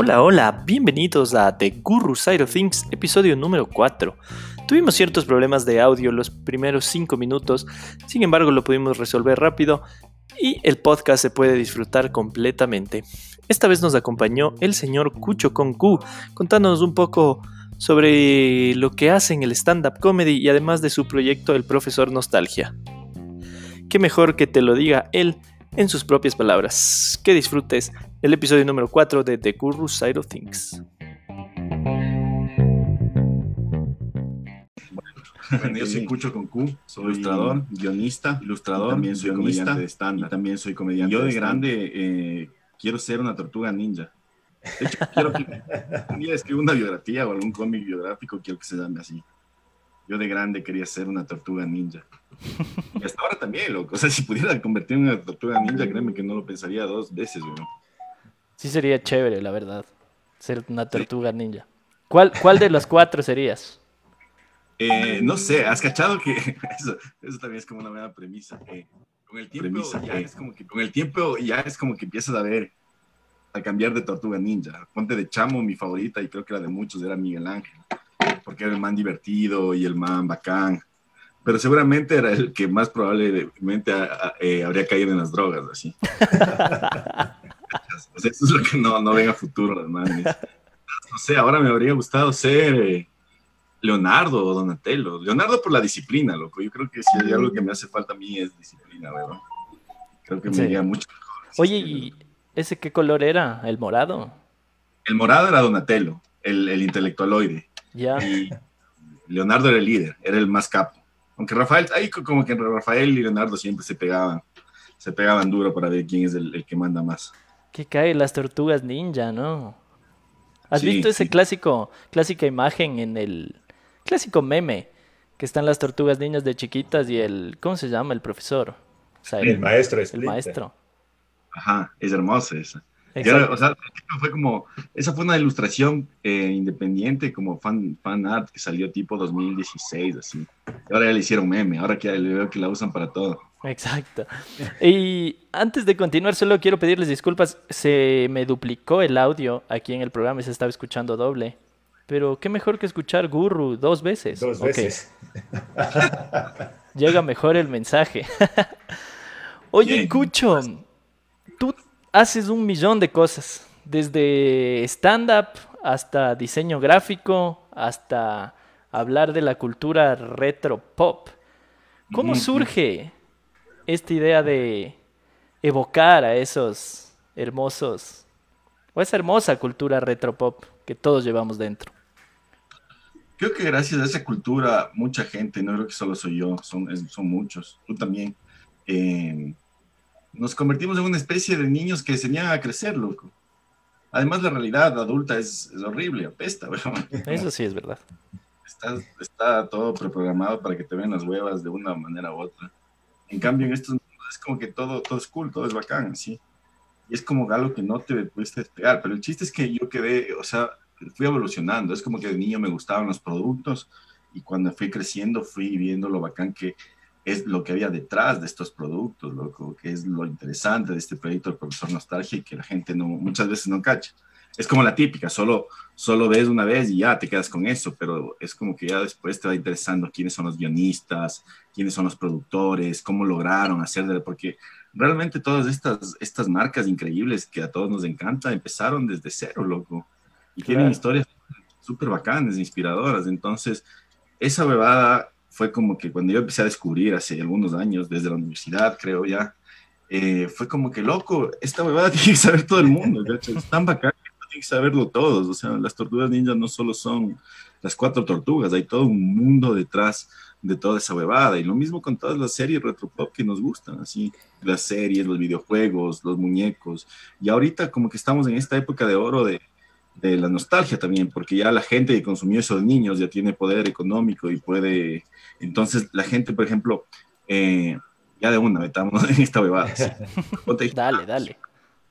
Hola, hola, bienvenidos a The Guru Side of Things, episodio número 4. Tuvimos ciertos problemas de audio los primeros 5 minutos, sin embargo lo pudimos resolver rápido y el podcast se puede disfrutar completamente. Esta vez nos acompañó el señor Cucho con Q, contándonos un poco sobre lo que hace en el stand-up comedy y además de su proyecto El Profesor Nostalgia. Qué mejor que te lo diga él en sus propias palabras. Que disfrutes el episodio número 4 de The Guru Side of Things. Bueno, yo soy Cucho con Q, soy ilustrador, guionista, ilustrador, también soy comediante de stand también soy comediante. Yo de, grande eh, quiero ser una tortuga ninja. De hecho, quiero que un día escriba una biografía o algún cómic biográfico, quiero que se llame así. Yo de grande quería ser una tortuga ninja. Y hasta ahora también, loco. O sea, si pudiera convertirme en una tortuga ninja, créeme que no lo pensaría dos veces, güey. Sí sería chévere, la verdad. Ser una tortuga ninja. ¿Cuál, ¿Cuál de los cuatro serías? Eh, no sé, has cachado que eso, también es como una buena premisa. con el tiempo ya es como que con el tiempo ya es como que empiezas a ver a cambiar de tortuga ninja. Ponte de chamo mi favorita y creo que la de muchos era Miguel Ángel, porque era el man divertido y el man bacán. Pero seguramente era el que más probablemente eh, habría caído en las drogas, así. eso es lo que no, no ven a futuro, hermano. No sé, ahora me habría gustado ser eh, Leonardo o Donatello. Leonardo por la disciplina, loco. Yo creo que si hay algo que me hace falta a mí es disciplina, ¿verdad? Creo que me iría mucho mejor. Oye, ¿y ese qué color era? ¿El morado? El morado era Donatello, el, el intelectualoide. Ya. Y Leonardo era el líder, era el más capo. Aunque Rafael, ahí como que Rafael y Leonardo siempre se pegaban, se pegaban duro para ver quién es el, que manda más. Que cae las tortugas ninja, ¿no? ¿Has visto ese clásico, clásica imagen en el, clásico meme, que están las tortugas niñas de chiquitas y el, ¿cómo se llama? El profesor. el, maestro. El maestro. Ajá, es hermoso esa. o sea, fue como, esa fue una ilustración eh, independiente, como fan, fan art que salió tipo 2016, así. ahora ya le hicieron meme, ahora que le veo que la usan para todo. Exacto. Y antes de continuar, solo quiero pedirles disculpas, se me duplicó el audio aquí en el programa y se estaba escuchando doble. Pero qué mejor que escuchar Guru dos veces. Dos veces. Llega mejor el mensaje. Oye, Cucho, haces un millón de cosas. Desde stand-up hasta diseño gráfico, hasta hablar de la cultura retro pop. ¿Cómo surge esta idea de evocar a esos hermosos, o esa hermosa cultura retro pop que todos llevamos dentro? creo que gracias a esa cultura, mucha gente, no creo que solo soy yo, son, son muchos, tú también, eh, nos convertimos en una especie de niños que enseñan a crecer, loco. Además, la realidad adulta es, horrible, apesta, Eso sí es verdad. Está, está todo preprogramado para que te vean las huevas de una manera u otra. En cambio, en estos es como que todo, todo es cool, todo es bacán, ¿sí? Y es como algo que no te puedes despegar. Pero el chiste es que yo quedé, o sea, fui evolucionando. Es como que de niño me gustaban los productos y cuando fui creciendo fui viendo lo bacán que es lo que había detrás de estos productos, loco, que es lo interesante de este proyecto del profesor Nostalgia y que la gente no, muchas veces no cacha. Es como la típica, solo, solo ves una vez y ya te quedas con eso, pero es como que ya después te va interesando quiénes son los guionistas, quiénes son los productores, cómo lograron hacer, porque realmente todas estas, estas marcas increíbles que a todos nos encanta empezaron desde cero, loco y tienen historias súper bacanas, inspiradoras. Entonces, esa bebada fue como que cuando yo empecé a descubrir hace algunos años, desde la universidad, creo ya, eh, fue como que loco, esta bebada tiene que saber todo el mundo, es tan bacán que tiene que saberlo todos. O sea, las tortugas ninjas no solo son las cuatro tortugas, hay todo un mundo detrás de toda esa bebada. Y lo mismo con todas las series retropop que nos gustan, así, las series, los videojuegos, los muñecos. Y ahorita como que estamos en esta época de oro de de la nostalgia también, porque ya la gente que consumió esos niños ya tiene poder económico y puede, entonces la gente, por ejemplo, eh, ya de una, metamos en esta bebada. dale, dale.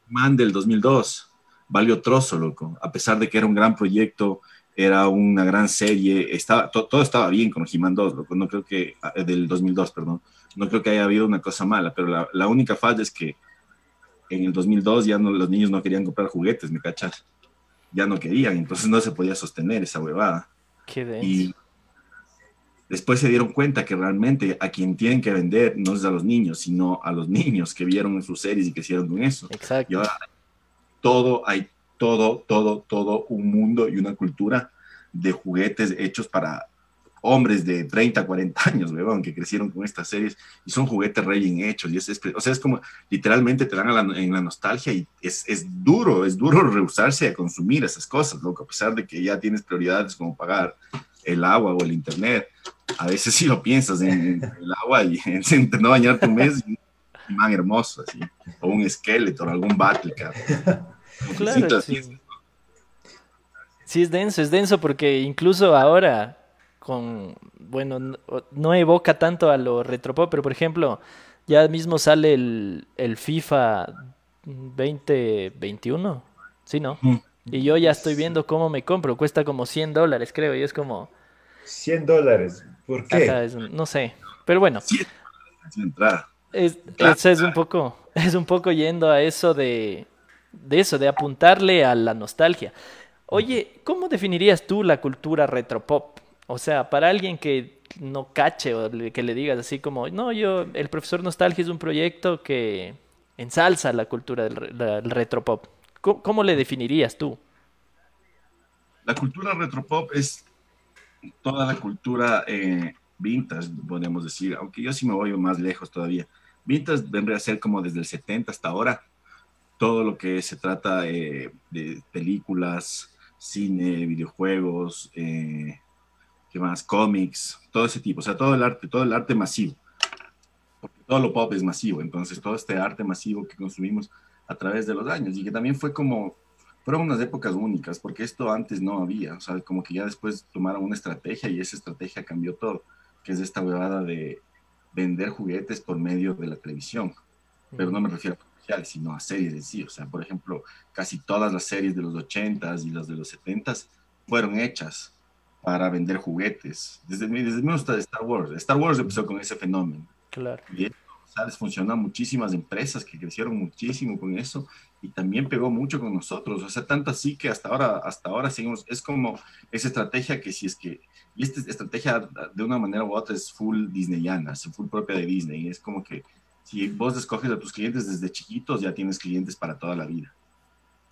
Man del 2002, valió trozo, loco, a pesar de que era un gran proyecto, era una gran serie, estaba, todo estaba bien con He-Man 2, loco, no creo que, ah, del 2002, perdón, no creo que haya habido una cosa mala, pero la, la única falla es que en el 2002 ya no, los niños no querían comprar juguetes, ¿me cachas? Ya no querían, entonces no se podía sostener esa huevada. Qué y después se dieron cuenta que realmente a quien tienen que vender no es a los niños, sino a los niños que vieron en sus series y que hicieron con eso. Exacto. Y ahora todo, hay todo, todo, todo un mundo y una cultura de juguetes hechos para hombres de 30, 40 años, weón, que crecieron con estas series y son juguetes re bien hechos. Y es, o sea, es como literalmente te dan en la nostalgia y es, es, duro, es duro rehusarse a consumir esas cosas, loco, a pesar de que ya tienes prioridades como pagar el agua o el internet. A veces sí lo piensas en, el agua y en, no bañarte un mes, y un man hermoso, así, o un esqueleto, o algún battle, Claro, sí. sí, es denso, es denso porque incluso ahora con, bueno, no, evoca tanto a lo retropop, pero por ejemplo, ya mismo sale el, el FIFA 2021, ¿sí, no? Y yo ya estoy viendo cómo me compro, cuesta como 100 dólares, creo, y es como... 100 dólares, ¿por qué? no sé, pero bueno. Es, es, es, un poco, es un poco yendo a eso de, de eso, de apuntarle a la nostalgia. Oye, ¿cómo definirías tú la cultura retropop? O sea, para alguien que no cache o que le digas así como, no, yo, el profesor Nostalgia es un proyecto que ensalza la cultura del retropop. ¿Cómo, le definirías tú? La cultura retropop es toda la cultura eh, vintage, podemos decir, aunque yo sí me voy más lejos todavía. Vintage vendría a ser como desde el 70 hasta ahora, todo lo que se trata eh, de películas, cine, videojuegos, eh, ¿qué más? Cómics, todo ese tipo, o sea, todo el arte, todo el arte masivo. Porque todo lo pop es masivo, entonces todo este arte masivo que consumimos a través de los años y que también fue como, fueron unas épocas únicas, porque esto antes no había, o sea, como que ya después tomaron una estrategia y esa estrategia cambió todo, que es esta huevada de vender juguetes por medio de la televisión. Pero no me refiero a comerciales, sino a series en sí. O sea, por ejemplo, casi todas las series de los 80s y las de los 70s fueron hechas para vender juguetes. Desde, desde mismo de Star Wars. Star Wars empezó con ese fenómeno. Claro. Y ¿sabes? funcionó muchísimas empresas que crecieron muchísimo con eso y también pegó mucho con nosotros. O sea, tanto así que hasta ahora, hasta ahora seguimos. Es como esa estrategia que si es que. Y esta estrategia de una manera u otra es full disneyana, es full propia de Disney. Es como que si vos escoges a tus clientes desde chiquitos, ya tienes clientes para toda la vida.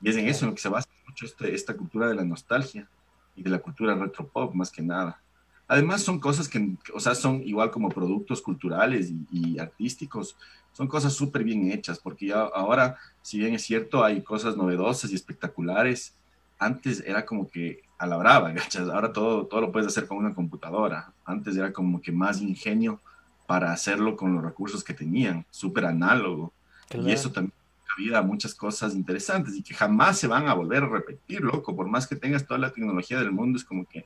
Y es en eso en lo que se basa mucho este, esta cultura de la nostalgia y de la cultura retropop más que nada. Además son cosas que, o sea, son igual como productos culturales y, artísticos, son cosas súper bien hechas, porque ya ahora, si bien es cierto, hay cosas novedosas y espectaculares, antes era como que a la brava, ¿gachas? Ahora todo, todo lo puedes hacer con una computadora. Antes era como que más ingenio para hacerlo con los recursos que tenían, súper análogo. Y eso también vida muchas cosas interesantes y que jamás se van a volver a repetir, loco. Por más que tengas toda la tecnología del mundo, es como que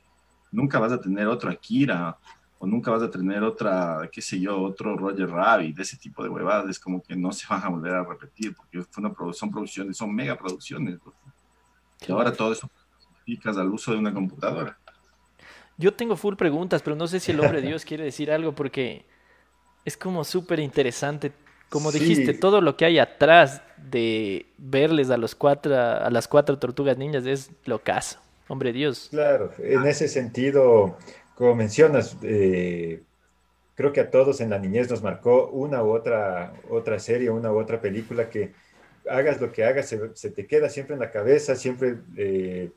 nunca vas a tener otro Akira o nunca vas a tener otra, qué sé yo, otro Roger Rabbit, de ese tipo de huevadas. Es como que no se van a volver a repetir porque fue una, son producciones, son mega producciones. Y ahora todo eso al uso de una computadora. Yo tengo full preguntas, pero no sé si el hombre de Dios quiere decir algo porque es como súper interesante como dijiste, todo lo que hay atrás de verles a los cuatro, a las cuatro tortugas niñas es lo caso. Hombre Dios. Claro, en ese sentido, como mencionas, eh, creo que a todos en la niñez nos marcó una u otra, otra serie, una u otra película que hagas lo que hagas, se, te queda siempre en la cabeza, siempre eh,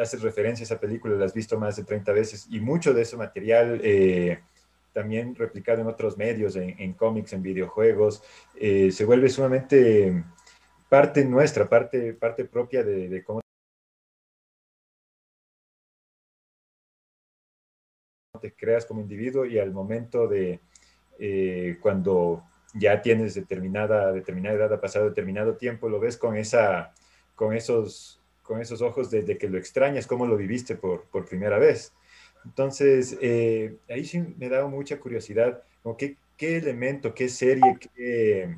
haces referencia a esa película, la has visto más de 30 veces y mucho de ese material eh, también replicado en otros medios, en, cómics, en videojuegos, eh, se vuelve sumamente parte nuestra, parte, parte propia de, cómo te creas como individuo y al momento de eh, cuando ya tienes determinada, determinada edad, ha pasado determinado tiempo, lo ves con, esa, con, esos, con esos ojos de, que lo extrañas, cómo lo viviste por, por primera vez. Entonces, eh, ahí sí me da mucha curiosidad, como qué, qué elemento, qué serie, qué,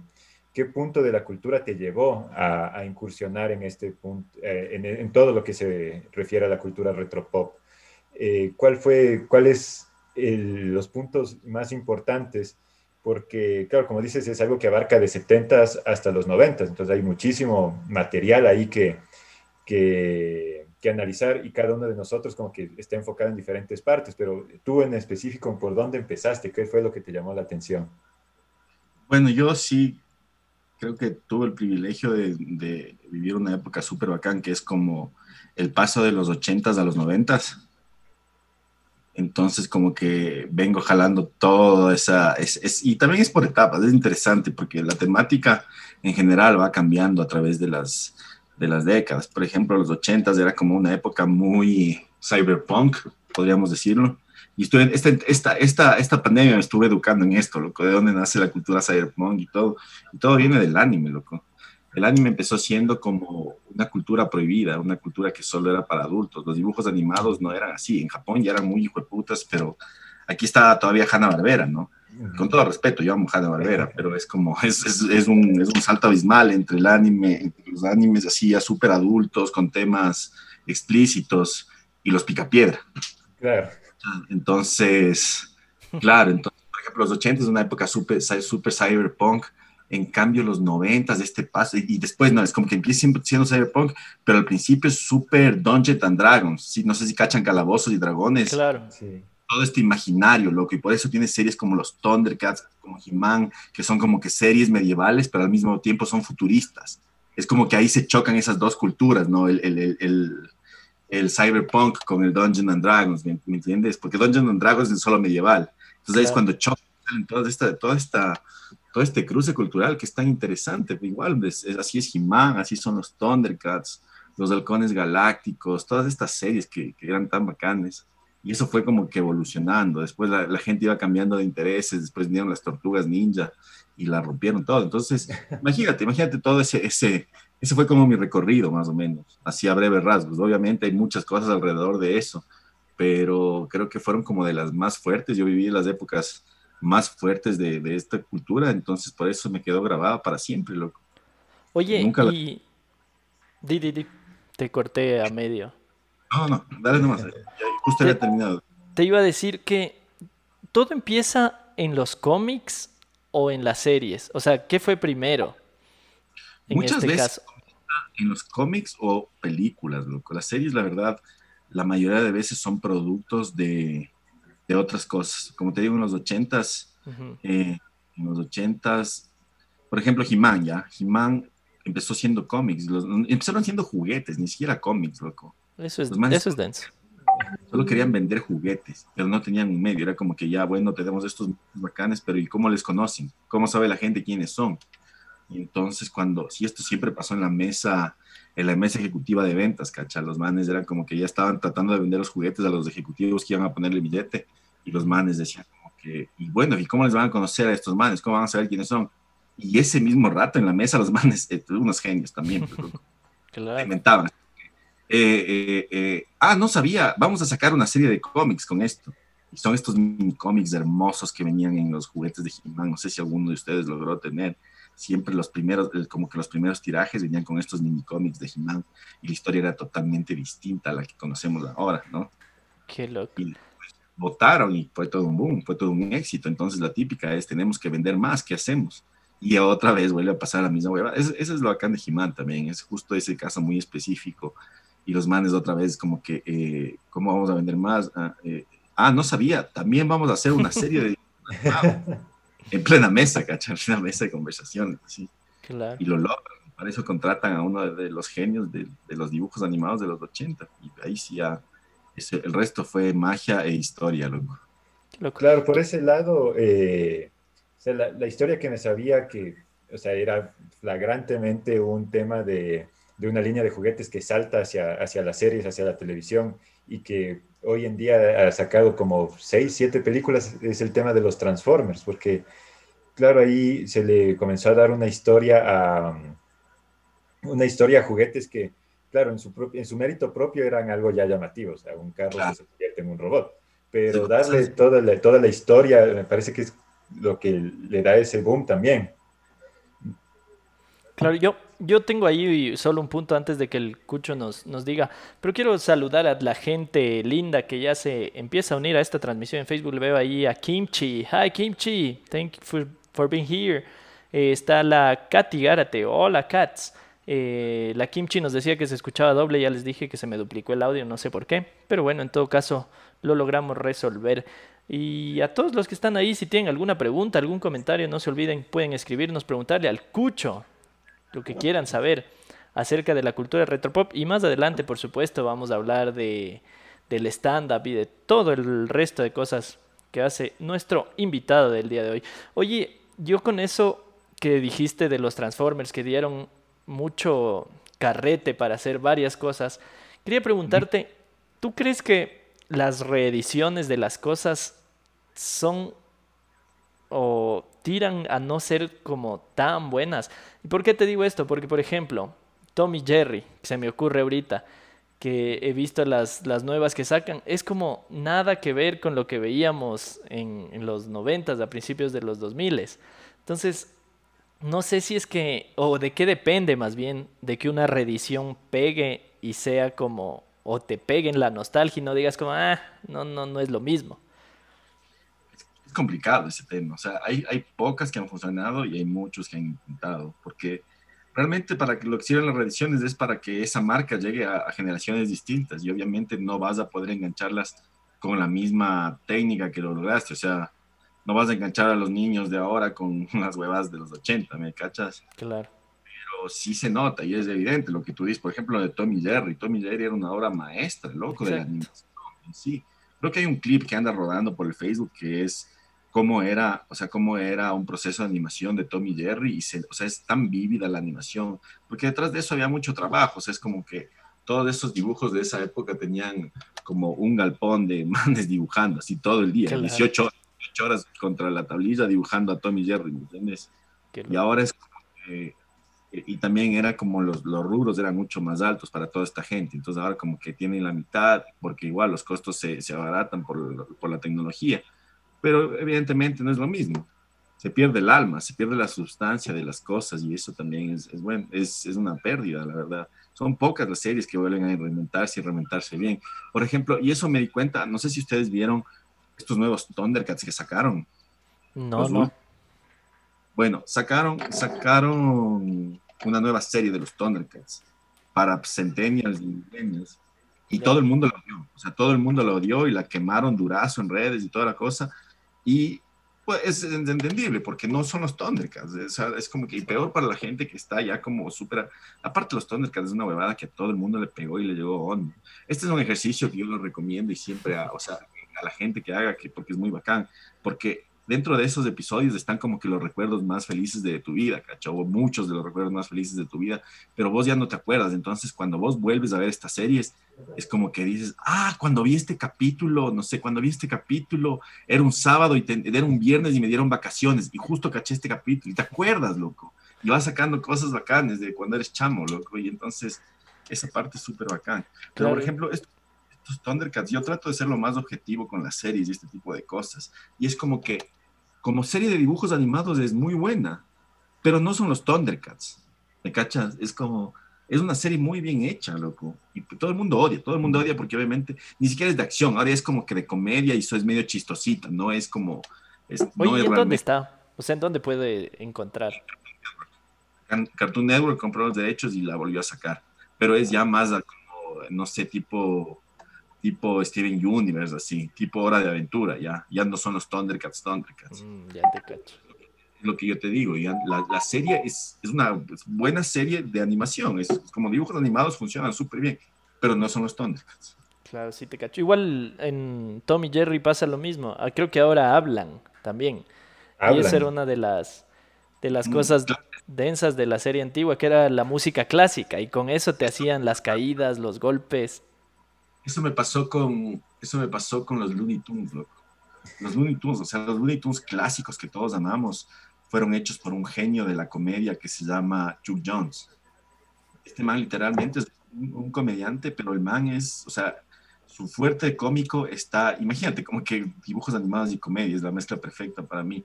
qué, punto de la cultura te llevó a, incursionar en este punto, eh, en, todo lo que se refiere a la cultura retropop. Eh, ¿Cuál fue, cuáles los puntos más importantes porque, claro, como dices, es algo que abarca de 70 hasta los 90, entonces hay muchísimo material ahí que, que, que, analizar y cada uno de nosotros como que está enfocado en diferentes partes, pero tú en específico, ¿por dónde empezaste? ¿Qué fue lo que te llamó la atención? Bueno, yo sí creo que tuve el privilegio de, de vivir una época súper bacán, que es como el paso de los 80 a los 90 entonces, como que vengo jalando toda esa... Es, y también es por etapas, es interesante porque la temática en general va cambiando a través de las, de las décadas. Por ejemplo, los 80 era como una época muy cyberpunk, podríamos decirlo. Y estuve, esta, esta, esta, esta pandemia me estuve educando en esto, loco, de dónde nace la cultura cyberpunk y todo. Y todo viene del anime, loco el anime empezó siendo como una cultura prohibida, una cultura que solo era para adultos. Los dibujos animados no eran así. En Japón ya eran muy putas, pero aquí está todavía Hanna Barbera, ¿no? Con todo respeto, yo amo Hanna Barbera, pero es como, es, es, es, un, es un salto abismal entre el anime, entre los animes así ya súper adultos, con temas explícitos, y los picapiedra. Claro. Entonces, claro, entonces, por ejemplo, los 80 es una época súper super cyberpunk, en cambio los noventas de este paso, y, después no, es como que empieza siendo cyberpunk, pero al principio es súper Dungeons and Dragons, ¿sí? no sé si cachan calabozos y dragones. Claro. Sí. Todo este imaginario, loco, y por eso tiene series como los Thundercats, como He-Man, que son como que series medievales, pero al mismo tiempo son futuristas. Es como que ahí se chocan esas dos culturas, ¿no? El, el, el, el cyberpunk con el Dungeons and Dragons, ¿me, ¿me, entiendes? Porque Dungeons and Dragons es solo medieval. Entonces ahí es cuando chocan toda esta, toda esta todo este cruce cultural que es tan interesante. Igual, es, así es He-Man, así son los Thundercats, los Halcones Galácticos, todas estas series que, que, eran tan bacanes. Y eso fue como que evolucionando. Después la, la, gente iba cambiando de intereses, después vinieron las tortugas ninja y la rompieron todo. Entonces, imagínate, imagínate todo ese, ese, ese fue como mi recorrido más o menos, así a breves rasgos. Obviamente hay muchas cosas alrededor de eso, pero creo que fueron como de las más fuertes. Yo viví las épocas más fuertes de, de, esta cultura, entonces por eso me quedó grabada para siempre, loco. Oye, Nunca y... La... Di, di, di, te corté a medio. No, no, dale nomás, ya, justo había terminado. Te iba a decir que todo empieza en los cómics o en las series, o sea, ¿qué fue primero? En Muchas este veces caso? en los cómics o películas, loco. Las series, la verdad, la mayoría de veces son productos de, de otras cosas. Como te digo, en los ochentas, uh -huh. eh, en los ochentas, por ejemplo, He-Man, ¿ya? He-Man empezó siendo cómics, los, empezaron siendo juguetes, ni siquiera cómics, loco. Eso es, manes, eso es denso. Solo querían vender juguetes, pero no tenían un medio. Era como que ya, bueno, tenemos estos bacanes, pero ¿y cómo les conocen? ¿Cómo sabe la gente quiénes son? Y entonces, cuando, si esto siempre pasó en la mesa, en la mesa ejecutiva de ventas, ¿cacha? Los manes eran como que ya estaban tratando de vender los juguetes a los ejecutivos que iban a ponerle billete y los manes decían como que, y bueno, ¿y cómo les van a conocer a estos manes? ¿Cómo van a saber quiénes son? Y ese mismo rato en la mesa los manes, eh, unos genios también, pero, claro. inventaban. Eh, eh, eh, ah, no sabía, vamos a sacar una serie de cómics con esto. Y son estos mini cómics hermosos que venían en los juguetes de He-Man. No sé si alguno de ustedes logró tener. Siempre los primeros, como que los primeros tirajes venían con estos mini cómics de He-Man. Y la historia era totalmente distinta a la que conocemos ahora, ¿no? Qué loco. Y, votaron y fue todo un boom, fue todo un éxito. Entonces la típica es, tenemos que vender más, ¿qué hacemos? Y otra vez vuelve a pasar la misma hueva. Eso, eso es lo bacán de He-Man también, es justo ese caso muy específico. Y los manes otra vez como que, eh, ¿cómo vamos a vender más? Ah, eh, ah, no sabía, también vamos a hacer una serie de... en plena mesa, ¿cachai? En plena mesa de conversaciones, ¿sí? Claro. Y lo logran. Para eso contratan a uno de los genios de, de los dibujos animados de los 80. Y ahí sí ya el resto fue magia e historia, loco. Claro, por ese lado, eh, o sea, la, la, historia que me sabía que, o sea, era flagrantemente un tema de, de, una línea de juguetes que salta hacia, hacia las series, hacia la televisión, y que hoy en día ha sacado como seis, siete películas, es el tema de los Transformers, porque, claro, ahí se le comenzó a dar una historia a, una historia a juguetes que claro, en su, en su mérito propio eran algo ya llamativo, o sea, un carro claro. que se convierte en un robot, pero darle toda la, toda la historia me parece que es lo que le da ese boom también. Claro, yo, yo tengo ahí solo un punto antes de que el Cucho nos, nos diga, pero quiero saludar a la gente linda que ya se empieza a unir a esta transmisión en Facebook. Le veo ahí a Kimchi. Hi Kimchi, thank you for, for being here. Eh, está la Katy Gárate. Hola Cats. Eh, la Kimchi nos decía que se escuchaba doble, ya les dije que se me duplicó el audio, no sé por qué, pero bueno, en todo caso lo logramos resolver. Y a todos los que están ahí, si tienen alguna pregunta, algún comentario, no se olviden, pueden escribirnos, preguntarle al Cucho lo que quieran saber acerca de la cultura retropop. Y más adelante, por supuesto, vamos a hablar de, del stand-up y de todo el resto de cosas que hace nuestro invitado del día de hoy. Oye, yo con eso que dijiste de los Transformers que dieron mucho carrete para hacer varias cosas. Quería preguntarte, ¿tú crees que las reediciones de las cosas son o tiran a no ser como tan buenas? ¿Y por qué te digo esto? Porque, por ejemplo, Tommy Jerry, se me ocurre ahorita, que he visto las, las nuevas que sacan, es como nada que ver con lo que veíamos en, en los noventas, a principios de los 2000. Entonces, no sé si es que, o de qué depende más bien, de que una reedición pegue y sea como, o te pegue en la nostalgia y no digas como, ah, no, no, no es lo mismo. Es complicado ese tema, o sea, hay, hay pocas que han funcionado y hay muchos que han intentado, porque realmente para que lo que sirven las reediciones es para que esa marca llegue a, a generaciones distintas y obviamente no vas a poder engancharlas con la misma técnica que lo lograste, o sea, no vas a enganchar a los niños de ahora con unas huevas de los 80, ¿me cachas? Claro. Pero sí se nota y es evidente lo que tú dices, por ejemplo, de Tommy Jerry. Tommy Jerry era una obra maestra, loco, de la animación. Sí, creo que hay un clip que anda rodando por el Facebook que es cómo era, o sea, cómo era un proceso de animación de Tommy Jerry y se, o sea, es tan vívida la animación, porque detrás de eso había mucho trabajo, o sea, es como que todos esos dibujos de esa época tenían como un galpón de manes dibujando así todo el día, claro. 18 horas horas contra la tablilla dibujando a Tommy Jerry, ¿me entiendes? Y ahora es eh, y también era como los, los rubros eran mucho más altos para toda esta gente, entonces ahora como que tienen la mitad, porque igual los costos se, se abaratan por, por la tecnología, pero evidentemente no es lo mismo se pierde el alma, se pierde la sustancia de las cosas y eso también es, es bueno, es, es, una pérdida, la verdad. Son pocas las series que vuelven a reinventarse y reinventarse bien. Por ejemplo, y eso me di cuenta, no sé si ustedes vieron estos nuevos Thundercats que sacaron. No, no. Bueno, sacaron, sacaron una nueva serie de los Thundercats para Centennials y Millennials. Y todo el mundo la odió. O sea, todo el mundo la odió y la quemaron durazo en redes y toda la cosa. Y pues es entendible porque no son los Thundercats. O es como que peor para la gente que está ya como súper. Aparte, los Thundercats es una huevada que a todo el mundo le pegó y le llegó. Este es un ejercicio que yo lo recomiendo y siempre, a, o sea, a la gente que haga, que, porque es muy bacán, porque dentro de esos episodios están como que los recuerdos más felices de tu vida, ¿cachai? O muchos de los recuerdos más felices de tu vida, pero vos ya no te acuerdas, entonces cuando vos vuelves a ver estas series, es como que dices, ah, cuando vi este capítulo, no sé, cuando vi este capítulo, era un sábado y te, era un viernes y me dieron vacaciones y justo caché este capítulo y te acuerdas, loco, y vas sacando cosas bacanes de cuando eres chamo, loco, y entonces esa parte es súper bacán. Pero, claro. por ejemplo, esto estos Thundercats, yo trato de ser lo más objetivo con las series y este tipo de cosas. Y es como que, como serie de dibujos animados es muy buena, pero no son los Thundercats. ¿Me cachas? Es como, es una serie muy bien hecha, loco. Y todo el mundo odia, todo el mundo odia porque obviamente ni siquiera es de acción, ahora es como que de comedia y eso es medio chistosita, no es como... Es, Oye, no ¿y en dónde está? O sea, ¿en dónde puede encontrar? Cartoon Network compró los derechos y la volvió a sacar, pero es ya más como, no sé, tipo tipo Steven Universe, así, tipo Hora de Aventura, ya, ya no son los Thundercats, Thundercats. Mm, ya te cacho. Lo que yo te digo, ya, la, la serie es, es una buena serie de animación, es, como dibujos animados funcionan súper bien, pero no son los Thundercats. Claro, sí te cacho. Igual en Tom y Jerry pasa lo mismo. Ah, creo que ahora hablan también. Hablan. Y esa era una de las, de las cosas densas de la serie antigua, que era la música clásica, y con eso te hacían las caídas, los golpes, eso me pasó con, eso me pasó con los Looney Tunes. Los Looney Tunes, o sea, los Looney Tunes clásicos que todos amamos, fueron hechos por un genio de la comedia que se llama Chuck Jones. Este man literalmente es un, un comediante, pero el man es, o sea, su fuerte cómico está, imagínate, como que dibujos animados y comedia, es la mezcla perfecta para mí.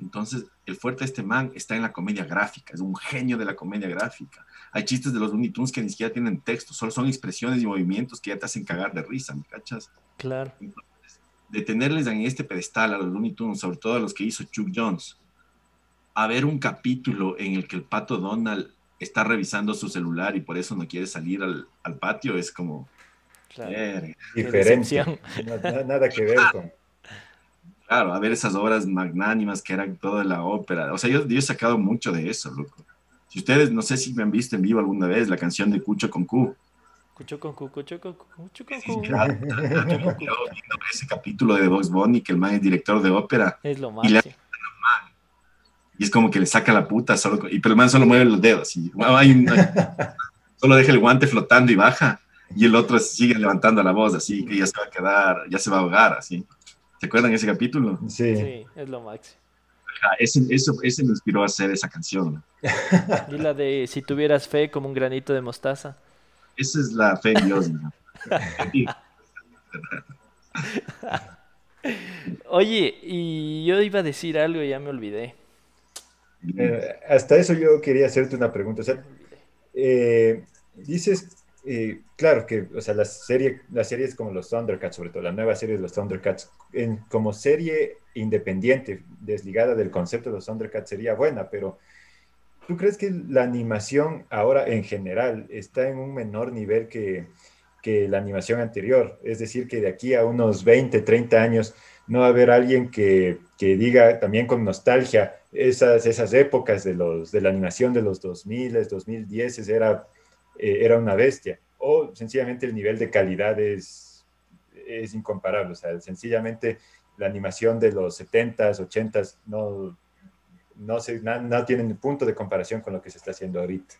Entonces, el fuerte de este man está en la comedia gráfica, es un genio de la comedia gráfica. Hay chistes de los Looney Tunes que ni siquiera tienen texto, solo son expresiones y movimientos que ya te hacen cagar de risa, ¿me cachas? Claro. Entonces, de tenerles en este pedestal a los Looney Tunes, sobre todo a los que hizo Chuck Jones, a ver un capítulo en el que el pato Donald está revisando su celular y por eso no quiere salir al, al patio, es como... claro. Diferente. Nada, nada que ver con... Claro, a ver esas obras magnánimas que eran toda la ópera. O sea, yo, yo he sacado mucho de eso, loco. Si ustedes, no sé si me han visto en vivo alguna vez, la canción de Cucho con Q. Cucho con cu, cucho con cu, cucho con cu. Claro, yo viendo ese capítulo de Box Bunny, que el man es director de ópera, Es lo Y la- máximo. y es como que le saca la puta, solo, y, pero el man solo mueve los dedos. Y, hay un- solo deja el guante flotando y baja, y el otro sigue levantando la voz, así que ya se va a quedar, ya se va a ahogar, así. ¿Se acuerdan ese capítulo? Sí. Sí, es lo máximo. Ah, ese, eso, ese me inspiró a hacer esa canción. Y la de si tuvieras fe como un granito de mostaza. Esa es la fe en Dios. ¿no? Oye, y yo iba a decir algo y ya me olvidé. Eh, hasta eso yo quería hacerte una pregunta. O sea, eh, dices, eh, claro que, o sea, la serie, las series como los Thundercats, sobre todo la nueva serie de los Thundercats, en, como serie independiente, desligada del concepto de los Thundercats, sería buena, pero ¿tú crees que la animación ahora en general está en un menor nivel que, que la animación anterior? Es decir, que de aquí a unos 20, 30 años no va a haber alguien que, que diga también con nostalgia esas, esas épocas de, los, de la animación de los 2000, 2010 era, eh, era una bestia. O sencillamente el nivel de calidad es, es incomparable. O sea, sencillamente la animación de los 70s, 80s no, no, no, tienen punto de comparación con lo que se está haciendo ahorita.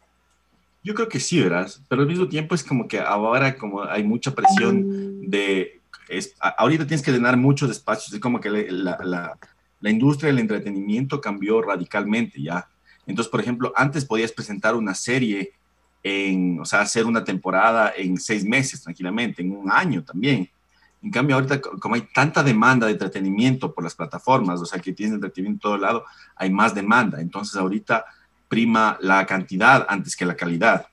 Yo creo que sí, verás, pero al mismo tiempo es como que ahora como hay mucha presión de... Es, ahorita tienes que llenar muchos espacios, es como que la, la, la industria del entretenimiento cambió radicalmente ya. Entonces, por ejemplo, antes podías presentar una serie en, o sea, hacer una temporada en seis meses tranquilamente, en un año también. En cambio, ahorita, co- como hay tanta demanda de entretenimiento por las plataformas, o sea, que tienes entretenimiento en todo lado, hay más demanda. Entonces, ahorita prima la cantidad antes que la calidad.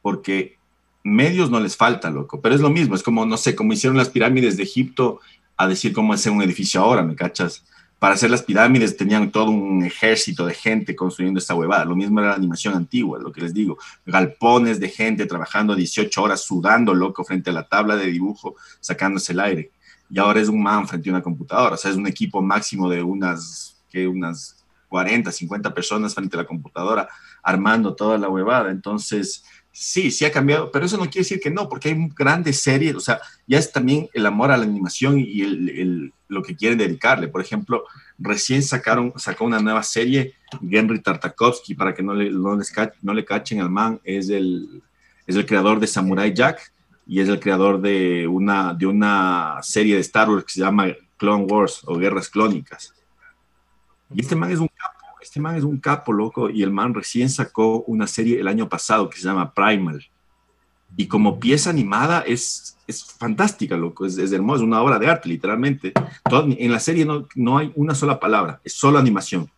Porque medios no les falta, loco. Pero es lo mismo, es como, no sé, como hicieron las pirámides de Egipto a decir cómo hacer un edificio ahora, ¿me cachas? Para hacer las pirámides tenían todo un ejército de gente construyendo esta huevada. Lo mismo era la animación antigua, lo que les digo. Galpones de gente trabajando 18 horas, sudando, loco, frente a la tabla de dibujo, sacándose el aire. Y ahora es un man frente a una computadora. O sea, es un equipo máximo de unas, que unas 40, 50 personas frente a la computadora, armando toda la huevada. Entonces, sí, sí ha cambiado, pero eso no quiere decir que no, porque hay grandes series, o sea, ya es también el amor a la animación y el, lo que quieren dedicarle. Por ejemplo, recién sacaron, sacó una nueva serie, Henry Tartakovsky, para que no le, no le cachen al man, es el, es el creador de Samurai Jack y es el creador de una, de una serie de Star Wars que se llama Clone Wars o Guerras Clónicas. Y este man es un capo, este man es un capo, loco, y el man recién sacó una serie el año pasado que se llama Primal. Y como pieza animada es, es fantástica, loco, es, es hermosa, es una obra de arte, literalmente. Todo- en la serie no, no hay una sola palabra, es solo animación,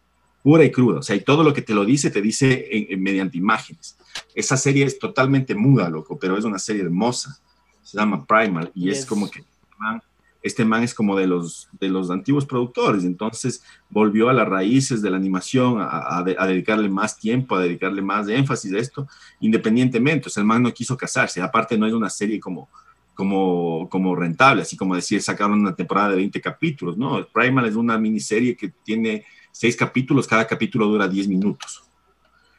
pura y cruda. O sea, y todo lo que te lo dice, te dice en- en- mediante imágenes. Esa serie es totalmente muda, loco, pero es una serie hermosa. Se llama Primal y es como que man, este man es como de los, de los antiguos productores, entonces volvió a las raíces de la animación, a, a de- a dedicarle más tiempo, a dedicarle más énfasis a esto, independientemente. O sea, el man no quiso casarse, aparte no es una serie como, como, como rentable, así como decir, sacaron una temporada de 20 capítulos, ¿no? Primal es una miniserie que tiene seis capítulos, cada capítulo dura 10 minutos.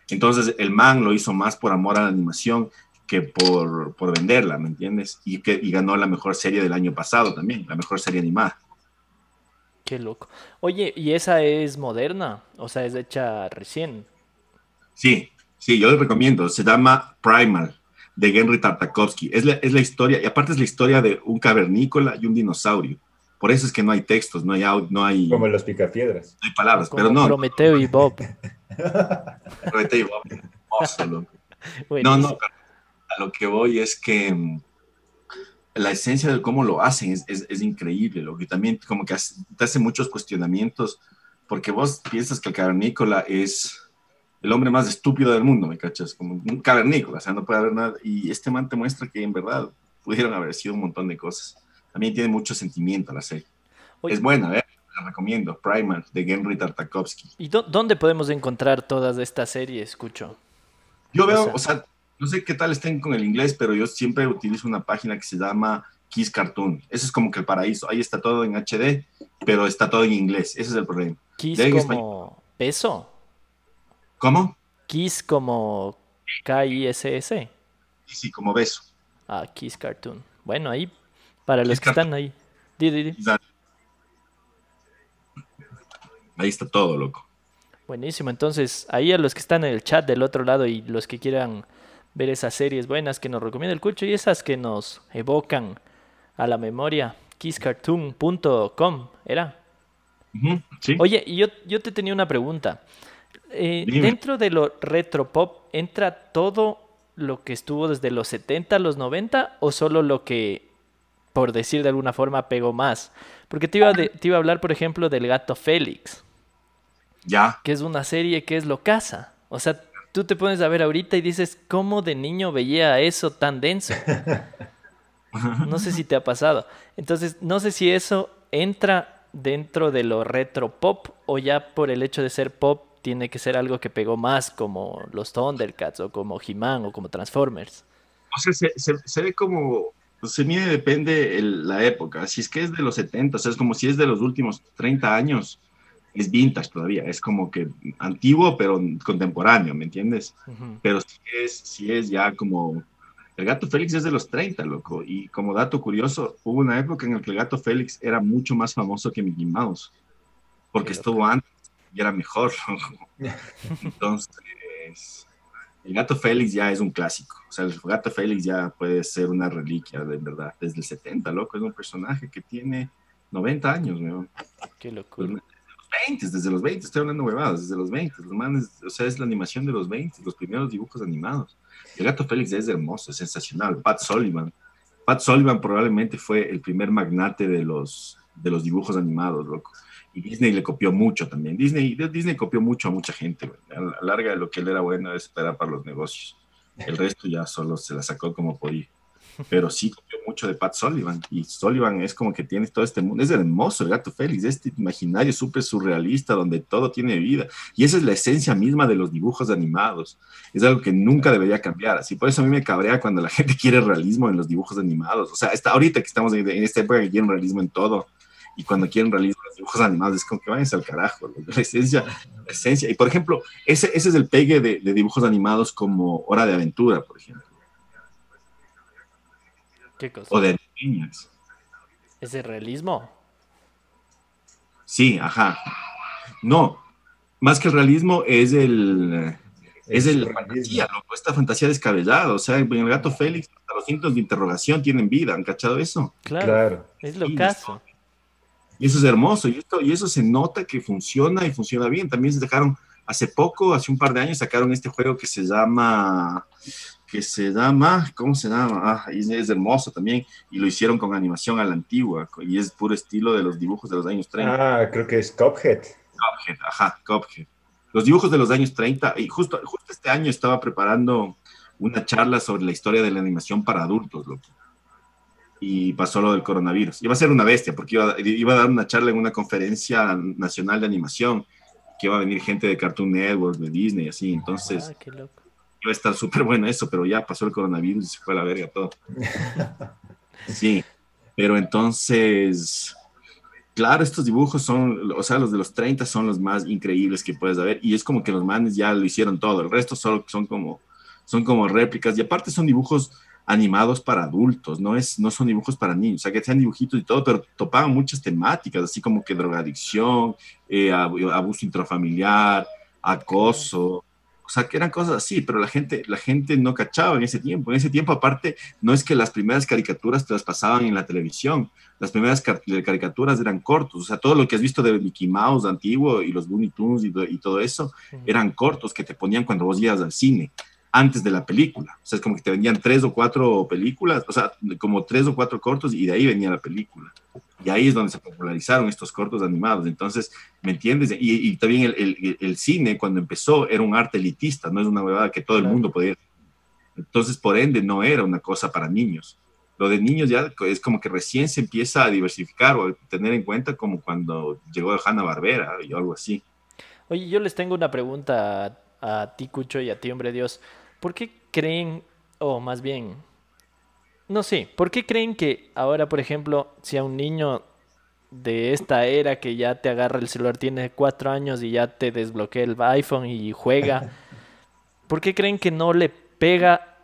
Entonces el man lo hizo más por amor a la animación que por, por venderla, ¿me entiendes? Y, que, y ganó la mejor serie del año pasado también, la mejor serie animada. Qué loco. Oye, ¿y esa es moderna? O sea, es hecha recién. Sí, sí, yo les recomiendo. Se llama Primal, de Henry Tartakovsky. Es la, es la historia, y aparte es la historia de un cavernícola y un dinosaurio. Por eso es que no hay textos, no hay, au- no hay, Como no los picapiedras. hay palabras, Como pero no. Prometeo y Bob. pero te digo, hermoso, loco. No, no, pero a lo que voy es que mm, la esencia de cómo lo hacen es, es, es increíble, lo que también como que hace- te hace muchos cuestionamientos porque vos piensas que el cavernícola es el hombre más estúpido del mundo, ¿me cachas? Como un cavernícola, o sea, no puede haber nada. Y este man te muestra que en verdad pudieron haber sido un montón de cosas. También tiene mucho sentimiento la serie. Es buena, ¿eh? La recomiendo. Primer, de Henry Tartakovsky. ¿Y dónde podemos encontrar todas estas series, escucho? Yo veo, o sea, no sé qué tal estén con el inglés, pero yo siempre utilizo una página que se llama Kiss Cartoon. Ese es como que el paraíso. Ahí está todo en HD, pero está todo en inglés. Ese es el problema. Kiss como peso. ¿Cómo? Kiss como K-I-S-S. Sí, como beso. Ah, Kiss Cartoon. Bueno, ahí, para los que están ahí. Ahí está todo, loco. Buenísimo. Entonces, ahí a los que están en el chat del otro lado y los que quieran ver esas series buenas que nos recomienda el Cucho y esas que nos evocan a la memoria, kisscartoon.com, ¿era? Oye, y yo, yo te tenía una pregunta. Eh, dentro de lo retro pop, ¿entra todo lo que estuvo desde los 70 a los 90 o solo lo que, por decir de alguna forma, pegó más? Porque te iba, te iba a hablar, por ejemplo, del gato Félix. Ya. Que es una serie que es lo casa. O sea, tú te pones a ver ahorita y dices, ¿cómo de niño veía eso tan denso? No sé si te ha pasado. Entonces, no sé si eso entra dentro de lo retro pop o ya por el hecho de ser pop tiene que ser algo que pegó más como los Thundercats o como He-Man o como Transformers. O sea, se, ve como, se mide, depende la época. Si es que es de los 70, o sea, es como si es de los últimos 30 años, es vintage todavía, es como que antiguo pero contemporáneo, ¿me entiendes? Pero si es, si es ya como el gato Félix es de los 30, loco. Y como dato curioso, hubo una época en la que el gato Félix era mucho más famoso que Mickey Mouse. Porque estuvo antes y era mejor. Entonces, el gato Félix ya es un clásico. O sea, el gato Félix ya puede ser una reliquia, de verdad. Desde el 70, loco. Es un personaje que tiene 90 años, weón. Qué locura. 20, desde los 20, estoy hablando huevadas, desde los 20. Los manes, o sea, es la animación de los 20, los primeros dibujos animados. El gato Félix es hermoso, es sensacional. Pat Sullivan. Pat Sullivan probablemente fue el primer magnate de los, de los dibujos animados, loco. Y Disney le copió mucho también. Disney, Disney copió mucho a mucha gente. A la larga, lo que él era bueno esperar para los negocios. El resto ya solo se la sacó como podía pero sí copió mucho de Pat Sullivan. Y Sullivan es como que tiene todo este mundo. Es hermoso el gato Félix, este imaginario súper surrealista donde todo tiene vida. Y esa es la esencia misma de los dibujos animados. Es algo que nunca debería cambiar. Así por eso a mí me cabrea cuando la gente quiere realismo en los dibujos animados. O sea, hasta ahorita que estamos en, esta época que quieren realismo en todo. Y cuando quieren realismo en los dibujos animados, es como que váyanse al carajo. La esencia, la esencia. Y por ejemplo, ese, ese es el pegue de, de dibujos animados como Hora de Aventura, por ejemplo o de niñas. ¿Es de realismo? Sí, ajá. No, más que el realismo es el es, el fantasía, loco, esta fantasía descabellada. O sea, en el gato Félix, hasta los signos de interrogación tienen vida. ¿Han cachado eso? Claro. Es lo caso. Y eso es hermoso. Y, esto, y eso se nota que funciona y funciona bien. También se dejaron, hace poco, hace un par de años, sacaron este juego que se llama que se llama, ¿cómo se llama? Ah, es, es, hermoso también, y lo hicieron con animación a la antigua, y es puro estilo de los dibujos de los años 30. Ah, creo que es Cuphead. Cuphead, ajá, Cuphead. Los dibujos de los años 30, y justo, justo este año estaba preparando una charla sobre la historia de la animación para adultos, loco. Y pasó lo del coronavirus. Iba a ser una bestia, porque iba, iba a dar una charla en una conferencia nacional de animación, que iba a venir gente de Cartoon Network, de Disney, así, entonces... Ah, qué loco iba a estar súper bueno eso, pero ya pasó el coronavirus y se fue a la verga todo. Sí, pero entonces, claro, estos dibujos son, o sea, los de los 30 son los más increíbles que puedes ver y es como que los manes ya lo hicieron todo, el resto solo son como, son como réplicas y aparte son dibujos animados para adultos, no, es, no son dibujos para niños, o sea, que sean dibujitos y todo, pero topaban muchas temáticas, así como que drogadicción, eh, abuso intrafamiliar, acoso, sea, que eran cosas así, pero la gente, la gente no cachaba en ese tiempo. En ese tiempo, aparte, no es que las primeras caricaturas te las pasaban en la televisión. Las primeras caricaturas eran cortos. O sea, todo lo que has visto de Mickey Mouse antiguo y los Looney Tunes y, y todo eso eran cortos que te ponían cuando vos ibas al cine. Antes de la película. O sea, es como que te vendían tres o cuatro películas, o sea, como tres o cuatro cortos y de ahí venía la película. Y ahí es donde se popularizaron estos cortos animados. Entonces, ¿me entiendes? Y, también el, el, el, cine, cuando empezó, era un arte elitista, no es una huevada que todo el mundo podía. Entonces, por ende, no era una cosa para niños. Lo de niños ya es como que recién se empieza a diversificar o a tener en cuenta como cuando llegó Hanna Barbera y algo así. Oye, yo les tengo una pregunta a, a ti, Cucho, y a ti, hombre Dios. ¿Por qué creen, o más bien, no sé, ¿por qué creen que ahora, por ejemplo, si a un niño de esta era que ya te agarra el celular, tiene cuatro años y ya te desbloquea el iPhone y juega, ¿por qué creen que no le pega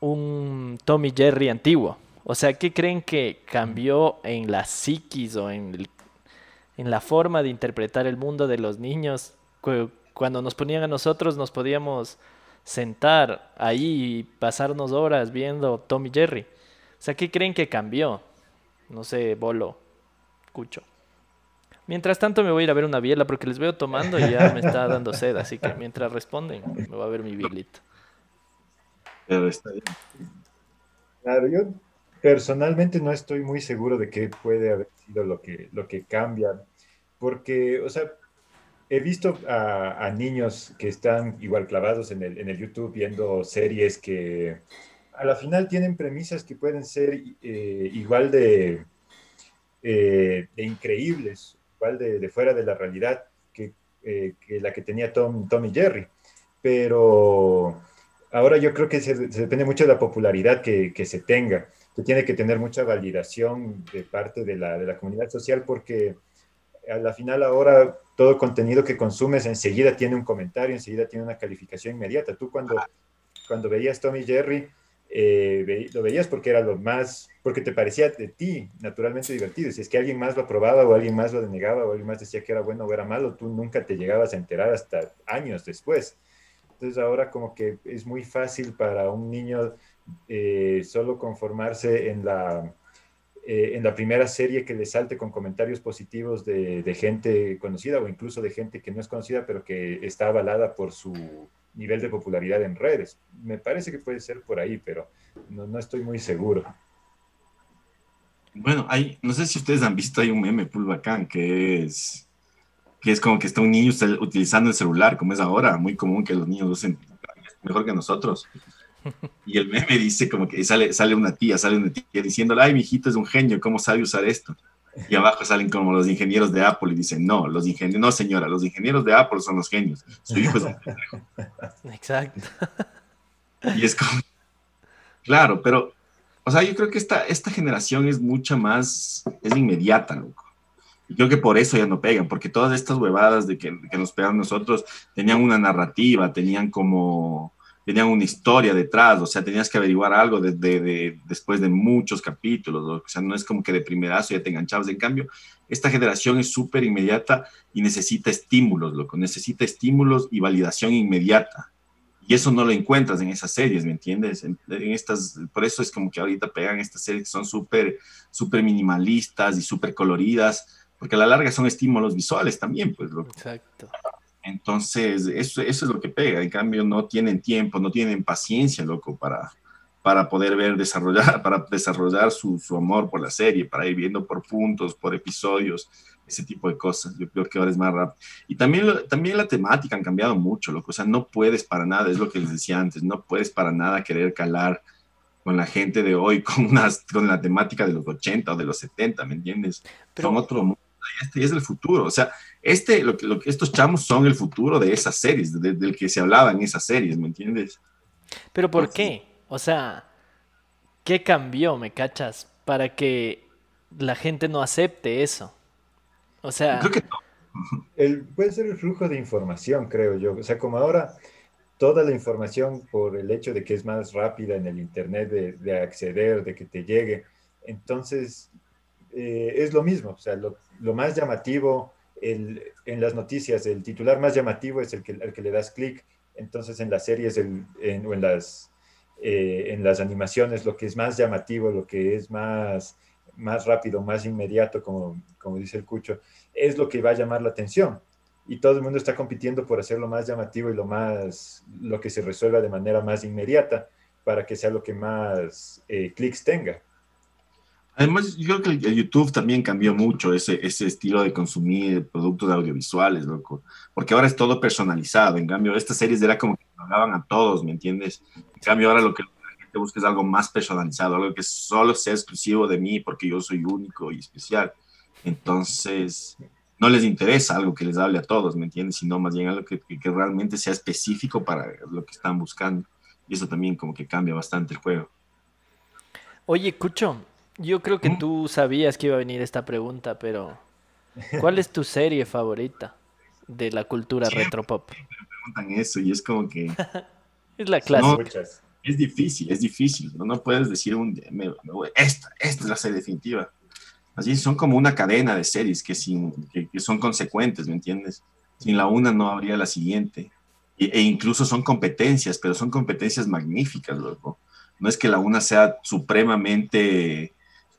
un Tommy Jerry antiguo? O sea, ¿qué creen que cambió en la psiquis o en, en la forma de interpretar el mundo de los niños? Cuando nos ponían a nosotros nos podíamos sentar ahí y pasarnos horas viendo Tommy Jerry. O sea, ¿qué creen que cambió? No sé, Bolo, Cucho. Mientras tanto me voy a ir a ver una biela porque les veo tomando y ya me está dando sed, así que mientras responden me voy a ver mi bielito. Pero está bien. Claro, yo personalmente no estoy muy seguro de qué puede haber sido lo que, lo que cambia, porque, o sea, he visto a, niños que están igual clavados en el, en el, YouTube viendo series que a la final tienen premisas que pueden ser eh, igual de, eh, de, increíbles, igual de, de, fuera de la realidad que, eh, que la que tenía Tom, Tom, y Jerry. Pero ahora yo creo que se, depende mucho de la popularidad que, que, se tenga, que tiene que tener mucha validación de parte de la, de la comunidad social porque a la final ahora todo contenido que consumes enseguida tiene un comentario, enseguida tiene una calificación inmediata. Tú cuando, cuando veías Tommy Jerry, eh, lo veías porque era lo más, porque te parecía de ti naturalmente divertido. Si es que alguien más lo probaba o alguien más lo denegaba o alguien más decía que era bueno o era malo, tú nunca te llegabas a enterar hasta años después. Entonces ahora como que es muy fácil para un niño eh, solo conformarse en la, eh, en la primera serie que le salte con comentarios positivos de, gente conocida o incluso de gente que no es conocida, pero que está avalada por su nivel de popularidad en redes. Me parece que puede ser por ahí, pero no, no estoy muy seguro. Bueno, hay, no sé si ustedes han visto, hay un meme full bacán que es, que es como que está un niño utilizando el celular, como es ahora, muy común que los niños usen mejor que nosotros. Y el meme dice como que sale, sale una tía, sale una tía diciéndole, ay, mi hijito es un genio, ¿cómo sabe usar esto? Y abajo salen como los ingenieros de Apple y dicen, no, los ingenieros, no señora, los ingenieros de Apple son los genios. Su hijo es un pendejo. Exacto. Y es como, claro, pero, o sea, yo creo que esta, esta generación es mucha más, es inmediata, loco. Y creo que por eso ya no pegan, porque todas estas huevadas de que, que nos pegan nosotros tenían una narrativa, tenían como, tenían una historia detrás, o sea, tenías que averiguar algo de, después de muchos capítulos, o sea, no es como que de primerazo ya te enganchabas. En cambio, esta generación es súper inmediata y necesita estímulos, loco, necesita estímulos y validación inmediata. Y eso no lo encuentras en esas series, ¿me entiendes? En, estas, por eso es como que ahorita pegan estas series que son súper, súper minimalistas y súper coloridas, porque a la larga son estímulos visuales también, pues. Loco. Exacto. Entonces, eso, eso es lo que pega. En cambio, no tienen tiempo, no tienen paciencia, loco, para, para poder ver desarrollar, para desarrollar su, su, amor por la serie, para ir viendo por puntos, por episodios, ese tipo de cosas. Yo creo que ahora es más rápido. Y también, también la temática han cambiado mucho, loco. O sea, no puedes para nada, es lo que les decía antes, no puedes para nada querer calar con la gente de hoy, con, unas, con la temática de los 80 o de los 70, ¿me entiendes? Pero, Son otro mundo este es el futuro. O sea, este, lo que, lo que estos chamos son el futuro de esas series, del que se hablaba en esas series, ¿me entiendes? Pero ¿por qué? O sea, ¿qué cambió, me cachas, para que la gente no acepte eso? O sea... Creo que el, puede ser el flujo de información, creo yo. O sea, como ahora toda la información por el hecho de que es más rápida en el Internet de, de acceder, de que te llegue, entonces eh, es lo mismo. O sea, lo, lo más llamativo el, en las noticias, el titular más llamativo es el que, el que le das clic. Entonces en las series en, o en las, eh, en las animaciones lo que es más llamativo, lo que es más, más rápido, más inmediato, como, como dice el Cucho, es lo que va a llamar la atención. y todo el mundo está compitiendo por hacerlo más llamativo y lo más, lo que se resuelva de manera más inmediata para que sea lo que más eh, clics tenga. Además, yo creo que YouTube también cambió mucho ese, ese estilo de consumir productos audiovisuales, loco. Porque ahora es todo personalizado. En cambio, estas series era como que hablaban a todos, ¿me entiendes? En cambio, ahora lo que la gente busca es algo más personalizado, algo que solo sea exclusivo de mí porque yo soy único y especial. Entonces, no les interesa algo que les hable a todos, ¿me entiendes? Sino más bien algo que, que realmente sea específico para lo que están buscando. Y eso también como que cambia bastante el juego. Oye, Cucho, yo creo que tú sabías que iba a venir esta pregunta, pero ¿cuál es tu serie favorita de la cultura retropop? Me preguntan eso y es como que... es la clase. es difícil, es difícil. No, no puedes decir un... esta, esta es la serie definitiva. Así son como una cadena de series que, sin, que, son consecuentes, ¿me entiendes? Sin la una no habría la siguiente. E, e incluso son competencias, pero son competencias magníficas, luego. No es que la una sea supremamente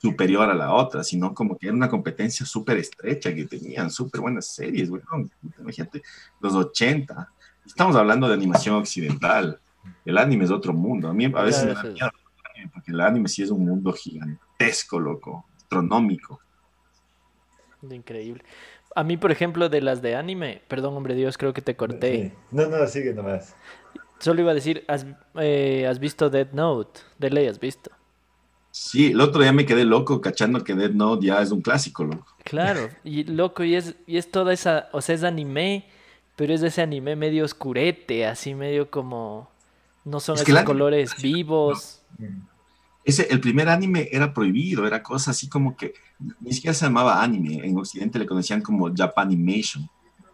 superior a la otra, sino como que era una competencia súper estrecha que tenían, súper buenas series, güey. Imagínate, los 80. Estamos hablando de animación occidental. El anime es otro mundo. A mí a veces me da miedo porque el anime sí es un mundo gigantesco, loco, astronómico. Increíble. A mí, por ejemplo, de las de anime, perdón, hombre Dios, creo que te corté. No, no, sigue nomás. Solo iba a decir, ¿has, eh, ¿has visto Dead Note? De ley, ¿has visto? Sí, el otro día me quedé loco cachando que Dead Note ya es un clásico, loco. Claro, y loco, y es, y es toda esa, o sea, es anime, pero es ese anime medio oscurete, así medio como, no son esos colores vivos. Ese, el primer anime era prohibido, era cosa así como que, ni siquiera se llamaba anime, en Occidente le conocían como Japanimation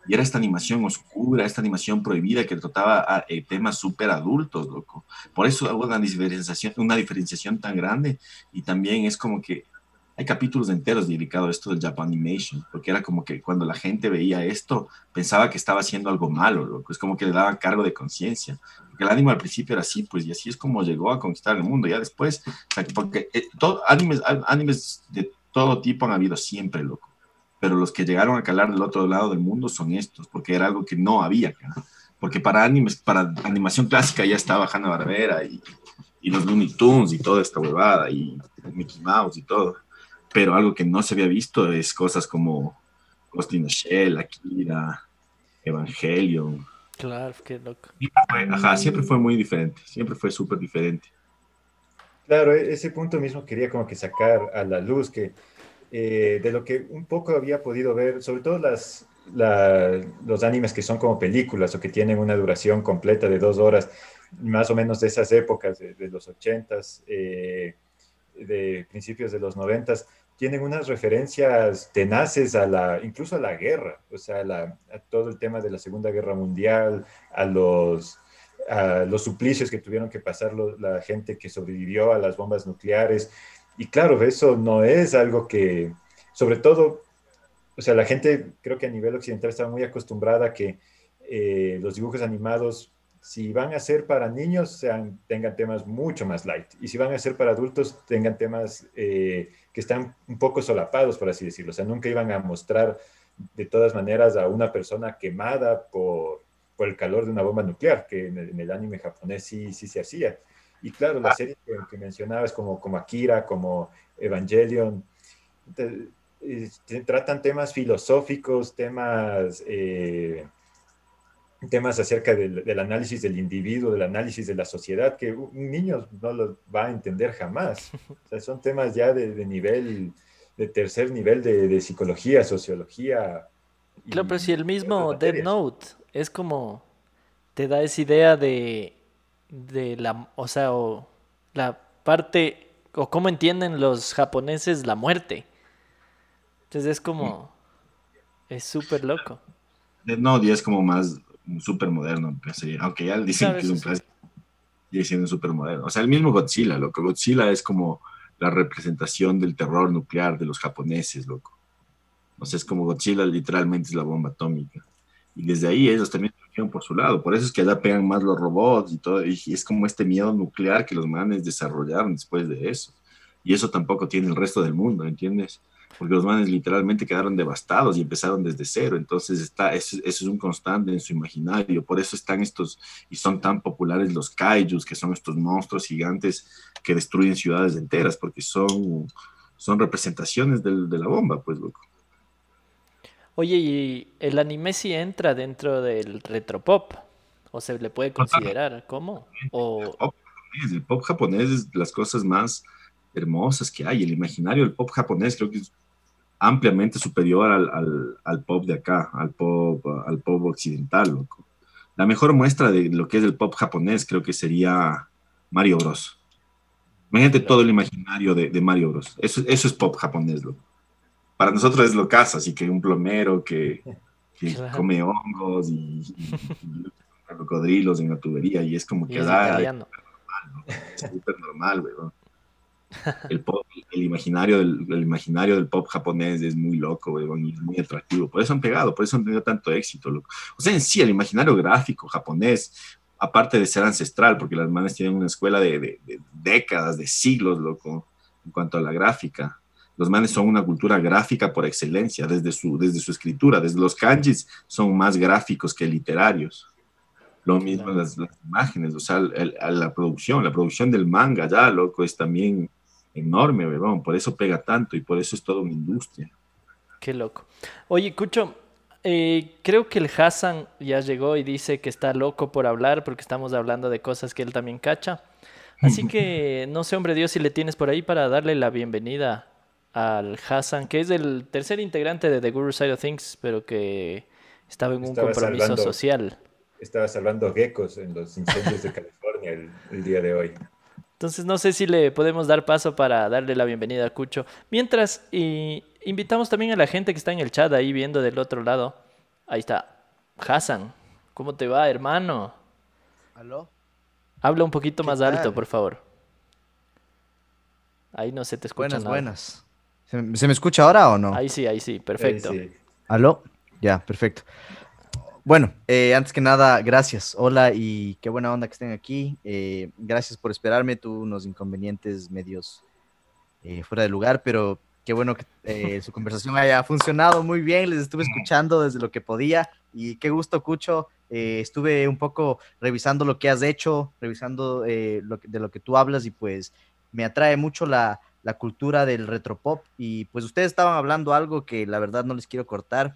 y era esta animación oscura, esta animación prohibida que trataba a, eh, temas súper adultos, loco. Por eso hubo una diferenciación, una diferenciación tan grande y también es como que hay capítulos enteros dedicados a esto del Japanimation, porque era como que cuando la gente veía esto, pensaba que estaba haciendo algo malo, loco. Es como que le daban cargo de conciencia. Porque el anime al principio era así, pues, y así es como llegó a conquistar el mundo. Ya después, porque eh, todo, animes, animes de todo tipo han habido siempre, loco pero los que llegaron a calar del otro lado del mundo son estos, porque era algo que no había acá. Porque para, animes, para animación clásica ya estaba Hanna Barbera y, y los Looney Tunes y toda esta huevada, y Mickey Mouse y todo. Pero algo que no se había visto es cosas como Ghost in the Shell, Akira, Evangelion. Claro, qué loco. ajá, siempre fue muy diferente, siempre fue súper diferente. Claro, e-, ese punto mismo quería como que sacar a la luz que eh, de lo que un poco había podido ver, sobre todo las, los animes que son como películas o que tienen una duración completa de dos horas, más o menos de esas épocas, de, los ochentas, eh, de principios de los noventas, tienen unas referencias tenaces a la, incluso a la guerra, o sea, a, todo el tema de la Segunda Guerra Mundial, a los, a los suplicios que tuvieron que pasar la gente que sobrevivió a las bombas nucleares, y claro, eso no es algo que, sobre todo, o sea, la gente creo que a nivel occidental está muy acostumbrada a que eh, los dibujos animados, si van a ser para niños, sean, tengan temas mucho más light. Y si van a ser para adultos, tengan temas eh, que están un poco solapados, por así decirlo. O sea, nunca iban a mostrar de todas maneras a una persona quemada por, por el calor de una bomba nuclear, que en el, anime japonés sí, sí se hacía. Y claro, las ah. series que, mencionabas, como, como Akira, como Evangelion, tratan temas filosóficos, temas, eh, temas acerca del, análisis del individuo, del análisis de la sociedad, que un niño no lo va a entender jamás. O sea, son temas ya de, nivel, de tercer nivel de, psicología, sociología. Claro, pero si el mismo Dead Note es como, te da esa idea de de la, o sea, o la parte, o cómo entienden los japoneses la muerte. Entonces es como, es súper loco. No, ya es como más súper moderno, aunque ya dicen que es un clásico, sigue siendo súper moderno. O sea, el mismo Godzilla, loco. Godzilla es como la representación del terror nuclear de los japoneses, loco. O sea, es como Godzilla literalmente es la bomba atómica. Y desde ahí ellos también por su lado. Por eso es que allá pegan más los robots y todo. Y es como este miedo nuclear que los manes desarrollaron después de eso. Y eso tampoco tiene el resto del mundo, ¿entiendes? porque los manes literalmente quedaron devastados y empezaron desde cero. Entonces, está, eso, es un constante en su imaginario. Por eso están estos, y son tan populares los kaijus, que son estos monstruos gigantes que destruyen ciudades enteras, porque son, son representaciones de la bomba, pues, loco. Oye, ¿y el anime sí entra dentro del retropop? ¿O se le puede considerar? ¿Cómo? O... El pop japonés es las cosas más hermosas que hay. El imaginario del pop japonés creo que es ampliamente superior al, pop de acá, al pop, al pop occidental, loco. La mejor muestra de lo que es el pop japonés creo que sería Mario Bros. Imagínate todo el imaginario de, Mario Bros. Eso, eso es pop japonés, loco. Para nosotros es lo caso, así que un plomero que, come hongos y, cocodrilos en la tubería y es como que da... Es súper normal, weón. El, pop, el, imaginario del, el imaginario del pop japonés es muy loco, y es muy atractivo. Por eso han pegado, por eso han tenido tanto éxito. O sea, en sí, el imaginario gráfico japonés, aparte de ser ancestral, porque las manes tienen una escuela de, décadas, de siglos, loco, en cuanto a la gráfica. Los manes son una cultura gráfica por excelencia, desde su, desde su escritura, desde los kanjis son más gráficos que literarios. Lo mismo las, imágenes, o sea, la producción, la producción del manga ya, loco, es también enorme, weón. Por eso pega tanto y por eso es toda una industria. Qué loco. Oye, Cucho, eh, creo que el Hassan ya llegó y dice que está loco por hablar porque estamos hablando de cosas que él también cacha. Así que no sé, hombre Dios, si le tienes por ahí para darle la bienvenida al Hassan, que es el tercer integrante de The Guru Side of Things, pero que estaba en un compromiso social. Estaba salvando geckos en los incendios de California el día de hoy. Entonces no sé si le podemos dar paso para darle la bienvenida a Cucho. Mientras, invitamos también a la gente que está en el chat ahí viendo del otro lado. Ahí está. Hassan, ¿cómo te va, hermano? ¿Aló? Habla un poquito más alto, por favor. Ahí no se te escucha buenas, Buenas, ¿Se, me escucha ahora o no? Ahí sí, ahí sí, perfecto. ¿Aló? Ya, perfecto. Bueno, eh, antes que nada, gracias. Hola y qué buena onda que estén aquí. Eh, gracias por esperarme. Tuve unos inconvenientes medios eh, fuera de lugar, pero qué bueno que su conversación haya funcionado muy bien. Les estuve escuchando desde lo que podía y qué gusto, Cucho. estuve un poco revisando lo que has hecho, revisando lo de lo que tú hablas y pues me atrae mucho la, la cultura del retropop. Y pues ustedes estaban hablando algo que la verdad no les quiero cortar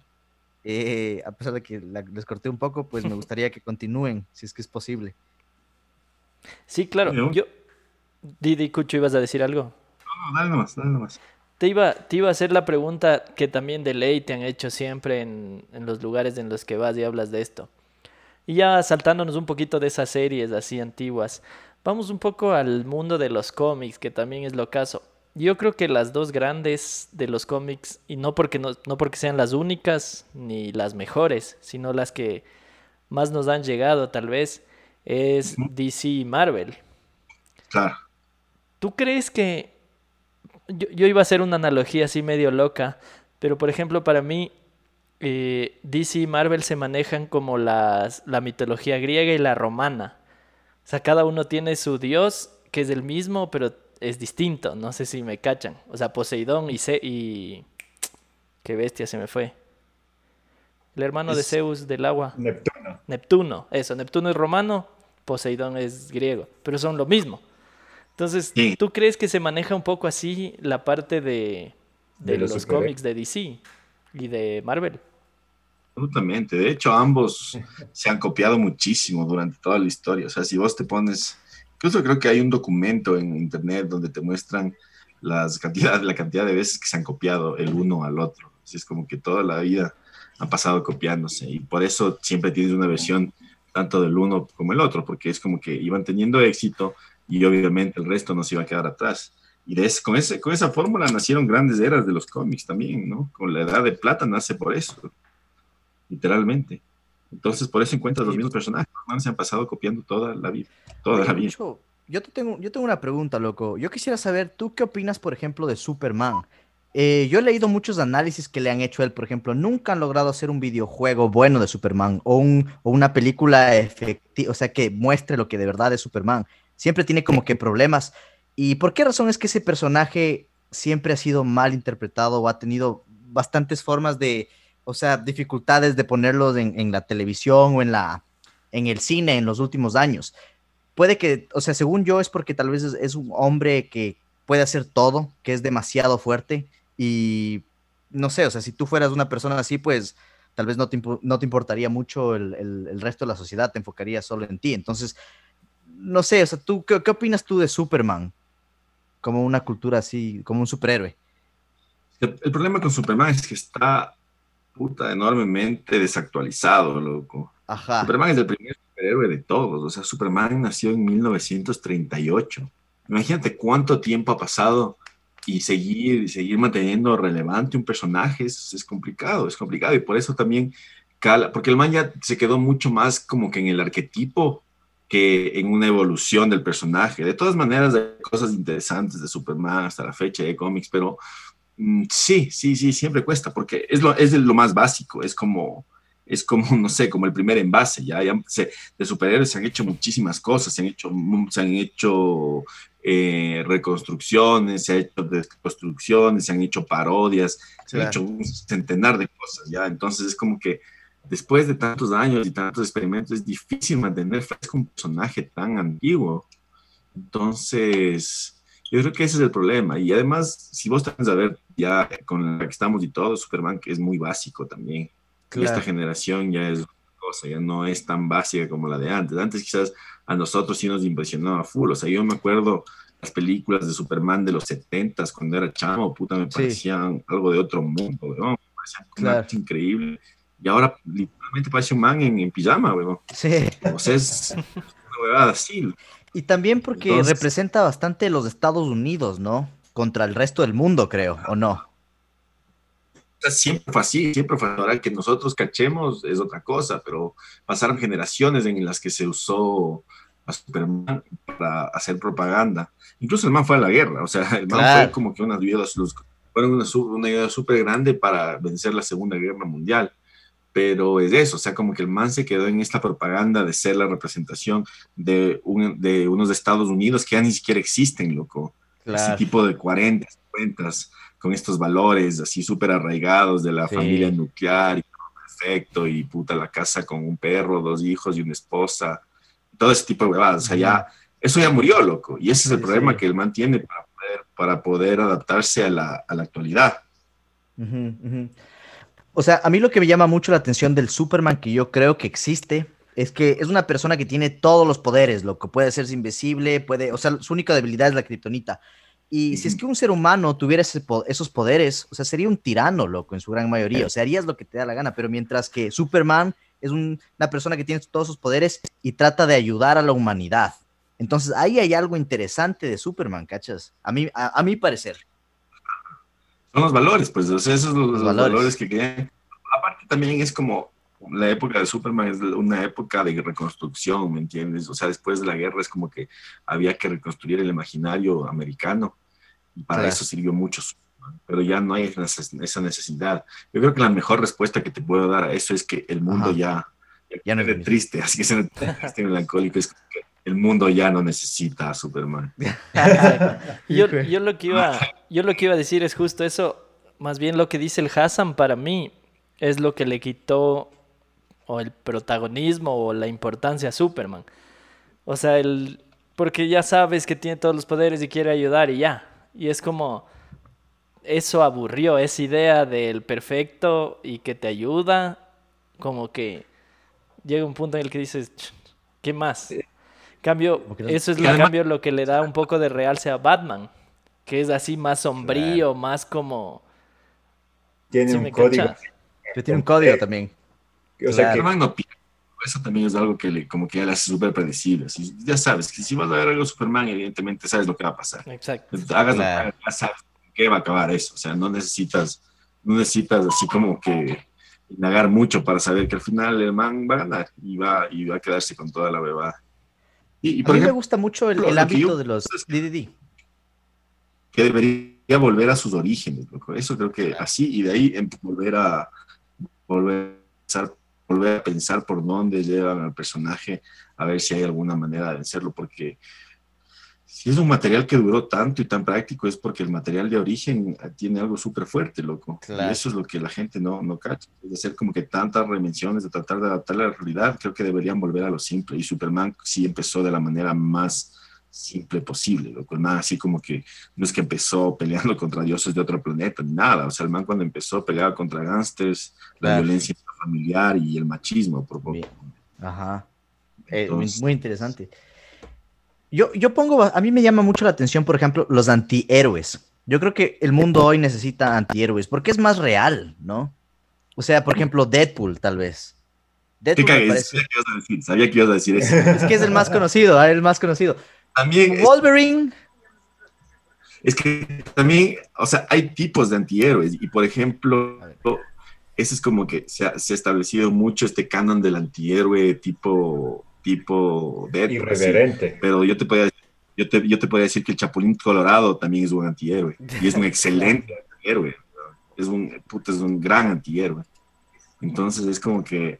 eh, a pesar de que les corté un poco, pues me gustaría que continúen, si es que es posible. Sí, claro. Yo, Didi Cucho, ¿ibas a decir algo? No, no, dale nomás, dale nomás. Te iba, te iba a hacer la pregunta que también de ley te han hecho siempre en, en los lugares en los que vas y hablas de esto. Y ya saltándonos un poquito de esas series así antiguas, vamos un poco al mundo de los cómics, que también es lo caso. Yo creo que las dos grandes de los cómics, y no porque, no, no porque sean las únicas ni las mejores, sino las que más nos han llegado tal vez, es DC y Marvel. Claro. ¿Tú crees que... Yo, iba a hacer una analogía así medio loca, pero por ejemplo para mí eh, DC y Marvel se manejan como las, la mitología griega y la romana. O sea, cada uno tiene su dios, que es el mismo, pero es distinto, no sé si me cachan. O sea, Poseidón y... Ce y... Qué bestia se me fue. El hermano de Zeus del agua. Neptuno. Neptuno, eso. Neptuno es romano, Poseidón es griego, pero son lo mismo. Entonces, ¿tú crees que se maneja un poco así la parte de, de, los, cómics de DC y de Marvel? Absolutamente. De hecho, ambos se han copiado muchísimo durante toda la historia. O sea, si vos te pones Incluso creo que hay un documento en internet donde te muestran las cantidad, la cantidad de veces que se han copiado el uno al otro. Así es como que toda la vida han pasado copiándose y por eso siempre tienes una versión tanto del uno como el otro, porque es como que iban teniendo éxito y obviamente el resto no se iba a quedar atrás. Y de con, ese, con esa fórmula nacieron grandes eras de los cómics también, ¿no? Con la edad de plata nace por eso, literalmente. Entonces, por eso encuentras los mismos personajes. Los se han pasado copiando toda la vida. Toda la vida. yo, te tengo, yo tengo una pregunta, loco. Yo quisiera saber, ¿tú qué opinas, por ejemplo, de Superman? Eh, yo he leído muchos análisis que le han hecho a él, por ejemplo, nunca han logrado hacer un videojuego bueno de Superman o, un, o una película efectiva, o sea, que muestre lo que de verdad es Superman. Siempre tiene como que problemas. ¿Y por qué razón es que ese personaje siempre ha sido mal interpretado o ha tenido bastantes formas de, o sea, dificultades de ponerlo en, la televisión o en, la, en el cine en los últimos años. Puede que, o sea, según yo es porque tal vez es, un hombre que puede hacer todo, que es demasiado fuerte y no sé, o sea, si tú fueras una persona así, pues tal vez no te, no te importaría mucho el, el, resto de la sociedad, te enfocarías solo en ti. Entonces, no sé, o sea, ¿tú, qué, qué opinas tú de Superman? Como una cultura así, como un superhéroe. El, problema con Superman es que está puta enormemente desactualizado, loco. Ajá. Superman es el primer superhéroe de todos. O sea, Superman nació en 1938. Imagínate cuánto tiempo ha pasado y seguir, seguir manteniendo relevante un personaje es, es, complicado, es complicado. Y por eso también cala, porque el man ya se quedó mucho más como que en el arquetipo que en una evolución del personaje. De todas maneras, hay cosas interesantes de Superman hasta la fecha de cómics, pero sí, sí, sí, siempre cuesta, porque es lo, es lo más básico, es como, es como, no sé, como el primer envase, ya, ya se, de superhéroes se han hecho muchísimas cosas, se han hecho, se han hecho eh, reconstrucciones, se han hecho desconstrucciones, se han hecho parodias, se han hecho un centenar de cosas, ya, entonces es como que después de tantos años y tantos experimentos, es difícil mantener fresco un personaje tan antiguo. Entonces, yo creo que ese es el problema. Y además, si vos estás a ver ya con la que estamos y todo, Superman, que es muy básico también. esta generación ya es cosa, ya no es tan básica como la de antes. Antes quizás a nosotros sí nos impresionaba full. O sea, yo me acuerdo las películas de Superman de los 70 cuando era chamo, puta, me parecían algo de otro mundo, me parecían claro. increíble y ahora literalmente parece un man en, pijama, weón. Sí. O sea, es una huevada así. Y también porque representa bastante los Estados Unidos, ¿no? Contra el resto del mundo, creo, ¿o no? Siempre fue así, siempre fue ahora que nosotros cachemos es otra cosa, pero pasaron generaciones en las que se usó a Superman para hacer propaganda. Incluso el man fue a la guerra, o sea, el man fue como que una ayuda, fueron una, una ayuda súper grande para vencer la Segunda Guerra Mundial pero es eso, o sea, como que el man se quedó en esta propaganda de ser la representación de, de unos Estados Unidos que ya ni siquiera existen, loco. Ese tipo de 40, 50, con estos valores así súper arraigados de la familia nuclear y perfecto, y puta la casa con un perro, dos hijos y una esposa, todo ese tipo de huevadas, o sea, ya, eso ya murió, loco, y ese es el problema que el man tiene para poder, para poder adaptarse a la, a la actualidad. O sea, a mí lo que me llama mucho la atención del Superman que yo creo que existe es que es una persona que tiene todos los poderes, lo que puede hacerse invisible, puede, o sea, su única debilidad es la kriptonita. Y si es que un ser humano tuviera esos poderes, o sea, sería un tirano, loco, en su gran mayoría. O sea, harías lo que te da la gana, pero mientras que Superman es una persona que tiene todos sus poderes y trata de ayudar a la humanidad. Entonces, ahí hay algo interesante de Superman, ¿cachas? A mí, a mi parecer. Son los valores, pues, o sea, esos son los, valores. que quedan. Aparte también es como la época de Superman es una época de reconstrucción, ¿me entiendes? O sea, después de la guerra es como que había que reconstruir el imaginario americano y para eso sirvió mucho pero ya no hay esa necesidad. Yo creo que la mejor respuesta que te puedo dar a eso es que el mundo ya, ya, no es triste, así que se triste melancólico, es que el mundo ya no necesita a Superman. yo, yo, lo que iba, yo lo que iba a decir es justo eso, más bien lo que dice el Hassan para mí es lo que le quitó o el protagonismo o la importancia a Superman. O sea, el, porque ya sabes que tiene todos los poderes y quiere ayudar y ya. Y es como, eso aburrió, esa idea del perfecto y que te ayuda, como que llega un punto en el que dices, ¿qué más? Cambio, eso es lo, cambio lo que le da un poco de realce a Batman, que es así más sombrío, más como... Tiene un código. tiene un código también. O sea, que no eso también es algo que le, como que ya le hace súper predecible. ya sabes que si vas a ver algo Superman, evidentemente sabes lo que va a pasar. Exacto. hagas lo que hagas, sabes qué va a acabar eso. O sea, no necesitas, no necesitas así como que indagar mucho para saber que al final el man va a ganar y va, y va a quedarse con toda la bebada. Y, a mí me gusta mucho el, el ámbito de los DDD. Que debería volver a sus orígenes, Eso creo que así, y de ahí em, volver a volver a, volver a pensar por dónde llevan al personaje, a ver si hay alguna manera de vencerlo, porque si es un material que duró tanto y tan práctico, es porque el material de origen tiene algo súper fuerte, loco. Claro. Y eso es lo que la gente no, no cacha. Es de hacer como que tantas remenciones, de tratar de adaptar a la realidad, creo que deberían volver a lo simple. Y Superman sí empezó de la manera más simple posible, loco. El man así como que no es que empezó peleando contra dioses de otro planeta, ni nada. O sea, el man cuando empezó peleaba contra gángsters, la violencia familiar y el machismo, por poco. Ajá. Eh, Entonces- muy interesante. Yo, yo pongo, a mí me llama mucho la atención, por ejemplo, los antihéroes. Yo creo que el mundo hoy necesita antihéroes porque es más real, ¿no? O sea, por ejemplo, Deadpool, tal vez. ¿Qué Deadpool me parece- Sabía que ibas a decir, sabía que ibas a decir eso. es que es el más conocido, ah, el más conocido. También Wolverine, Es que también, o sea, hay tipos de antihéroes y por ejemplo, ese es como que se ha, se ha establecido mucho este canon del antihéroe tipo, tipo así. Irreverente. Pero yo te podía yo te, yo te podía decir que el Chapulín Colorado también es un antihéroe y es un excelente antihéroe. Es un, puta, es un gran antihéroe. Entonces es como que,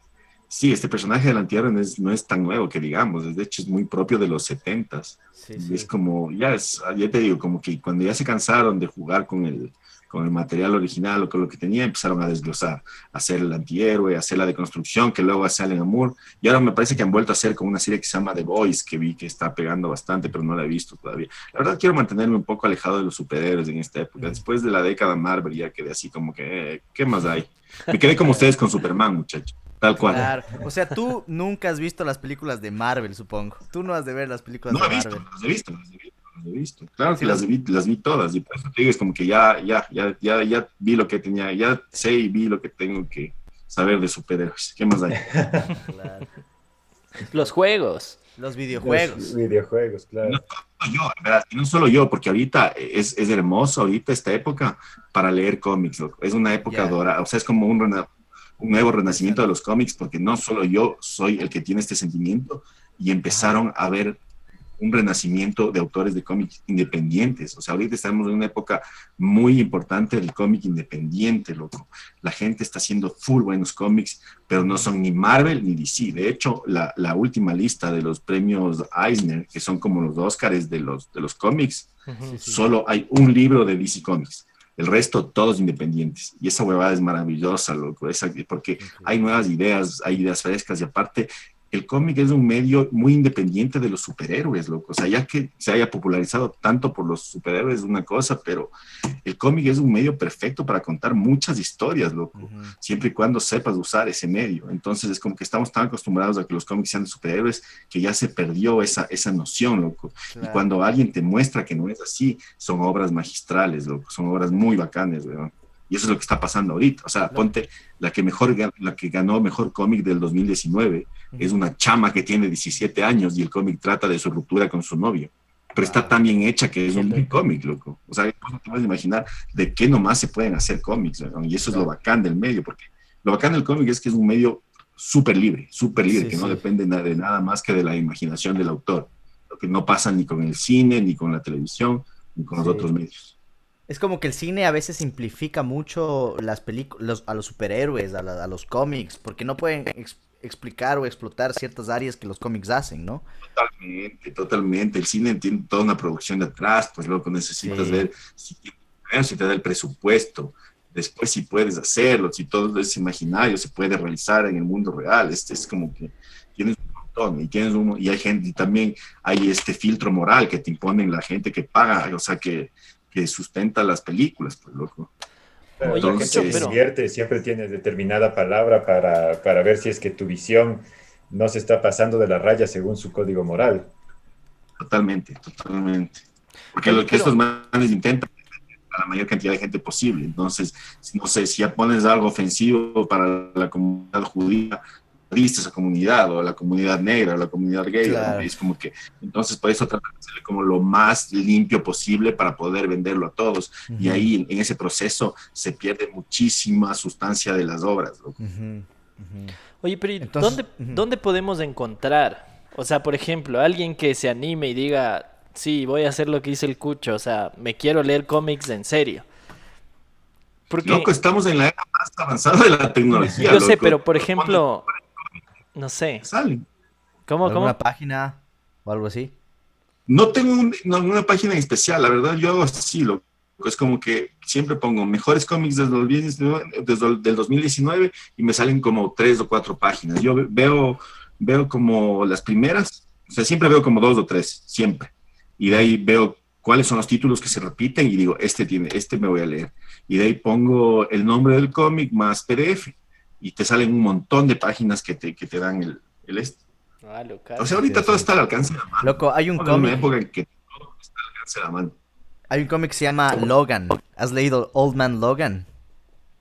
sí, este personaje del antihéroe no es, no es tan nuevo que digamos, de hecho es muy propio de los setentas. Sí, sí. es como, ya es, ya te digo, como que cuando ya se cansaron de jugar con el, con el material original o con lo que tenía, empezaron a desglosar, a hacer el antihéroe, a hacer la deconstrucción que luego hace Alan Moore. Y ahora me parece que han vuelto a hacer con una serie que se llama The Boys, que vi que está pegando bastante, pero no la he visto todavía. La verdad quiero mantenerme un poco alejado de los superhéroes en esta época. Después de la década Marvel ya quedé así como que, eh, ¿qué más hay? Me quedé como ustedes con Superman, muchachos. Tal cual. Claro. O sea, tú nunca has visto las películas de Marvel, supongo. Tú no has de ver las películas No de he visto, Marvel. las he visto, las he visto, las he visto. Claro Sí, que las- las vi, las vi todas y por eso te digo, es como que ya, ya, ya, ya, ya vi lo que tenía, ya sé y vi lo que tengo que saber de superhéroes. ¿Qué más hay? Claro. Los juegos. Los videojuegos. Los videojuegos, claro. No solo yo, en verdad, y no solo yo, porque ahorita es, es hermoso, ahorita esta época para leer cómics, loco. es una época Ya. dorada, o sea, es como un, rena- un nuevo renacimiento de los cómics, porque no solo yo soy el que tiene este sentimiento, y empezaron a ver un renacimiento de autores de cómics independientes. O sea, ahorita estamos en una época muy importante del cómic independiente, loco. La gente está haciendo full buenos cómics, pero no son ni Marvel ni DC. De hecho, la, la última lista de los premios Eisner, que son como los Óscares de los, de los cómics, solo hay un libro de DC Comics. El resto, todos independientes. Y esa huevada es maravillosa, loco. Esa, porque hay nuevas ideas, hay ideas frescas y aparte el cómic es un medio muy independiente de los superhéroes, loco. O sea, ya que se haya popularizado tanto por los superhéroes es una cosa, pero el cómic es un medio perfecto para contar muchas historias, loco. Siempre y cuando sepas usar ese medio. Entonces es como que estamos tan acostumbrados a que los cómics sean de superhéroes que ya se perdió esa, esa noción, loco. Y cuando alguien te muestra que no es así, son obras magistrales, loco. Son obras muy bacanes, weón. Y eso es lo que está pasando ahorita. O sea, ponte la que mejor la que ganó mejor cómic del 2019 es una chama que tiene 17 años y el cómic trata de su ruptura con su novio. Pero está tan bien hecha que es un cómic, loco. O sea, no te puedes imaginar de qué nomás se pueden hacer cómics. Y eso es lo bacán del medio, porque lo bacán del cómic es que es un medio súper libre, súper libre, Sí, que no sí. depende de nada más que de la imaginación del autor. Lo que no pasa ni con el cine, ni con la televisión, ni con los otros medios. Es como que el cine a veces simplifica mucho las películas a los superhéroes, a, la- a los cómics, porque no pueden ex- explicar o explotar ciertas áreas que los cómics hacen, ¿no? Totalmente, totalmente. El cine tiene toda una producción detrás, pues luego necesitas Sí. ver si, si te da el presupuesto, después si puedes hacerlo, si todo es imaginario, se puede realizar en el mundo real. Este es como que tienes un montón y tienes uno, y hay gente, y también hay este filtro moral que te imponen la gente que paga, o sea, que, que sustenta las películas, pues loco. Pero Oye, la gente Cacho, que pero- invierte siempre tiene determinada palabra para, para ver si es que tu visión no se está pasando de la raya según su código moral. Totalmente, totalmente. Porque Oye, lo que pero- estos manes intentan es a la mayor cantidad de gente posible. Entonces, no sé, si ya pones algo ofensivo para la comunidad judía, esa comunidad, o la comunidad negra, o la comunidad gay, Claro. ¿no? es como que, entonces por eso tratan de hacerle como lo más limpio posible para poder venderlo a todos. Y ahí, en ese proceso, se pierde muchísima sustancia de las obras. Oye, pero ¿y Entonces, ¿dónde. ¿dónde podemos encontrar? O sea, por ejemplo, alguien que se anime y diga, sí, voy a hacer lo que dice el Cucho, o sea, me quiero leer cómics en serio. Porque Loco, estamos en la era más avanzada de la tecnología. yo sé, pero por ejemplo, no sé, Salen. ¿cómo, ¿Alguna cómo? página o algo así? No tengo un- no, una página especial, la verdad, yo hago así, lo, es como que siempre pongo mejores cómics desde, el 2019 desde el del 2019 y me salen como tres o cuatro páginas. Yo ve- veo, veo como las primeras, o sea, siempre veo como dos o tres, siempre. Y de ahí veo cuáles son los títulos que se repiten y digo, este tiene, este me voy a leer. Y de ahí pongo el nombre del cómic más PDF y te salen un montón de páginas que te, que te dan el, el este. Ah, loca. O sea, ahorita todo está al alcance de la mano. Loco, hay un una cómic. época en que todo está al alcance de la mano. Hay un cómic que se llama Logan. ¿Has leído Old Man Logan?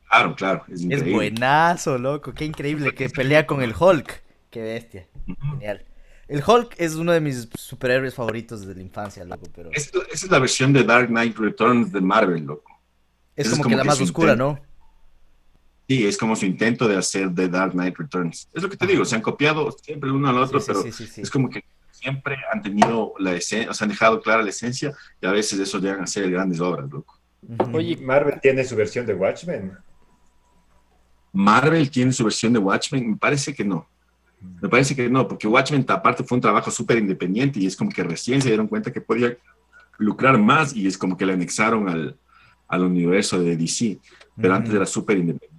Claro, claro, es buenazo, loco. Qué increíble que pelea con el Hulk. Qué bestia. Genial. El Hulk es uno de mis superhéroes favoritos desde la infancia, loco, pero esa es la versión de Dark Knight Returns de Marvel, loco. es como, como que la que más oscura, intento. ¿no? Sí, es como su intento de hacer The Dark Knight Returns. Es lo que te digo, se han copiado siempre el uno al otro, Sí, pero sí, sí, sí. es como que siempre han tenido la esencia, o sea, han dejado clara la esencia y a veces eso llegan a ser grandes obras, loco. Oye, Marvel tiene su versión de Watchmen. Marvel tiene su versión de Watchmen, me parece que no. Me parece que no, porque Watchmen aparte fue un trabajo súper independiente y es como que recién se dieron cuenta que podía lucrar más y es como que le anexaron al, al universo de DC, pero Ujú. antes era súper independiente.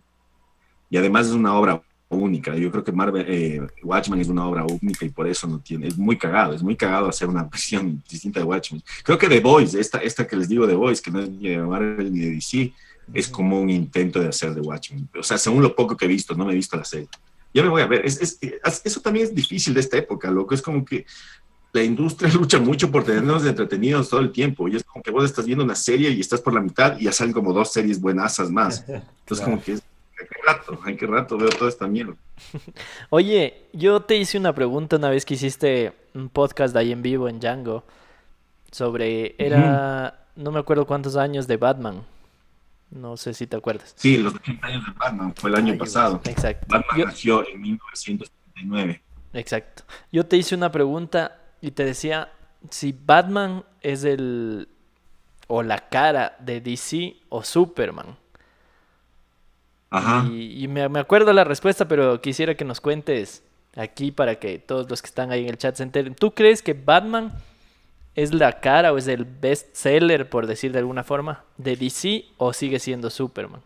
Y además es una obra única. Yo creo que Marvel, eh, Watchmen es una obra única y por eso no tiene, es muy cagado, es muy cagado hacer una versión distinta de Watchmen. Creo que The Voice, esta, esta que les digo de Voice, que no es ni de Marvel ni de DC, es como un intento de hacer de Watchmen. O sea, según lo poco que he visto, no me he visto la serie. Ya me voy a ver. Es, es- es- eso también es difícil de esta época, loco. Es como que la industria lucha mucho por tenernos entretenidos todo el tiempo. Y es como que vos estás viendo una serie y estás por la mitad y ya salen como dos series buenasas más. Entonces, Claro. como que es. ¿En qué rato? ¿En qué rato veo toda esta mierda? Oye, yo te hice una pregunta una vez que hiciste un podcast ahí en vivo en Django sobre, era, no me acuerdo cuántos años de Batman. No sé si te acuerdas. Sí, los 80 años de Batman fue el año Ay, pasado. Exacto. Batman Yo- nació en 1979. Exacto. Yo te hice una pregunta y te decía si Batman es el o la cara de DC o Superman. Ajá. Y, y me, me acuerdo la respuesta, pero quisiera que nos cuentes aquí para que todos los que están ahí en el chat se enteren. ¿Tú crees que Batman es la cara o es el best seller, por decir de alguna forma, de DC o sigue siendo Superman?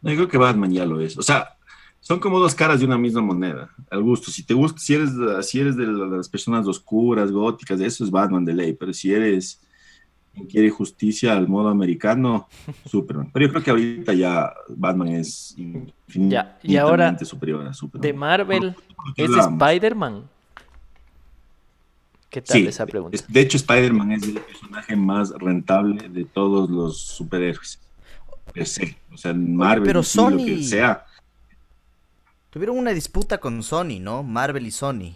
No, yo creo que Batman ya lo es. O sea, son como dos caras de una misma moneda, al gusto. Si te gusta, si eres, si eres de las personas oscuras, góticas, de eso es Batman de ley, pero si eres quien quiere justicia al modo americano, Superman. Pero yo creo que ahorita ya Batman es infinitamente Ya, y ahora, superior a Superman. De Marvel, ¿es. Spider-Man? ¿Qué tal Sí, esa pregunta? de hecho Spider-Man es el personaje más rentable de todos los superhéroes. Per se. O sea, Marvel, pero DC, lo Sony- que sea, Tuvieron una disputa con Sony, ¿no? Marvel y Sony.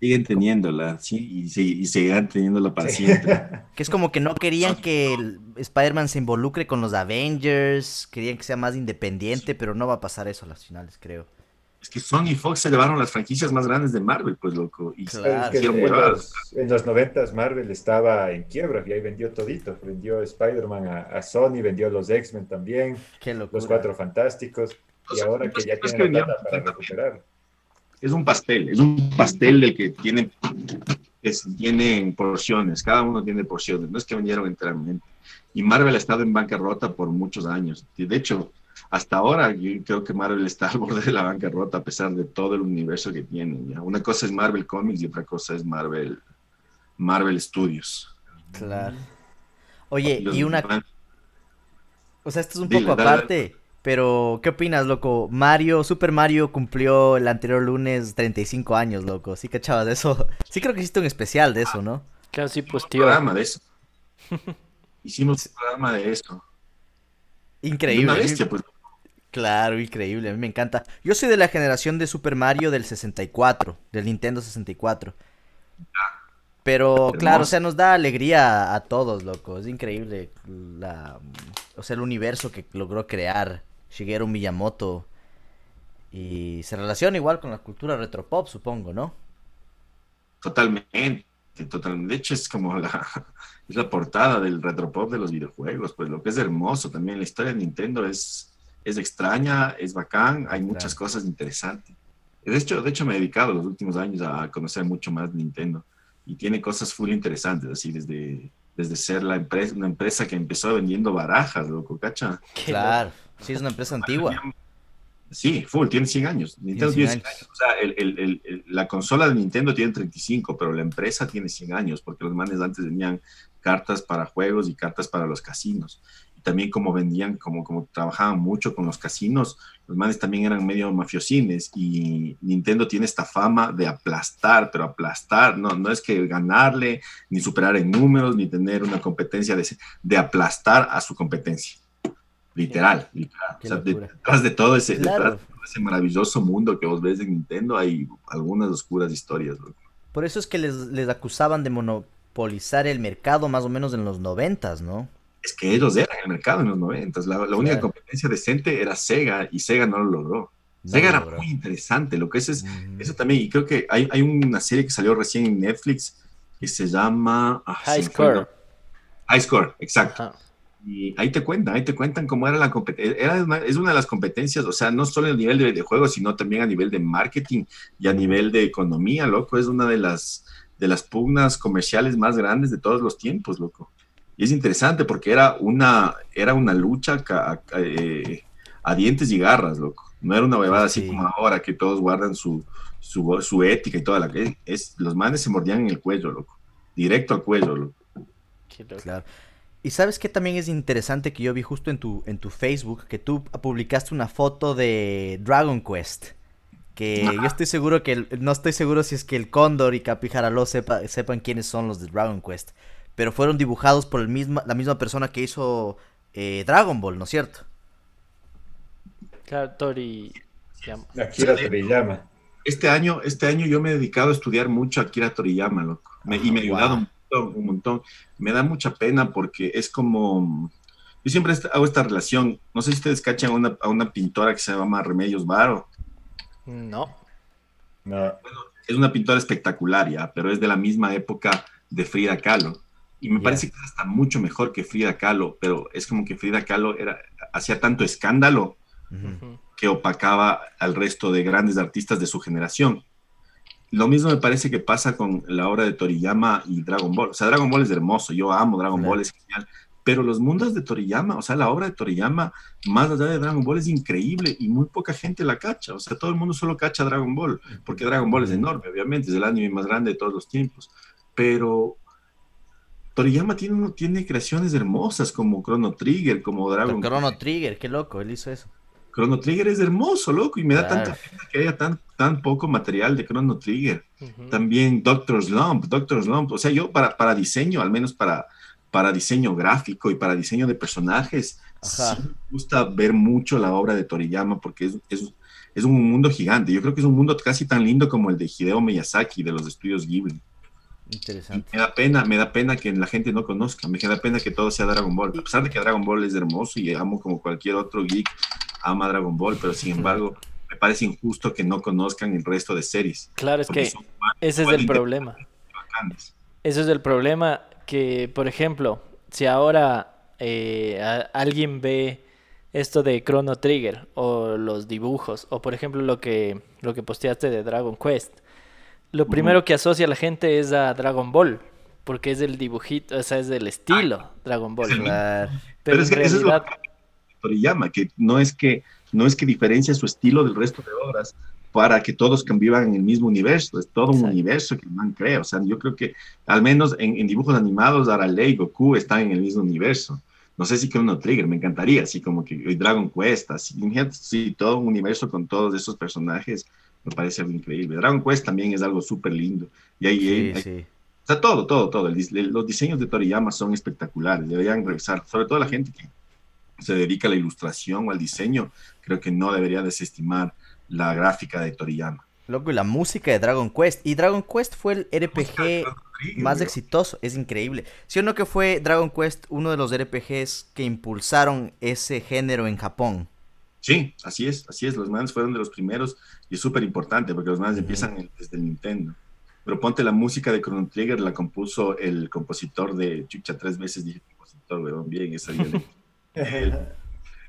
Siguen teniéndola, sí, y, se- y seguirán teniéndola para siempre. Que es como que no querían que Spider-Man se involucre con los Avengers, querían que sea más independiente, pero no va a pasar eso a las finales, creo. Es que Sony y Fox se llevaron las franquicias más grandes de Marvel, pues loco. Y Claro. Es que en, los, en los 90 Marvel estaba en quiebra y ahí vendió todito. Vendió Spider-Man a, a Sony, vendió los X-Men también, Qué los Cuatro Fantásticos. O Y ahora no que ya no es tienen la plata para recuperar. Es un pastel, es un pastel del que tiene, es, tienen porciones, cada uno tiene porciones, no es que vendieron enteramente. Y Marvel ha estado en bancarrota por muchos años. De hecho, hasta ahora yo creo que Marvel está al borde de la bancarrota a pesar de todo el universo que tiene. ¿ya? Una cosa es Marvel Comics y otra cosa es Marvel, Marvel Studios. Claro. Oye, Los y una, o sea, esto es un Dile, poco dale, aparte, pero ¿qué opinas, loco? Mario, Super Mario cumplió el anterior lunes 35 años, loco. ¿Sí cachabas de eso? Sí creo que hiciste un especial de eso, ¿no? Claro, sí, pues un tío. programa de eso. Hicimos un programa de eso. Increíble. Una a bestia, pues. Claro, increíble, a mí me encanta. Yo soy de la generación de Super Mario del 64, del Nintendo 64. Pero claro, o sea, nos da alegría a todos, loco. Es increíble la, o sea, el universo que logró crear Shigeru Miyamoto. Y se relaciona igual con la cultura retropop, supongo, ¿no? Totalmente, totalmente. De hecho, es como la, es la portada del retropop de los videojuegos, pues lo que es hermoso también. La historia de Nintendo es, es extraña, es bacán, hay muchas cosas interesantes. De hecho, de hecho, me he dedicado los últimos años a conocer mucho más Nintendo. y tiene cosas full interesantes, así desde, desde ser la empresa, una empresa que empezó vendiendo barajas, loco, ¿cacha? Claro, sí, es una empresa antigua. Sí, full, tiene 100 años. Nintendo tiene 100 años. O sea, el, el, el, la consola de Nintendo tiene 35, pero la empresa tiene 100 años, porque los manes antes tenían cartas para juegos y cartas para los casinos. Y también como vendían, como, como trabajaban mucho con los casinos, los manes también eran medio mafiosines y Nintendo tiene esta fama de aplastar, pero aplastar, no, no es que ganarle, ni superar en números, ni tener una competencia de, de aplastar a su competencia. Literal, literal. O sea, detrás de todo ese, claro. detrás de ese maravilloso mundo que vos ves en Nintendo hay algunas oscuras historias. Loco. Por eso es que les, les, acusaban de monopolizar el mercado más o menos en los noventas, ¿no? Es que ellos eran el mercado en los noventas. La, la claro. única competencia decente era Sega y Sega no lo logró. No Sega era muy interesante, lo que es, es mm. eso también, y creo que hay, hay, una serie que salió recién en Netflix que se llama... Ah, High Score. High Score, exacto. Ajá. Y ahí te cuentan, ahí te cuentan cómo era la competencia. Es una de las competencias, o sea, no solo a nivel de, de juego, sino también a nivel de marketing y a nivel de economía, loco. Es una de las, de las pugnas comerciales más grandes de todos los tiempos, loco. Y es interesante porque era una, era una lucha a, a, eh, a dientes y garras, loco. No era una huevada sí. así como ahora que todos guardan su, su, su ética y toda la que es. Los manes se mordían en el cuello, loco. Directo al cuello, loco. Claro. Y sabes que también es interesante que yo vi justo en tu, en tu Facebook que tú publicaste una foto de Dragon Quest. Que Ajá. yo estoy seguro que, el, no estoy seguro si es que el Cóndor y Capijaraló sepa, sepan quiénes son los de Dragon Quest. Pero fueron dibujados por el misma, la misma persona que hizo eh, Dragon Ball, ¿no es cierto? Claro, Tori. Akira Toriyama. Este año, este año yo me he dedicado a estudiar mucho a Akira Toriyama, loco. Me, y me ha ayudado un montón. Me da mucha pena porque es como, yo siempre hago esta relación, no sé si ustedes cachan a una, a una pintora que se llama Remedios Varo. No. no. Bueno, es una pintora espectacular ya, pero es de la misma época de Frida Kahlo. Y me yeah. parece que está mucho mejor que Frida Kahlo, pero es como que Frida Kahlo era, hacía tanto escándalo uh -huh. que opacaba al resto de grandes artistas de su generación. Lo mismo me parece que pasa con la obra de Toriyama y Dragon Ball. O sea, Dragon Ball es hermoso, yo amo Dragon Ball, es genial. Pero los mundos de Toriyama, o sea, la obra de Toriyama, más allá de Dragon Ball, es increíble y muy poca gente la cacha. O sea, todo el mundo solo cacha Dragon Ball, porque Dragon Ball es enorme, obviamente, es el anime más grande de todos los tiempos. Pero Toriyama tiene, tiene creaciones hermosas como Chrono Trigger, como Dragon Chrono Ball. Trigger, qué loco, él hizo eso. Chrono Trigger es hermoso, loco, y me da claro. tanta pena que haya tan, tan poco material de Chrono Trigger. Uh -huh. También Doctor Slump, Doctor Slump, o sea, yo para, para diseño, al menos para, para diseño gráfico y para diseño de personajes, sí me gusta ver mucho la obra de Toriyama porque es, es, es, un mundo gigante. Yo creo que es un mundo casi tan lindo como el de Hideo Miyazaki de los estudios Ghibli. Interesante. Y me da pena, me da pena que la gente no conozca, me da pena que todo sea Dragon Ball. A pesar de que Dragon Ball es hermoso y amo como cualquier otro geek, ama Dragon Ball, pero sin embargo me parece injusto que no conozcan el resto de series. Claro, es que ese es el problema. Ese es el problema que, por ejemplo, si ahora eh, a, alguien ve esto de Chrono Trigger o los dibujos o por ejemplo lo que lo que posteaste de Dragon Quest, lo primero que asocia la gente es a Dragon Ball, porque es el dibujito, o sea, es del estilo ah, Dragon Ball. Pero es que realidad... eso es lo que Toriyama, que no es que no es que diferencia su estilo del resto de obras para que todos convivan en el mismo universo, es todo Exacto. un universo que el man crea, o sea, yo creo que al menos en, en dibujos animados Arale y Goku están en el mismo universo, no sé si Chrono Trigger, me encantaría, así como que Dragon Quest, así, sí, todo un universo con todos esos personajes, me parece algo increíble. Dragon Quest también es algo súper lindo. Y ahí, sí, hay, sí. o sea, todo, todo, todo. El, los diseños de Toriyama son espectaculares. Deberían revisar, sobre todo la gente que se dedica a la ilustración o al diseño, creo que no debería desestimar la gráfica de Toriyama. Loco, y la música de Dragon Quest. Y Dragon Quest fue el RPG más bro. exitoso. Es increíble. ¿Sí o no que fue Dragon Quest uno de los RPGs que impulsaron ese género en Japón? Sí, así es, así es. Los manes fueron de los primeros y es súper importante porque los manes -huh. empiezan desde el Nintendo. Pero ponte la música de Chrono Trigger, la compuso el compositor de Chucha, tres veces dije compositor, weón, bien, esa el,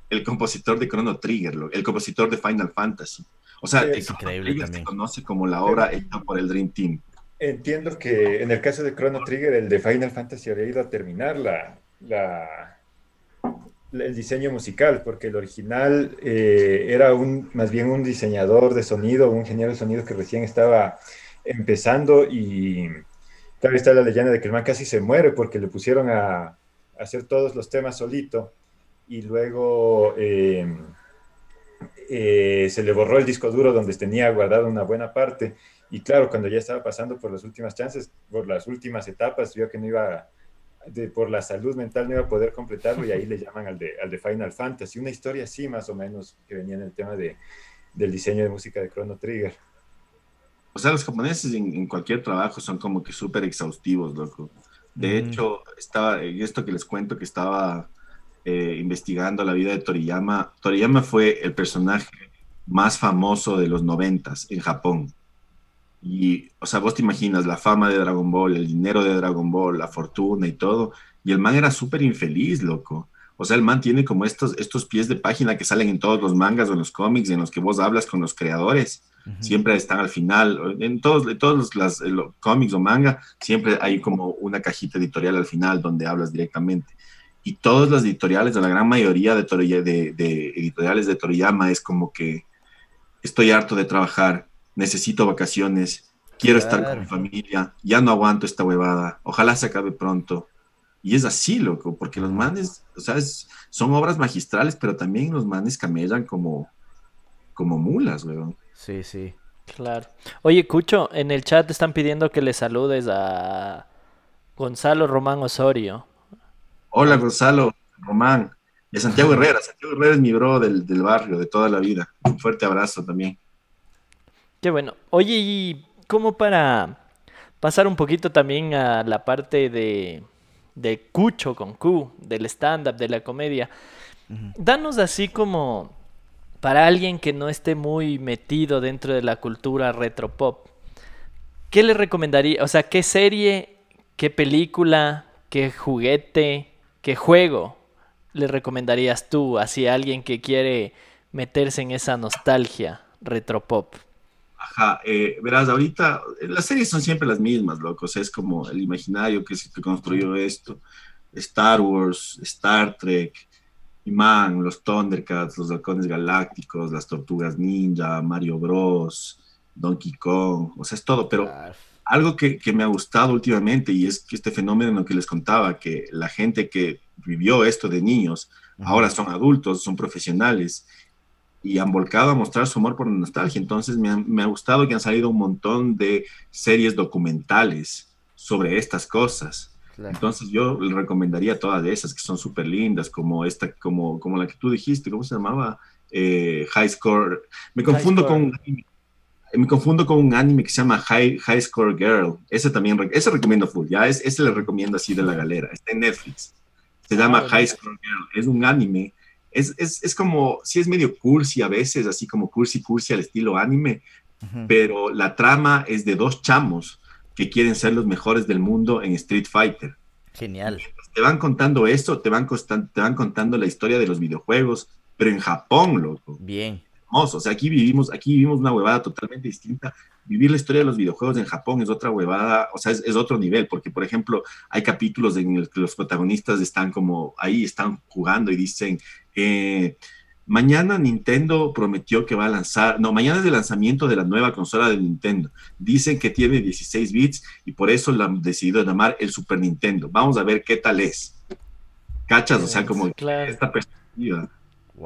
el, compositor de Chrono Trigger, el compositor de Final Fantasy. O sea, es increíble se conoce como la obra hecha por el Dream Team. Entiendo que en el caso de Chrono Trigger, el de Final Fantasy había ido a terminar la, la, el diseño musical, porque el original eh, era un, más bien un diseñador de sonido, un ingeniero de sonido que recién estaba empezando y tal está la leyenda de que el man casi se muere porque le pusieron a, hacer todos los temas solito y luego eh, eh, se le borró el disco duro donde tenía guardado una buena parte y claro, cuando ya estaba pasando por las últimas chances, por las últimas etapas, vio que no iba, de, por la salud mental no iba a poder completarlo y ahí le llaman al de, al de Final Fantasy. Una historia así más o menos que venía en el tema de, del diseño de música de Chrono Trigger. O sea, los japoneses en, cualquier trabajo son como que súper exhaustivos, loco. De mm. hecho, estaba, esto que les cuento que estaba eh, investigando la vida de Toriyama, Toriyama fue el personaje más famoso de los noventas en Japón. Y, o sea, vos te imaginas la fama de Dragon Ball, el dinero de Dragon Ball, la fortuna y todo. Y el man era súper infeliz, loco. O sea, el man tiene como estos, estos pies de página que salen en todos los mangas o en los cómics en los que vos hablas con los creadores. Siempre están al final. En todos, en todos los, cómics o manga, siempre hay como una cajita editorial al final donde hablas directamente. Y todas las editoriales, o la gran mayoría de, de, de editoriales de Toriyama es como que estoy harto de trabajar, necesito vacaciones, quiero estar con mi familia, ya no aguanto esta huevada, ojalá se acabe pronto. Y es así, loco, porque los manes, o sea, son obras magistrales, pero también los manes camellan como, como mulas, weón. Sí, sí. Claro. Oye, Cucho, en el chat están pidiendo que le saludes a Gonzalo Román Osorio. Hola, Gonzalo Román. De Santiago Herrera. Santiago Herrera es mi bro del, del barrio, de toda la vida. Un fuerte abrazo también. Qué bueno. Oye, y como para pasar un poquito también a la parte de, de Cucho con Q, del stand-up, de la comedia, danos así como para alguien que no esté muy metido dentro de la cultura retropop, ¿qué le recomendaría? O sea, ¿qué serie, qué película, qué juguete, qué juego le recomendarías tú así a alguien que quiere meterse en esa nostalgia retropop? Ajá, eh, verás, ahorita las series son siempre las mismas, locos, es como el imaginario que, se, construyó esto, Star Wars, Star Trek, Man, los Thundercats, los halcones galácticos, las tortugas ninja, Mario Bros, Donkey Kong, o sea, es todo, pero algo que, que, me ha gustado últimamente y es que este fenómeno que les contaba, que la gente que vivió esto de niños, ahora son adultos, son profesionales y han volcado a mostrar su amor por la nostalgia. Entonces me, me ha gustado que han salido un montón de series documentales sobre estas cosas. Entonces yo le recomendaría todas esas que son súper lindas, como esta, como, como la que tú dijiste, ¿cómo se llamaba? Eh, High Score. Me confundo con me confundo con un anime que se llama High, High Score Girl. Ese también, ese recomiendo full, ya, es, ese le recomiendo así de la galera. Está en Netflix. Se llama ah, High Score Girl. Es un anime es, es, es, como, sí es medio cursi a veces, así como cursi, cursi al estilo anime, pero la trama es de dos chamos que quieren ser los mejores del mundo en Street Fighter. Genial. Te van contando esto, te van, te van contando la historia de los videojuegos, pero en Japón, loco. Bien. O sea, aquí vivimos, aquí vivimos una huevada totalmente distinta. Vivir la historia de los videojuegos en Japón es otra huevada, o sea, es, es otro nivel, porque, por ejemplo, hay capítulos en los que los protagonistas están como ahí, están jugando y dicen, eh, mañana Nintendo prometió que va a lanzar, no, mañana es el lanzamiento de la nueva consola de Nintendo. Dicen que tiene 16 bits y por eso la han decidido llamar el Super Nintendo. Vamos a ver qué tal es. ¿Cachas? O sea, como esta perspectiva.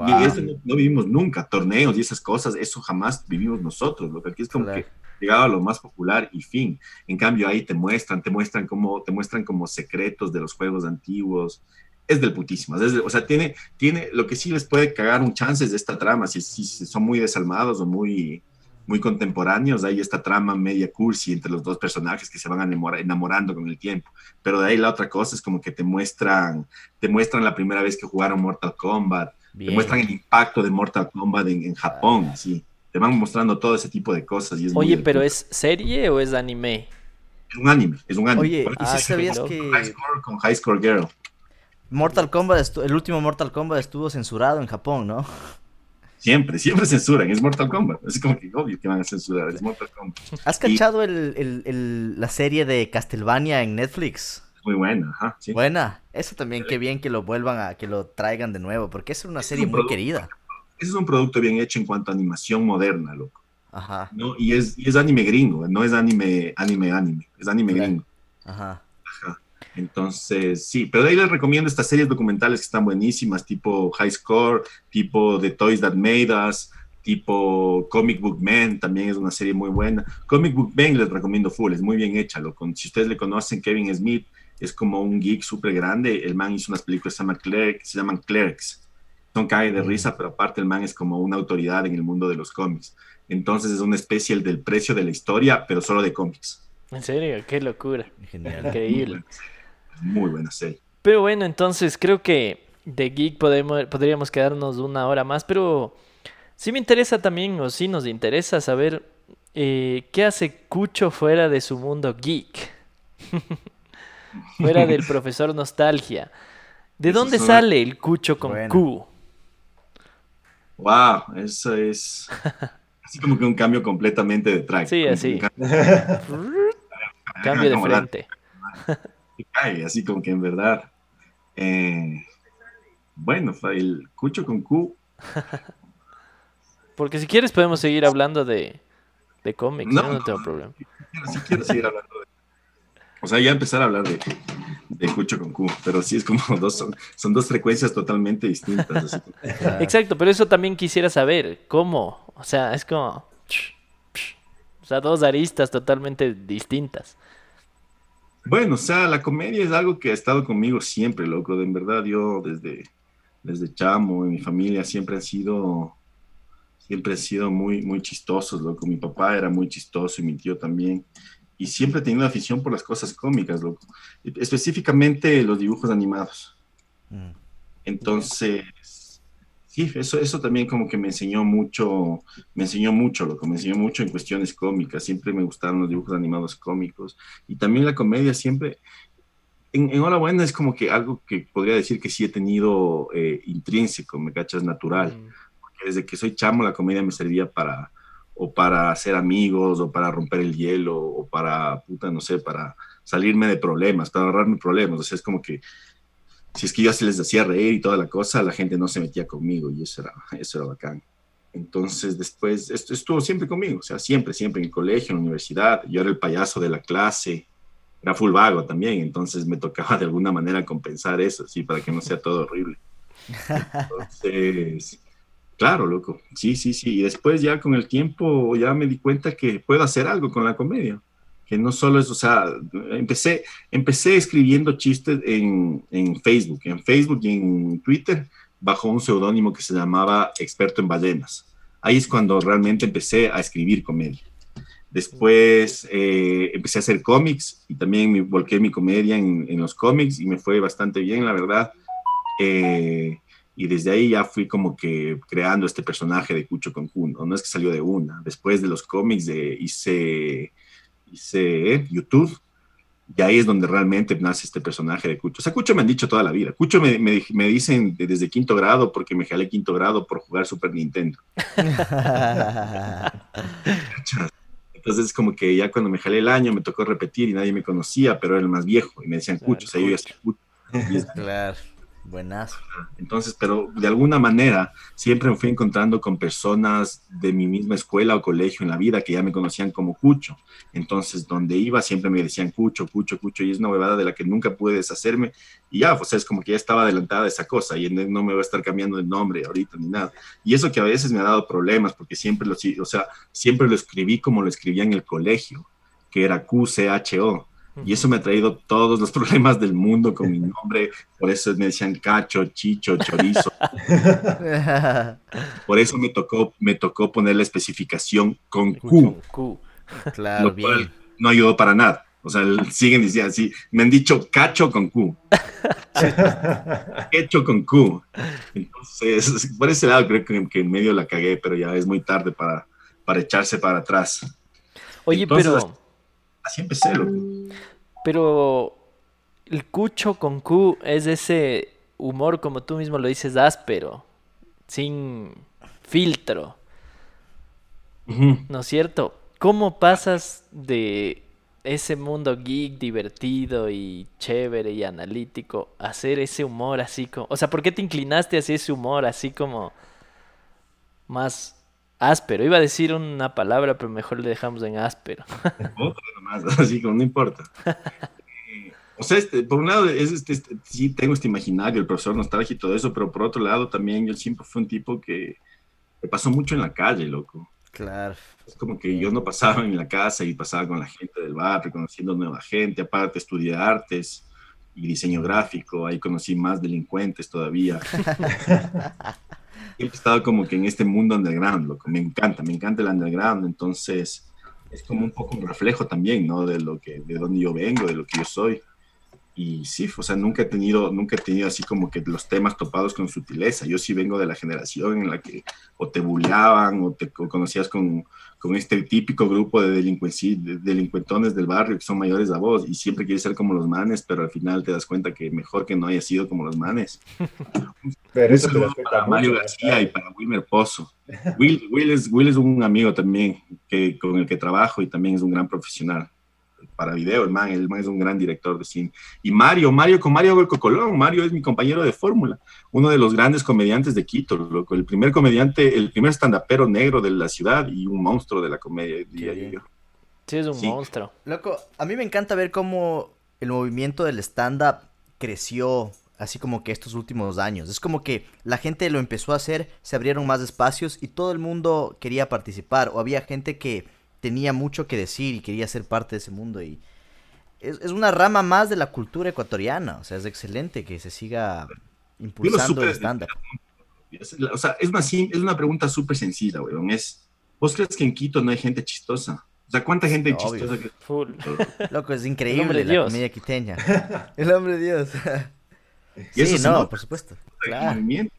Y eso no, vivimos nunca, torneos y esas cosas, eso jamás vivimos nosotros. Lo que aquí es como que llegaba a lo más popular y fin. En cambio ahí te muestran, te muestran como, te muestran como secretos de los juegos antiguos, es del putísimo. o sea, tiene, tiene, lo que sí les puede cagar un chance de esta trama, si, si, son muy desalmados o muy, muy contemporáneos, hay esta trama media cursi entre los dos personajes que se van enamorando con el tiempo. Pero de ahí la otra cosa es como que te muestran, te muestran la primera vez que jugaron Mortal Kombat, te muestran el impacto de Mortal Kombat en, Japón, sí. Te van mostrando todo ese tipo de cosas. Y Oye, pero ¿es serie o es anime? Es un anime, es un anime. Oye, ah, ¿sabías que... High Score con High Score Girl. Mortal Kombat, el último Mortal Kombat estuvo censurado en Japón, ¿no? Siempre, siempre censuran. Es Mortal Kombat. Es como que obvio que van a censurar. Es Mortal Kombat. ¿Has cachado el, el- el- la serie de Castlevania en Netflix? Muy buena, ajá. Sí. Buena. Eso también, qué bien que lo vuelvan a, que lo traigan de nuevo, porque es una Es serie un muy producto. querida. Ese es un producto bien hecho en cuanto a animación moderna, loco. Ajá, ¿no? Y es, y es anime gringo, no es anime, anime, anime. Es anime Claro. gringo. ajá. Ajá. Entonces, sí, pero de ahí les recomiendo estas series documentales que están buenísimas, tipo High Score, tipo The Toys That Made Us, tipo Comic Book Man, también es una serie muy buena. Comic Book Man les recomiendo full, es muy bien hecha. Lo, con, si ustedes le conocen, Kevin Smith es como un geek súper grande. El man hizo unas películas que se llaman, Clerk- se llaman Clerks. Son cae de Mm. risa, pero aparte el man es como una autoridad en el mundo de los cómics. Entonces es una especie del precio de la historia, pero solo de cómics. En serio, qué locura. Genial. Muy Increíble. Muy buena serie. Pero bueno, entonces creo que de Geek podemos, podríamos quedarnos una hora más, pero sí me interesa también, o sí nos interesa saber eh, qué hace Cucho fuera de su mundo geek. fuera del profesor Nostalgia. ¿De Eso dónde sale el Cucho con Bueno. Q? Wow, eso es así como que un cambio completamente de track. Sí, así. cambio- Cambio de frente. cae, así como que en verdad. eh, bueno, fue el Cucho con Q. Porque si quieres podemos seguir hablando de, de cómics, No, no no. tengo problema. Sí quiero seguir hablando de. O sea, ya empezar a hablar de, de Cucho con Q, pero sí es como dos, son, son dos frecuencias totalmente distintas. así Exacto, pero eso también quisiera saber, ¿cómo? O sea, es como... O sea, dos aristas totalmente distintas. Bueno, o sea, la comedia es algo que ha estado conmigo siempre, loco. De en verdad, yo desde, desde chamo, en mi familia siempre han sido, siempre han sido muy, muy chistosos, loco. Mi papá era muy chistoso y mi tío también. Y siempre he tenido afición por las cosas cómicas, loco. Específicamente los dibujos animados. mm. Entonces, sí, eso, eso también como que me enseñó mucho, me enseñó mucho, loco, me enseñó mucho en cuestiones cómicas, siempre me gustaron los dibujos animados cómicos y también la comedia siempre, en, en Hola Buena es como que algo que podría decir que sí he tenido eh, intrínseco, me cachas, natural, Mm, porque desde que soy chamo la comedia me servía para, o para hacer amigos, o para romper el hielo, o para, puta, no sé, para salirme de problemas, para ahorrarme problemas, o sea, es como que si es que yo se les hacía reír y toda la cosa, la gente no se metía conmigo y eso era, eso era bacán. Entonces después, esto estuvo siempre conmigo, o sea, siempre, siempre en el colegio, en la universidad, yo era el payaso de la clase, era full vago también, entonces me tocaba de alguna manera compensar eso, sí, para que no sea todo horrible. Entonces, claro, loco, sí, sí, sí, y después ya con el tiempo ya me di cuenta que puedo hacer algo con la comedia, que no solo es, o sea, empecé, empecé escribiendo chistes en, en Facebook, en Facebook y en Twitter, bajo un seudónimo que se llamaba Experto en Ballenas. Ahí es cuando realmente empecé a escribir comedia. Después eh, empecé a hacer cómics y también me volqué mi comedia en, en los cómics y me fue bastante bien, la verdad. Eh, y desde ahí ya fui como que creando este personaje de Cucho con Cuno. No es que salió de una. Después de los cómics de, hice, hice eh, YouTube y ahí es donde realmente nace este personaje de Cucho. O sea, Cucho me han dicho toda la vida. Cucho me, me, me dicen desde quinto grado porque me jalé quinto grado por jugar Super Nintendo. Entonces, como que ya cuando me jalé el año me tocó repetir y nadie me conocía, pero era el más viejo y me decían Claro, Cucho, o sea, yo ya soy Cucho. Claro, buenazo. entonces, pero de alguna manera siempre me fui encontrando con personas de mi misma escuela o colegio en la vida que ya me conocían como Cucho. Entonces, donde iba siempre me decían Cucho, Cucho, Cucho, y es una huevada de la que nunca pude deshacerme. Y ya, o sea, es como que ya estaba adelantada esa cosa y no me voy a estar cambiando el nombre ahorita ni nada. Y eso que a veces me ha dado problemas porque siempre lo, o sea, siempre lo escribí como lo escribía en el colegio, que era QCHO. Y eso me ha traído todos los problemas del mundo con mi nombre. Por eso me decían cacho, chicho, chorizo. Por eso me tocó, me tocó poner la especificación con Q. Claro, Lo cual bien. no ayudó para nada. O sea, siguen diciendo así. Me han dicho cacho con Q. Hecho con Q. Entonces, por ese lado creo que, que en medio la cagué, pero ya es muy tarde para, para echarse para atrás. Oye, Entonces, pero, Así empecé, loco. Pero el Cucho con Q es ese humor, como tú mismo lo dices, áspero, sin, filtro. ¿no es cierto? ¿Cómo pasas de ese mundo geek divertido y chévere y analítico a hacer ese humor así como... O sea, ¿por qué te inclinaste hacia ese humor así como más áspero? Iba a decir una palabra, pero mejor le dejamos en áspero. Otra nomás, así como no importa. Eh, O sea, este, por un lado, es este, este- sí tengo este imaginario, el profesor nostalgia y todo eso, pero por otro lado también yo siempre fui un tipo que, que pasó mucho en la calle, loco. Claro. Es como que yo no pasaba en la casa y pasaba con la gente del barrio, conociendo nueva gente, aparte estudié artes y diseño gráfico, ahí conocí más delincuentes todavía. He estado como que en este mundo underground, loco, me encanta, me encanta el underground, entonces es como un poco un reflejo también, ¿no? De lo que, de dónde yo vengo, de lo que yo soy. Y sí, o sea, nunca he tenido, nunca he tenido así como que los temas topados con sutileza. Yo sí vengo de la generación en la que o te bulleaban o te o conocías con, con este típico grupo de, de delincuentones del barrio que son mayores a vos y siempre quieres ser como los manes, pero al final te das cuenta que mejor que no haya sido como los manes. Pero Un eso respeta para Mario mucho, García y para Wilmer Pozo. Will, Will, es, Will es un amigo también que, con el que trabajo y también es un gran profesional para video, el man, el man es un gran director de cine. Y Mario, Mario con Mario Golco Colón, Mario es mi compañero de fórmula, uno de los grandes comediantes de Quito, loco, el primer comediante, el primer standupero negro de la ciudad y un monstruo de la comedia, diría bien. yo. Sí, es un Sí. monstruo. Loco, a mí me encanta ver cómo el movimiento del stand-up creció así como que estos últimos años. Es como que la gente lo empezó a hacer, se abrieron más espacios y todo el mundo quería participar. O había gente que tenía mucho que decir y quería ser parte de ese mundo. Y es, es una rama más de la cultura ecuatoriana. O sea, es excelente que se siga impulsando el desde stand-up. Es la- O sea, es una, sim- es una pregunta súper sencilla, weón. Es, ¿vos crees que en Quito no hay gente chistosa? O sea, ¿cuánta gente hay Obvio. chistosa? que- Full. Loco, es increíble la Dios. comedia quiteña. el hombre de Dios. Y eso sí, no, por supuesto. Claro. movimiento.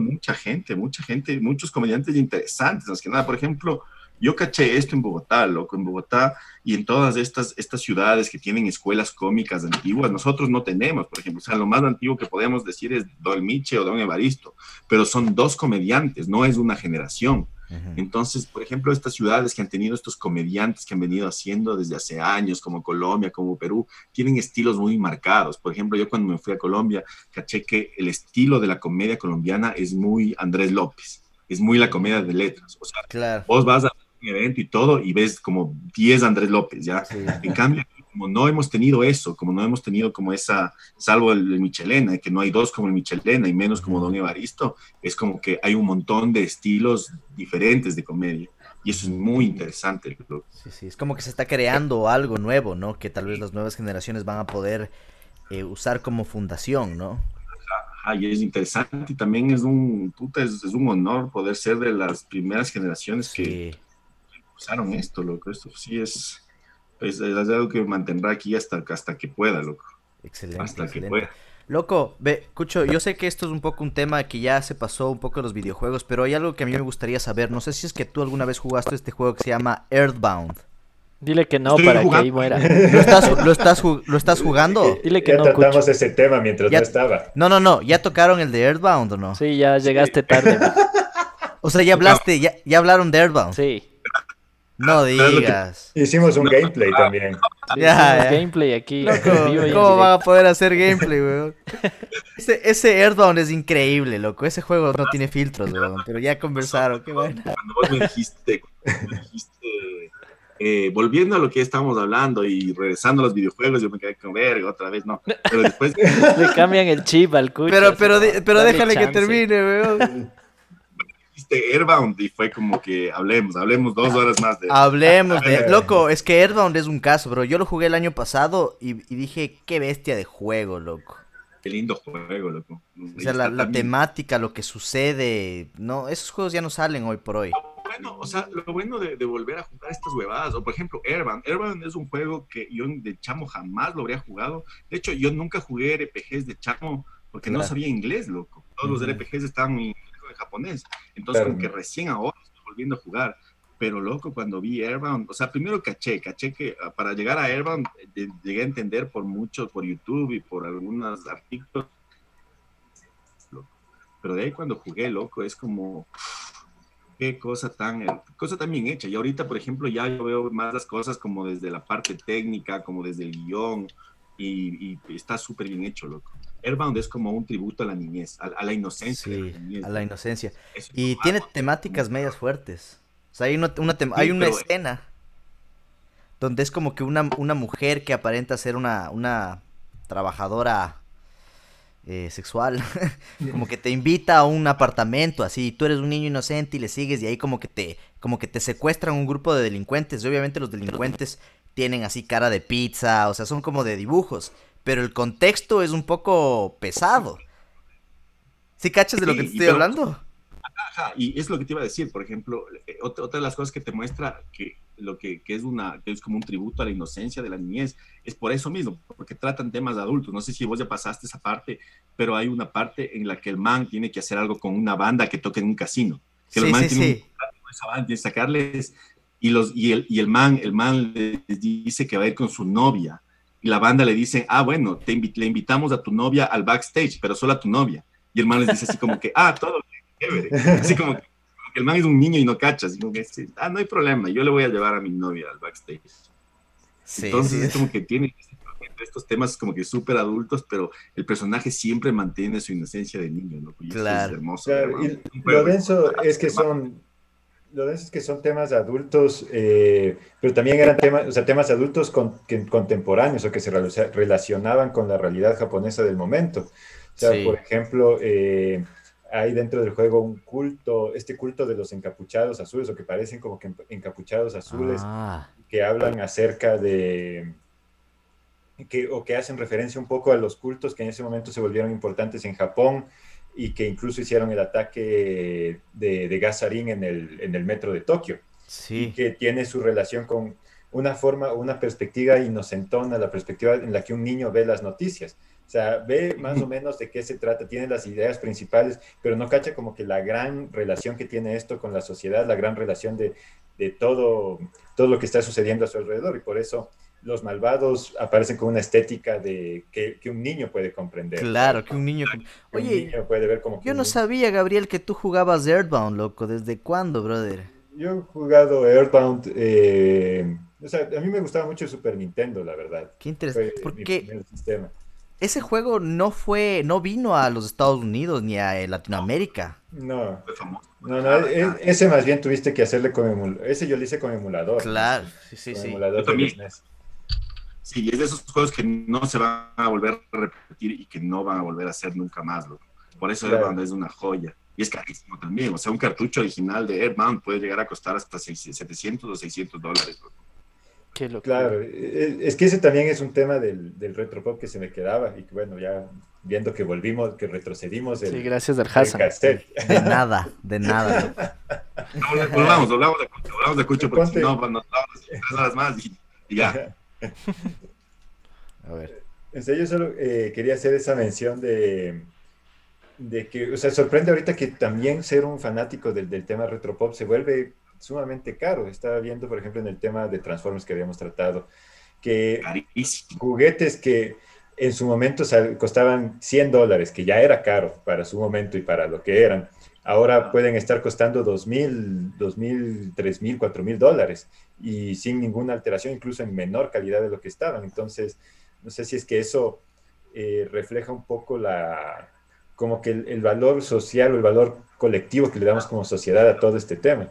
Mucha gente, mucha gente, muchos comediantes interesantes, más que nada. Por ejemplo, yo caché esto en Bogotá, loco, en Bogotá y en todas estas, estas ciudades que tienen escuelas cómicas antiguas, nosotros no tenemos, por ejemplo, o sea, lo más antiguo que podemos decir es Don Miche o Don Evaristo, pero son dos comediantes, no es una generación. Entonces, por ejemplo, estas ciudades que han tenido estos comediantes que han venido haciendo desde hace años, como Colombia, como Perú, tienen estilos muy marcados. Por ejemplo, yo cuando me fui a Colombia, caché que el estilo de la comedia colombiana es muy Andrés López, es muy la comedia de letras. O sea, Claro. vos vas a evento y todo y ves como 10 Andrés López, ¿ya? Sí. En cambio, como no hemos tenido eso, como no hemos tenido como esa, salvo el, el Michelena, que no hay dos como el Michelena y menos como Don Evaristo, es como que hay un montón de estilos diferentes de comedia. Y eso es muy interesante. Sí, sí, es como que se está creando algo nuevo, ¿no? Que tal vez las nuevas generaciones van a poder eh, usar como fundación, ¿no? Ajá, y es interesante y también es un, puta, es, es un honor poder ser de las primeras generaciones que Sí, usaron esto, loco. Esto sí es, es, es algo que mantendrá aquí hasta, hasta que pueda, loco. excelente. Hasta que excelente. pueda. Loco, ve, Cucho, yo sé que esto es un poco un tema que ya se pasó un poco en los videojuegos, pero hay algo que a mí me gustaría saber. No sé si es que tú alguna vez jugaste este juego que se llama Earthbound. Dile que no Estoy para que jugando. ahí muera. ¿Lo estás, lo estás, lo estás jugando? Dile que ya no, tratamos Cucho. ese tema mientras Ya- no estaba. No, no, no, ¿ya tocaron el de Earthbound o no? Sí, ya llegaste tarde. O sea, ya hablaste, ya, ya hablaron de Earthbound. Sí. No que- digas. Hicimos un gameplay también. Sí, Ya, ya. gameplay aquí. Loco, ¿cómo van a poder hacer gameplay, weón? Ese, ese es increíble, loco. Ese juego no tiene filtros, weón. Pero ya conversaron, qué bueno. cuando vos me dijiste, cuando me dijiste, eh, volviendo a lo que estábamos hablando y regresando a los videojuegos, yo me quedé con verga otra vez, no. Pero después Le cambian el chip al cucho. Pero, pero, pero déjale que termine, weón. Dijiste Airbound y fue como que hablemos, hablemos dos horas más de Hablemos de... Loco, es que Earthbound es un caso, bro. Yo lo jugué el año pasado y, y dije, qué bestia de juego, loco. qué lindo juego, loco. O sea, la, la temática, lo que sucede... No, esos juegos ya no salen hoy por hoy. Bueno, o sea, lo bueno de, de volver a jugar estas huevadas, o por ejemplo, Airbound. Airbound es un juego que yo de chamo jamás lo habría jugado. De hecho, yo nunca jugué RPGs de chamo porque no sabía inglés, loco. Todos los. RPGs estaban en, en japonés. Entonces, Claro. como que recién ahora estoy volviendo a jugar. Pero loco, cuando vi Airbound, o sea, primero caché, caché que ah, para llegar a Airbound eh, llegué a entender por mucho, por YouTube y por algunos artículos. Pero de ahí cuando jugué, loco, es como qué cosa tan, eh, cosa tan bien hecha. Y ahorita, por ejemplo, ya yo veo más las cosas como desde la parte técnica, como desde el guion, y, y está súper bien hecho, loco. Airbound es como un tributo a la niñez, a, la inocencia. Sí, a la inocencia. y tiene temáticas medias fuertes. O sea, hay una, hay una escena donde es como que una, una mujer que aparenta ser una, una trabajadora eh, sexual, como que te invita a un apartamento, así, tú eres un niño inocente y le sigues y ahí como que te, como que te secuestran un grupo de delincuentes, y obviamente los delincuentes tienen así cara de pizza, o sea, son como de dibujos, pero el contexto es un poco pesado. ¿Sí cachas de lo que te estoy hablando? y es lo que te iba a decir, por ejemplo, eh, otra, otra de las cosas que te muestra que lo que, que, es una, que es como un tributo a la inocencia de la niñez, es por eso mismo, porque tratan temas de adultos. No sé si vos ya pasaste esa parte, pero hay una parte en la que el man tiene que hacer algo con una banda que toque en un casino. Que el man tiene sí. esa banda, que sacarles, y, los, y, el, y el man, el man les dice que va a ir con su novia, y la banda le dice, ah, bueno, te le invitamos a tu novia al backstage, pero solo a tu novia. Y el man les dice así como que, ah, todo chévere. Así como que el man es un niño y no cacha, sino que ah, no hay problema, yo le voy a llevar a mi novia al backstage. Entonces es como que tiene estos temas como que súper adultos, pero el personaje siempre mantiene su inocencia de niño, ¿no? claro. Es hermoso. lo denso es que son, lo denso es que son temas adultos, eh, pero también eran temas, o sea, temas adultos contemporáneos o que se relacionaban con la realidad japonesa del momento. O sea, por ejemplo, eh, hay dentro del juego un culto, este culto de los encapuchados azules, o que parecen como que encapuchados azules, ah. que hablan acerca de, que, o que hacen referencia un poco a los cultos que en ese momento se volvieron importantes en Japón y que incluso hicieron el ataque de, de gasarín en el, en el metro de Tokio. Sí. Que tiene su relación con una forma, una perspectiva inocentona, la perspectiva en la que un niño ve las noticias. O sea, ve más o menos de qué se trata, tiene las ideas principales, pero no cacha como que la gran relación que tiene esto con la sociedad, la gran relación de, de todo, todo lo que está sucediendo a su alrededor. Y por eso los malvados aparecen con una estética de que, que un niño puede comprender. Claro, que un niño... Oye, puede ver como yo no sabía, Gabriel, que tú jugabas Earthbound, loco. ¿Desde cuándo, brother? Yo he jugado Earthbound... Eh, o sea, a mí me gustaba mucho el Super Nintendo, la verdad. Qué interesante. Porque ese juego no fue, no vino a los Estados Unidos ni a eh, Latinoamérica. No, no, no, e, ese más bien tuviste que hacerle con emulador. Ese yo lo hice con emulador. Claro, sí, sí, sí. Emulador Sí, es de esos juegos que no se van a volver a repetir y que no van a volver a hacer nunca más. Por eso Airbound es una joya. Y es carísimo también. O sea, un cartucho original de Airbound puede llegar a costar hasta 700 o 600 dólares. Claro, e, e, es que ese también es un tema del, del retropop que se me quedaba y que bueno, ya viendo que volvimos, que retrocedimos. El, sí, gracias del Hassan. De nada, de nada. volvamos, volvamos de Cucho, volvamos de Cucho porque si no, nos hablamos tres horas más y, ya. A ver. En serio, yo solo eh, quería hacer esa mención de, de que, o sea, sorprende ahorita que también ser un fanático del, del tema retropop se vuelve sumamente caro. Estaba viendo, por ejemplo, en el tema de Transformers que habíamos tratado, que juguetes que en su momento costaban 100 dólares, que ya era caro para su momento y para lo que eran, ahora pueden estar costando 2.000, 2.000, 3.000, 4.000 dólares y sin ninguna alteración, incluso en menor calidad de lo que estaban. Entonces, no sé si es que eso eh, refleja un poco la, como que el, el valor social o el valor colectivo que le damos como sociedad a todo este tema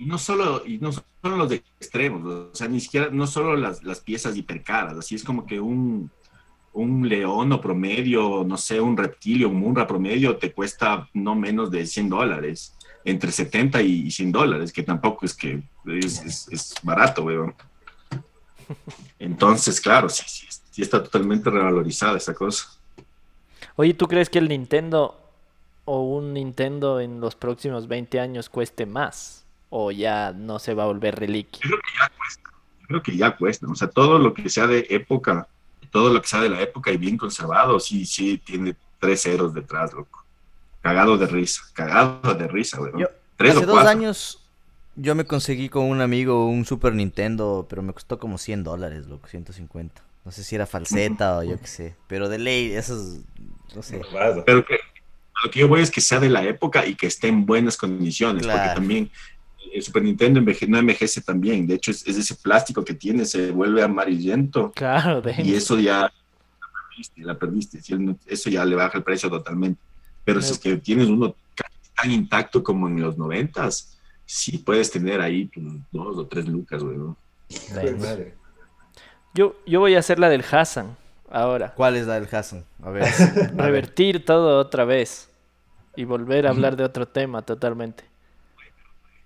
y no solo, y no solo los de extremos, o sea, ni siquiera, no solo las, las piezas hipercaras, así es como que un, un león o promedio, no sé, un reptilio, un munra promedio te cuesta no menos de 100 dólares, entre 70 y 100 dólares, que tampoco es que es, es, barato, weón. Entonces, claro, sí, sí, sí está totalmente revalorizada esa cosa. Oye, ¿tú crees que el Nintendo o un Nintendo en los próximos 20 años cueste más? o ya no se va a volver reliquia? Yo creo que ya cuesta, yo creo que ya cuesta, o sea, todo lo que sea de época, todo lo que sea de la época y bien conservado, sí, sí, tiene tres ceros detrás, loco. Cagado de risa, cagado de risa, güey. hace dos años yo me conseguí con un amigo un Super Nintendo, pero me costó como 100 dólares, loco, 150. No sé si era falseta o yo qué sé, pero de ley, eso es, no sé. Pero que lo que yo voy es que sea de la época y que esté en buenas condiciones, porque también el Super Nintendo enveje- no envejece también. De hecho, es, es ese plástico que tiene, se vuelve amarillento Claro, de y eso ya la perdiste, la perdiste. Si él no- Eso ya le baja el precio totalmente. Pero si es que tienes uno tan intacto como en los noventas, sí puedes tener ahí tus dos o tres lucas, güey. Yo, yo voy a hacer la del Hassan ahora. ¿Cuál es la del Hassan? A ver. Revertir todo otra vez. Y volver a hablar de otro tema totalmente.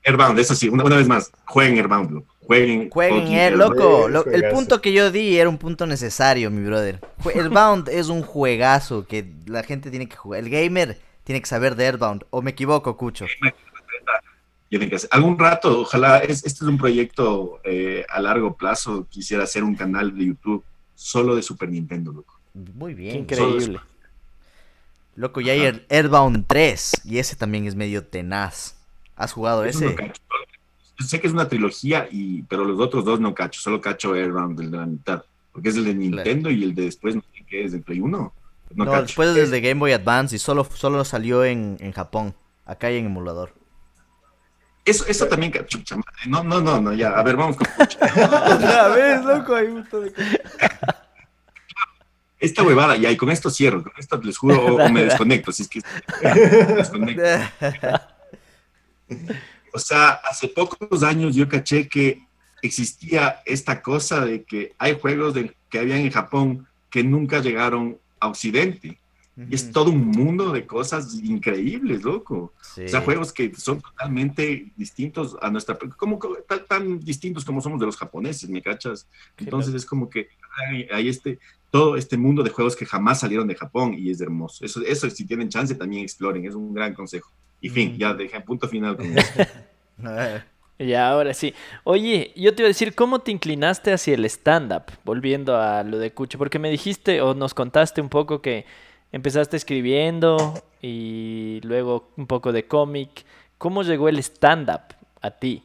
Airbound, eso sí, una, una vez más, jueguen Airbound, loco. Jueguen. Jueguen, fucking eh, Airbound. loco. Lo- el punto que yo di era un punto necesario, mi brother. Airbound es un juegazo que la gente tiene que jugar. El gamer tiene que saber de Airbound. ¿O me equivoco, Cucho? Algún rato, ojalá, es, este es un proyecto eh, a largo plazo. Quisiera hacer un canal de YouTube solo de Super Nintendo, loco. Muy bien. increíble. Loco, ya hay Air- Airbound 3 y ese también es medio tenaz. ¿Has jugado no ese? cacho. Sé que es una trilogía, y, pero los otros dos no cacho, solo cacho Airbound, el de la mitad. Porque es el de Nintendo y el de después, no sé qué es, del Play 1. No, No, cacho. después es el de Game Boy Advance y solo, solo salió en, en Japón. Acá hay en emulador. Eso, eso también, ca- chucha madre. No, no, no, no, ya. A ver, vamos con. Otra vez, loco, hay un de Esta huevada, ya, y con esto cierro. Con esto les juro, o, o me desconecto. Si es que me desconecto. O sea, hace pocos años yo caché que existía esta cosa de que hay juegos que habían en Japón que nunca llegaron a Occidente. Y es todo un mundo de cosas increíbles, loco. Sí. O sea, juegos que son totalmente distintos a nuestra... Como, tan, tan distintos como somos de los japoneses, ¿me cachas? Entonces es como que hay, hay este, todo este mundo de juegos que jamás salieron de Japón y es hermoso. Eso, eso si tienen chance también exploren, es un gran consejo. Y fin, Mm. ya dejé punto final con eso. Y ahora sí. Oye, yo te iba a decir, ¿cómo te inclinaste hacia el stand-up? Volviendo a lo de Cucho, porque me dijiste o nos contaste un poco que empezaste escribiendo y luego un poco de cómic. ¿Cómo llegó el stand-up a ti?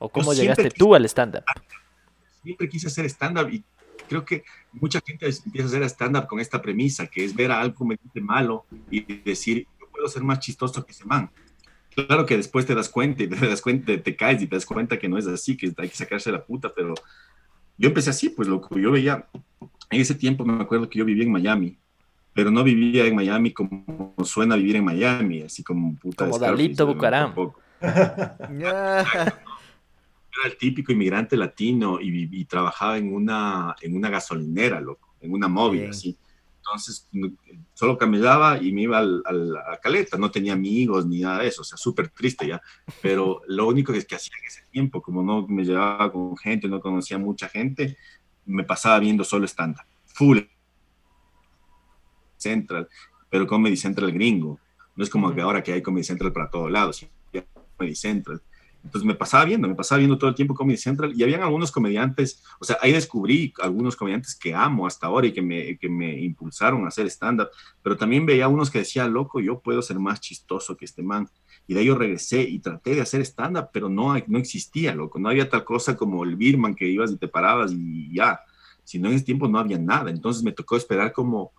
¿O cómo Yo llegaste tú al stand-up? Siempre quise hacer stand-up y creo que mucha gente empieza a hacer stand-up con esta premisa, que es ver a algo comediante malo y decir, yo puedo ser más chistoso que ese man. Claro que después te das cuenta y te das cuenta, te caes y te das cuenta que no es así, que hay que sacarse la puta, pero yo empecé así, pues loco, yo veía, en ese tiempo me acuerdo que yo vivía en Miami, pero no vivía en Miami como suena vivir en Miami, así como puta. Como Dalito. Bucaram. Era el típico inmigrante latino y, y trabajaba en una, en una gasolinera, loco, en una móvil, Bien. así. Entonces, solo caminaba y me iba al, al- a Caleta, no tenía amigos ni nada de eso, o sea, súper triste ya. Pero lo único que, que hacía en ese tiempo, como no me llevaba con gente, no conocía mucha gente, me pasaba viendo solo stand-up, full Central, pero Comedy Central gringo. No es como que ahora que hay Comedy Central para todos lados, Comedy Central. Entonces me pasaba viendo, me pasaba viendo todo el tiempo Comedy Central y habían algunos comediantes, o sea, ahí descubrí algunos comediantes que amo hasta ahora y que me, que me impulsaron a hacer stand-up, pero también veía unos que decía, loco, yo puedo ser más chistoso que este man. Y de ahí yo regresé y traté de hacer stand-up, pero no, no existía, loco, no había tal cosa como el Birman que ibas y te parabas y ya, sino en ese tiempo no había nada. Entonces me tocó esperar como,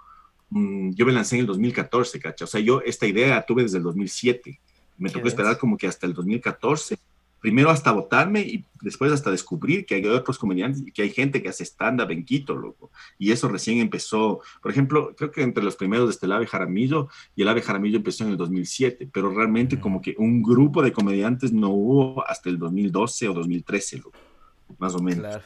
mm, yo me lancé en el 2014, ¿cacha? O sea, yo esta idea la tuve desde el 2007. Me tocó denso. esperar como que hasta el 2014 primero hasta votarme y después hasta descubrir que hay otros comediantes y que hay gente que hace stand-up en Quito, loco. Y eso recién empezó, por ejemplo, creo que entre los primeros está el Ave Jaramillo y el Ave Jaramillo empezó en el 2007, pero realmente como que un grupo de comediantes no hubo hasta el 2012 o 2013, loco, más o menos. Claro.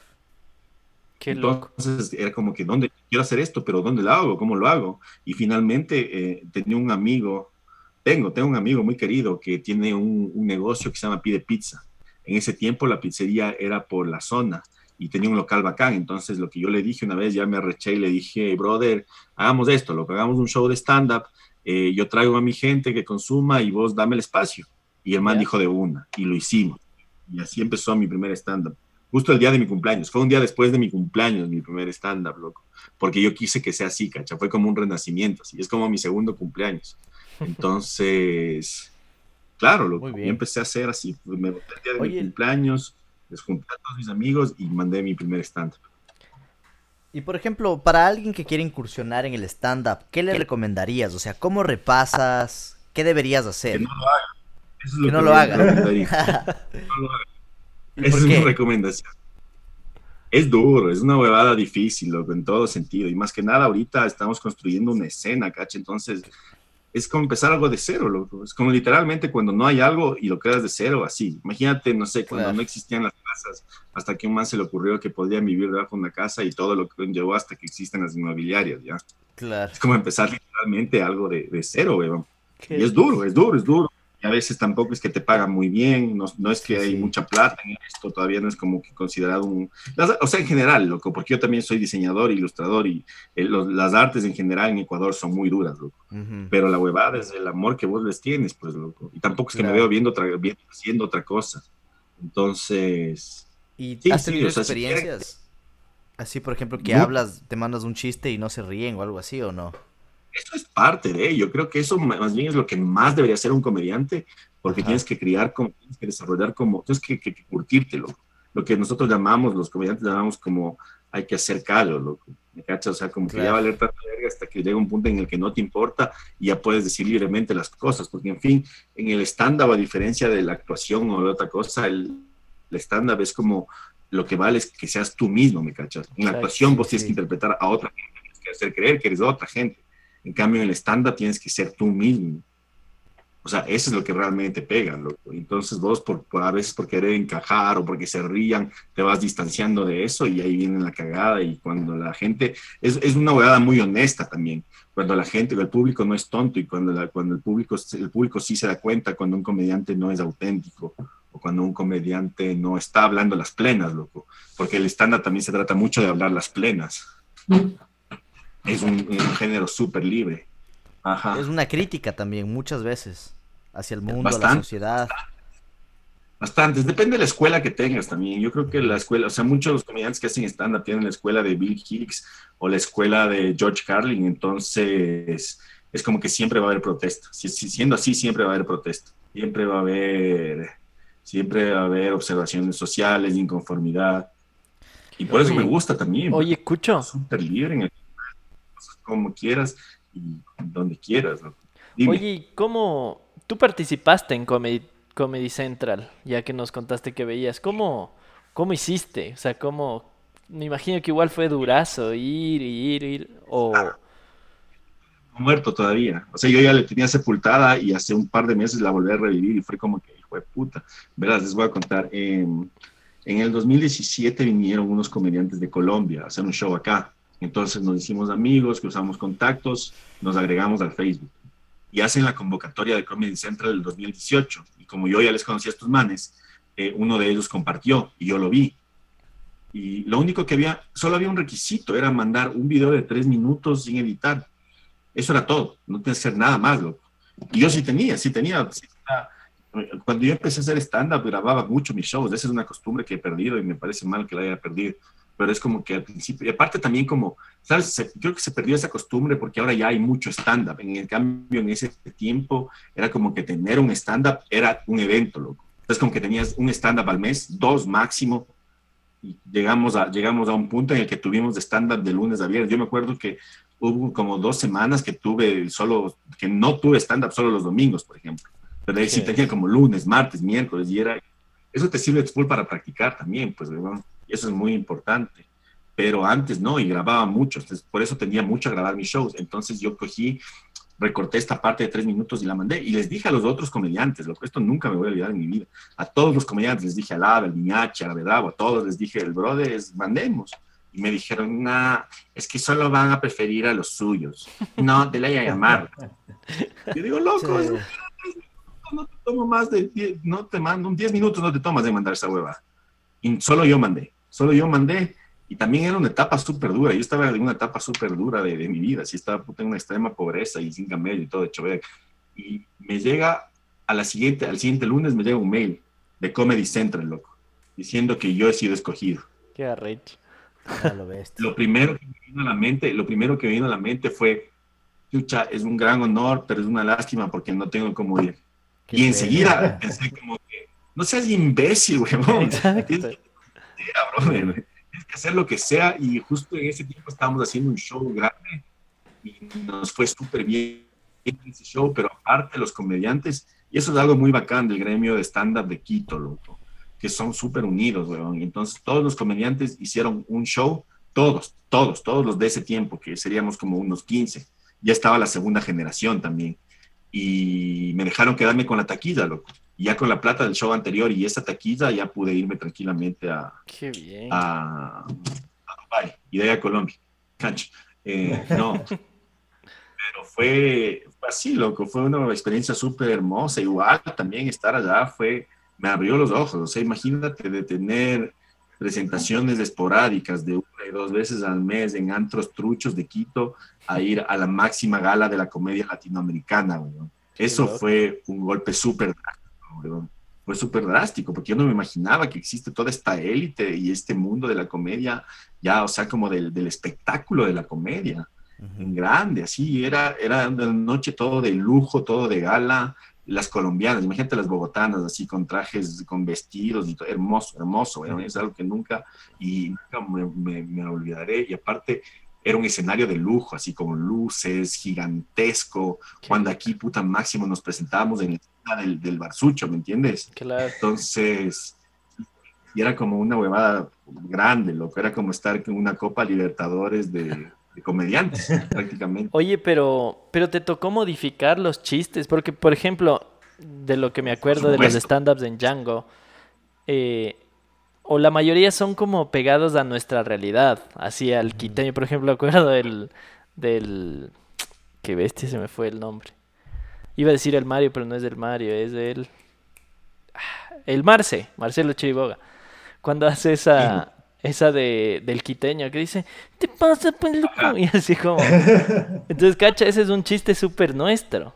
Qué loco. Entonces era como que, ¿dónde quiero hacer esto? Pero ¿dónde lo hago? ¿Cómo lo hago? Y finalmente eh, tenía un amigo, tengo, tengo un amigo muy querido que tiene un, un negocio que se llama Pide Pizza. En ese tiempo la pizzería era por la zona y tenía un local bacán. Entonces lo que yo le dije una vez, ya me arreché y le dije, brother, hagamos esto, lo que hagamos un show de stand-up, eh, yo traigo a mi gente que consuma y vos dame el espacio. Y el man Ya. dijo de una y lo hicimos. Y así empezó mi primer stand-up justo el día de mi cumpleaños. Fue un día después de mi cumpleaños, mi primer stand-up, loco. Porque yo quise que sea así, cacha. Fue como un renacimiento, así. Es como mi segundo cumpleaños. Entonces, claro, loco. Yo empecé a hacer así. Me boté el día de Oye. mi cumpleaños, les junté a todos mis amigos y mandé mi primer stand-up. Y por ejemplo, para alguien que quiere incursionar en el stand-up, ¿qué le recomendarías? O sea, ¿cómo repasas? ¿Qué deberías hacer? Que no lo haga. Eso es Que no que lo yo haga. No lo haga. ¿Y Esa por es qué? recomendación. Es duro, es una huevada difícil, loco, en todo sentido. Y más que nada, ahorita estamos construyendo una escena, ¿cacha? Entonces, es como empezar algo de cero, loco. Es como literalmente cuando no hay algo y lo creas de cero, así. Imagínate, no sé, cuando Claro. no existían las casas, hasta que un man se le ocurrió que podían vivir debajo de una casa y todo lo que llevó hasta que existen las inmobiliarias, ¿ya? Claro. Es como empezar literalmente algo de, de cero, weón. Y es duro, es duro, es duro. Y a veces tampoco es que te pagan muy bien, no, no es que Sí, hay mucha plata en esto, todavía no es como que considerado un... las- o sea, en general, loco, porque yo también soy diseñador, ilustrador y eh, los- las artes en general en Ecuador son muy duras, loco. Pero la huevada es el amor que vos les tienes, pues, loco. Y tampoco es que me veo viendo otra, viendo- haciendo otra cosa. Entonces, ¿Y Sí, has sí, tenido o sea, si experiencias? Así, por ejemplo, que hablas, te mandas un chiste y no se ríen o algo así, ¿o no? Eso es parte de ello. Creo que eso más bien es lo que más debería ser un comediante, porque Ajá. tienes que criar, como, tienes que desarrollar como, tienes que, que, que curtírtelo. Lo que nosotros llamamos, los comediantes llamamos como hay que hacer callo, loco. ¿Me cachas? O sea, como que ya Claro. valer tanta verga hasta que llega un punto en el que no te importa y ya puedes decir libremente las cosas, porque en fin, en el stand-up, a diferencia de la actuación o de otra cosa, el, el stand-up es como lo que vale es que seas tú mismo, ¿me cachas? En la actuación vos sí, tienes que interpretar a otra gente, tienes que hacer creer que eres otra gente. En cambio, en el stand-up tienes que ser tú mismo. O sea, eso es lo que realmente pega, loco. Entonces vos, por, por- a veces por querer encajar o porque se rían, te vas distanciando de eso y ahí viene la cagada. Y cuando la gente, es, es una huevada muy honesta también. Cuando la gente, el público no es tonto y cuando, la- cuando el, público, el público sí se da cuenta cuando un comediante no es auténtico o cuando un comediante no está hablando las plenas, loco. Porque el stand-up también se trata mucho de hablar las plenas. Es un, un género súper libre. Ajá. Es una crítica también, muchas veces, hacia el mundo, a la Bastante. sociedad. Bastantes, depende de la escuela que tengas también. Yo creo que la escuela, o sea, muchos de los comediantes que hacen stand-up tienen la escuela de Bill Hicks o la escuela de George Carlin, entonces es como que siempre va a haber protesta. Si, si- siendo así, siempre va a haber protesta. Siempre va a haber, siempre va a haber observaciones sociales, inconformidad. Y por eso me gusta también. Oye, Cucho, súper libre en el como quieras y donde quieras. Dime. oye, ¿y ¿cómo tú participaste en Comedy, Comedy Central? Ya que nos contaste que veías, ¿cómo, cómo hiciste? O sea, ¿cómo? Me imagino que igual fue durazo ir, ir, ir, o... muerto todavía. O sea, yo ya le tenía sepultada y hace un par de meses la volví a revivir y fue como que, hijo de puta. Verás, les voy a contar. En, en el 2017 vinieron unos comediantes de Colombia a hacer un show acá. Entonces nos hicimos amigos, cruzamos contactos, nos agregamos al Facebook. Y hacen la convocatoria de Comedy Central del 2018. Y como yo ya les conocía a estos manes, eh, uno de ellos compartió y yo lo vi. Y lo único que había, solo había un requisito, era mandar un video de tres minutos sin editar. Eso era todo, no tienes que hacer nada más, loco. Y yo sí tenía, sí tenía. sí tenía. Cuando yo empecé a hacer stand-up, grababa mucho mis shows. Esa es una costumbre que he perdido y me parece mal que la haya perdido. Pero es como que al principio, y aparte también como, ¿sabes? Se- creo que se perdió esa costumbre porque ahora ya hay mucho stand-up. En el cambio, en ese tiempo, era como que tener un stand-up era un evento, loco. Entonces, como que tenías un stand-up al mes, dos máximo, y llegamos a, llegamos a un punto en el que tuvimos de stand-up de lunes a viernes. Yo me acuerdo que hubo como dos semanas que tuve solo, que no tuve stand-up solo los domingos, por ejemplo. Pero ahí sí Sí. tenía como lunes, martes, miércoles, y era, eso te sirve full para practicar también, pues, ¿verdad? Eso es muy importante. Pero antes no, y grababa mucho, entonces, por eso tenía mucho a grabar mis shows. Entonces yo cogí, recorté esta parte de tres minutos y la mandé. Y les dije a los otros comediantes, lo que esto nunca me voy a olvidar en mi vida. A todos los comediantes les dije, al Lava, al al Vedravo, a todos les dije, el brothers, mandemos. Y me dijeron, nah, es que solo van a preferir a los suyos. No, te la voy a llamar. Yo digo, loco, Sí. no te tomo más de 10, no te mando, un 10 minutos no te tomas de mandar esa hueva. Y solo yo mandé, solo yo mandé. Y también era una etapa súper dura. Yo estaba en una etapa súper dura de, de mi vida. Sí, estaba puta, en una extrema pobreza y sin camello y todo hecho ver. Y me llega a la siguiente, al siguiente lunes me llega un mail de Comedy Central, loco, diciendo que yo he sido escogido. Qué arrecho. Lo. Lo primero que me vino a la mente, lo primero que me vino a la mente fue, chucha, es un gran honor, pero es una lástima porque no tengo cómo ir. Qué Y enseguida pena. pensé como que, no seas imbécil, huevón. Exacto. Es, que hacer lo que sea y justo en ese tiempo estábamos haciendo un show grande y nos fue súper bien ese show, pero aparte los comediantes, y eso es algo muy bacán del gremio de stand-up de Quito, loco, que son súper unidos, weón. Entonces todos los comediantes hicieron un show, todos, todos, todos los de ese tiempo, que seríamos como unos 15. Ya estaba la segunda generación también. Y me dejaron quedarme con la taquilla, loco. Y ya con la plata del show anterior y esa taquilla ya pude irme tranquilamente a, Qué bien. a, a Dubái y de ahí a Colombia. Cancho. Eh, no. Pero fue, fue así, loco. Fue una experiencia súper hermosa. Igual también estar allá fue, me abrió los ojos. O sea, imagínate de tener presentaciones esporádicas de una y dos veces al mes en antros truchos de Quito a ir a la máxima gala de la comedia latinoamericana, weón. Eso fue un golpe súper drástico, weón. Fue súper drástico, porque yo no me imaginaba que existe toda esta élite y este mundo de la comedia, ya, o sea, como del, del espectáculo de la comedia, en grande, así, era, era una noche todo de lujo, todo de gala, las colombianas, imagínate las bogotanas, así con trajes, con vestidos y todo, hermoso, hermoso, weón, es algo que nunca, y nunca me, me- me olvidaré, y aparte era un escenario de lujo, así con luces, gigantesco, cuando aquí, puta, máximo nos presentábamos en la del, del Barsucho, ¿me entiendes? Claro. Entonces, y era como una huevada grande, loco, era como estar en una Copa Libertadores de, de comediantes, prácticamente. Oye, pero, pero te tocó modificar los chistes, porque, por ejemplo, de lo que me acuerdo de los stand-ups en Django, eh, o la mayoría son como pegados a nuestra realidad, así al quiteño. Por ejemplo, acuerdo del, del... Qué bestia se me fue el nombre. Iba a decir el Mario, pero no es del Mario, es del... Ah, El Marce, Marcelo Chiriboga. Cuando hace esa, esa de, del quiteño que dice, ¿te pasa, pues, loco? Y así como... Entonces, cacha, ese es un chiste súper nuestro.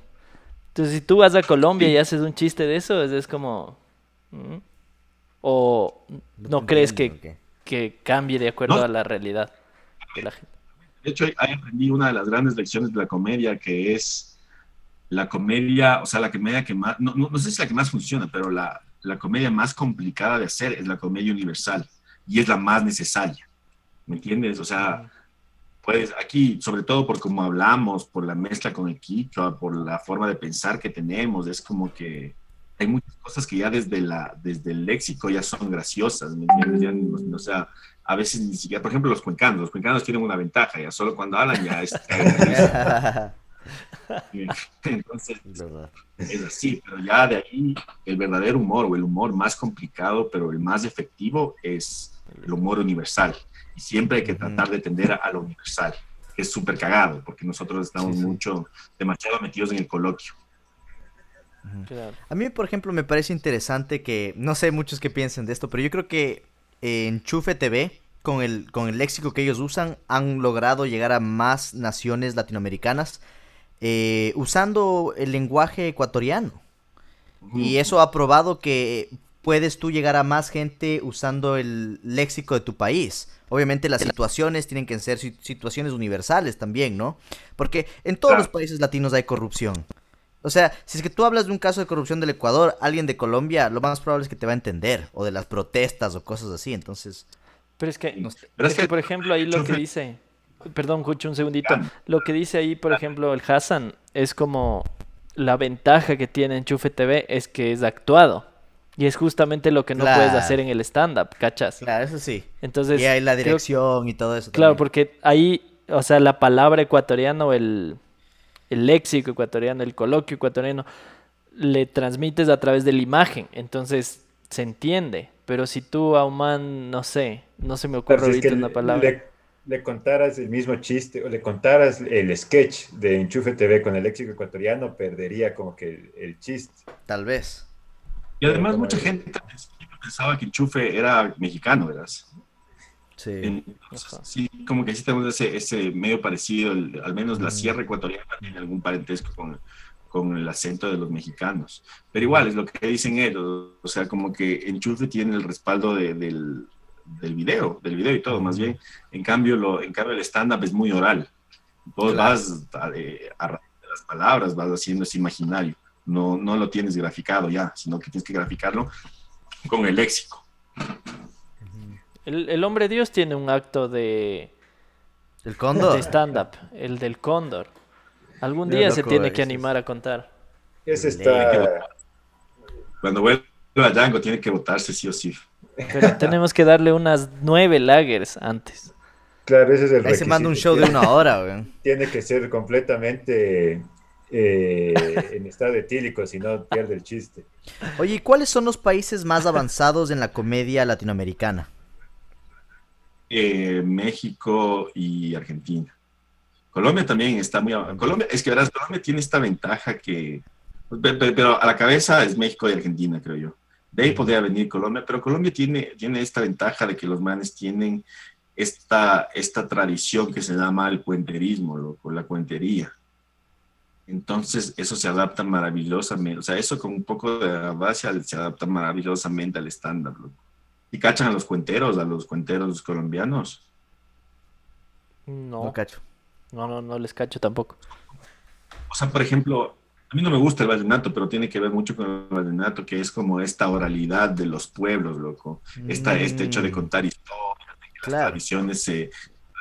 Entonces, si tú vas a Colombia y haces un chiste de eso, es, es como... ¿mm? ¿O no crees que, que cambie de acuerdo No. a la realidad de la gente? De hecho, ahí aprendí una de las grandes lecciones de la comedia, que es la comedia, o sea, la comedia que más, no, no, no sé si es la que más funciona, pero la, la comedia más complicada de hacer es la comedia universal y es la más necesaria. ¿Me entiendes? O sea, pues aquí, sobre todo por cómo hablamos, por la mezcla con el quichua, por la forma de pensar que tenemos, es como que hay muchas cosas que ya desde, la, desde el léxico ya son graciosas, ¿me entiendes? Ya no- o sea, a veces ni siquiera, por ejemplo, los cuencanos, los cuencanos tienen una ventaja, ya solo cuando hablan ya es... Entonces, Es así, pero ya de ahí el verdadero humor o el humor más complicado, pero el más efectivo es el humor universal. Y siempre hay que tratar de tender a lo universal, que es súper cagado, porque nosotros estamos Sí, sí. mucho, demasiado metidos en el coloquio. Claro. A mí, por ejemplo, me parece interesante que, no sé muchos que piensen de esto, pero yo creo que eh, Enchufe TV, con el, con el léxico que ellos usan, han logrado llegar a más naciones latinoamericanas eh, usando el lenguaje ecuatoriano. Y eso ha probado que puedes tú llegar a más gente usando el léxico de tu país. Obviamente las situaciones tienen que ser si- situaciones universales también, ¿no? Porque en todos Claro. los países latinos hay corrupción. O sea, si es que tú hablas de un caso de corrupción del Ecuador, alguien de Colombia, lo más probable es que te va a entender. O de las protestas o cosas así. Entonces, Pero es que, No es sé. Pero es que, que- por ejemplo, ahí lo que dice... Perdón, Cucho, un segundito. Lo que dice ahí, por ejemplo, el Hassan, es como la ventaja que tiene Enchufe TV es que es actuado. Y es justamente lo que no puedes hacer en el stand-up, ¿cachas? claro, eso sí. Entonces, y hay la creo- dirección y todo eso. Claro, también. porque ahí, o sea, la palabra ecuatoriano, el, el léxico ecuatoriano, el coloquio ecuatoriano, le transmites a través de la imagen, entonces se entiende. Pero si tú a un man, no sé, no se me ocurre es ahorita que una palabra. Le, le contaras el mismo chiste o le contaras el sketch de Enchufe TV con el léxico ecuatoriano, perdería como que el, el chiste. Tal vez. Y además mucha gente pensaba que Enchufe era mexicano, ¿verdad? Sí. Entonces, sí, como que sí tenemos ese, ese medio parecido, el- al menos la sierra ecuatoriana tiene algún parentesco con, con el acento de los mexicanos. Pero igual, es lo que dicen ellos, o sea, como que Enchufe tiene el respaldo de- del, del video, del video y todo, más bien. En cambio, lo, en cambio el stand-up es muy oral. Vos Claro. vas a, eh, a de las palabras, vas haciendo ese imaginario. No, no lo tienes graficado ya, sino que tienes que graficarlo con el léxico. El, el hombre Dios tiene un acto de, El cóndor. de stand-up, el del cóndor. Algún día se tiene que animar a contar. Ese está. Cuando vuelva a Django tiene que votarse sí o sí. Pero tenemos que darle unas nueve lagers antes. Claro, ese es el Ahí se manda un show de una hora, güey. Tiene que ser completamente eh, en estado etílico, si no pierde el chiste. Oye, ¿y cuáles son los países más avanzados en la comedia latinoamericana? Eh, México y Argentina. Colombia también está muy. Colombia, es que verás, Colombia tiene esta ventaja que, pe- pe- pero a la cabeza es México y Argentina, creo yo. De ahí podría venir Colombia, pero Colombia tiene, tiene esta ventaja de que los manes tienen esta, esta tradición que se llama el cuenterismo, loco, la cuentería. Entonces, eso se adapta maravillosamente, o sea, eso con un poco de audacia se adapta maravillosamente al estándar, loco. Y cachan a los cuenteros, a los cuenteros colombianos. No, No cacho. no, no, no les cacho tampoco. O sea, por ejemplo, a mí no me gusta el vallenato, pero tiene que ver mucho con el vallenato, que es como esta oralidad de los pueblos, loco. Esta, Este hecho de Mm, contar historias, de que las tradiciones se,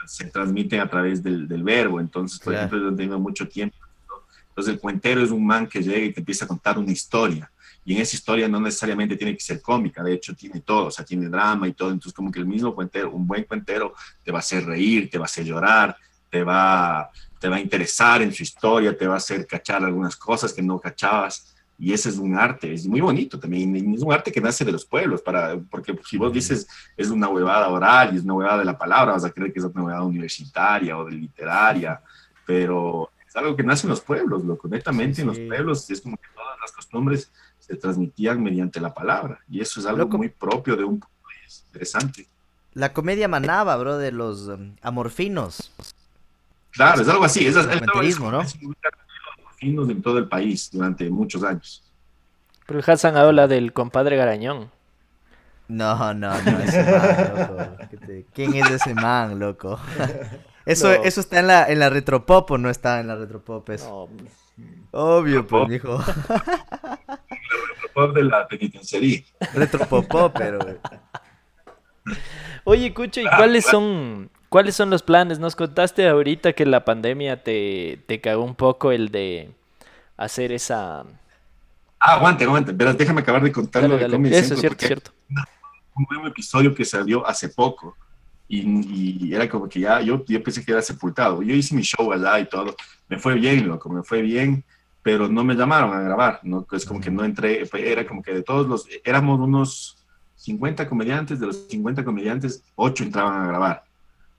se transmiten a través del, del verbo. Entonces, por Claro. ejemplo, yo tengo mucho tiempo. ¿no? Entonces, el cuentero es un man que llega y te empieza a contar una historia. Y en esa historia no necesariamente tiene que ser cómica, de hecho tiene todo, o sea, tiene drama y todo. Entonces, como que el mismo cuentero, un buen cuentero, te va a hacer reír, te va a hacer llorar, te va, te va a interesar en su historia, te va a hacer cachar algunas cosas que no cachabas. Y ese es un arte, es muy bonito también. y Es un arte que nace de los pueblos, para, porque si vos dices es una huevada oral y es una huevada de la palabra, vas a creer que es una huevada universitaria o de literaria, pero es algo que nace en los pueblos. Netamente Sí, en los pueblos es como que todas las costumbres se transmitían mediante la palabra. Y eso es algo Loco. muy propio de un país. Interesante. La comedia manaba, bro, de los um, amorfinos. Claro, es algo así. Es, es, El es- ¿no? es un finos en todo el país durante muchos años. Pero el Hassan habla del compadre Garañón. No, no, no, ese man, loco. ¿Qué te- ¿Quién es ese man, loco? Eso, No. eso está en la, en la retropop o no está en la retropop eso. No, Obvio, pues, Retropop. de la penitenciaría. Retropopó, pero. Oye, Cucho, ¿y cuáles son, cuáles son los planes? Nos contaste ahorita que la pandemia te, te cagó un poco el de hacer esa... Ah, aguante, aguante. Pero déjame acabar de contar lo Dale, de dale. Comedy Eso es cierto, cierto. un nuevo episodio que salió hace poco y, y era como que ya yo, yo pensé que era sepultado. Yo hice mi show allá y todo, me fue bien, loco, me fue bien, pero no me llamaron a grabar, ¿no? Es como que no entré, era como que de todos los, éramos unos 50 comediantes, de los 50 comediantes, 8 entraban a grabar.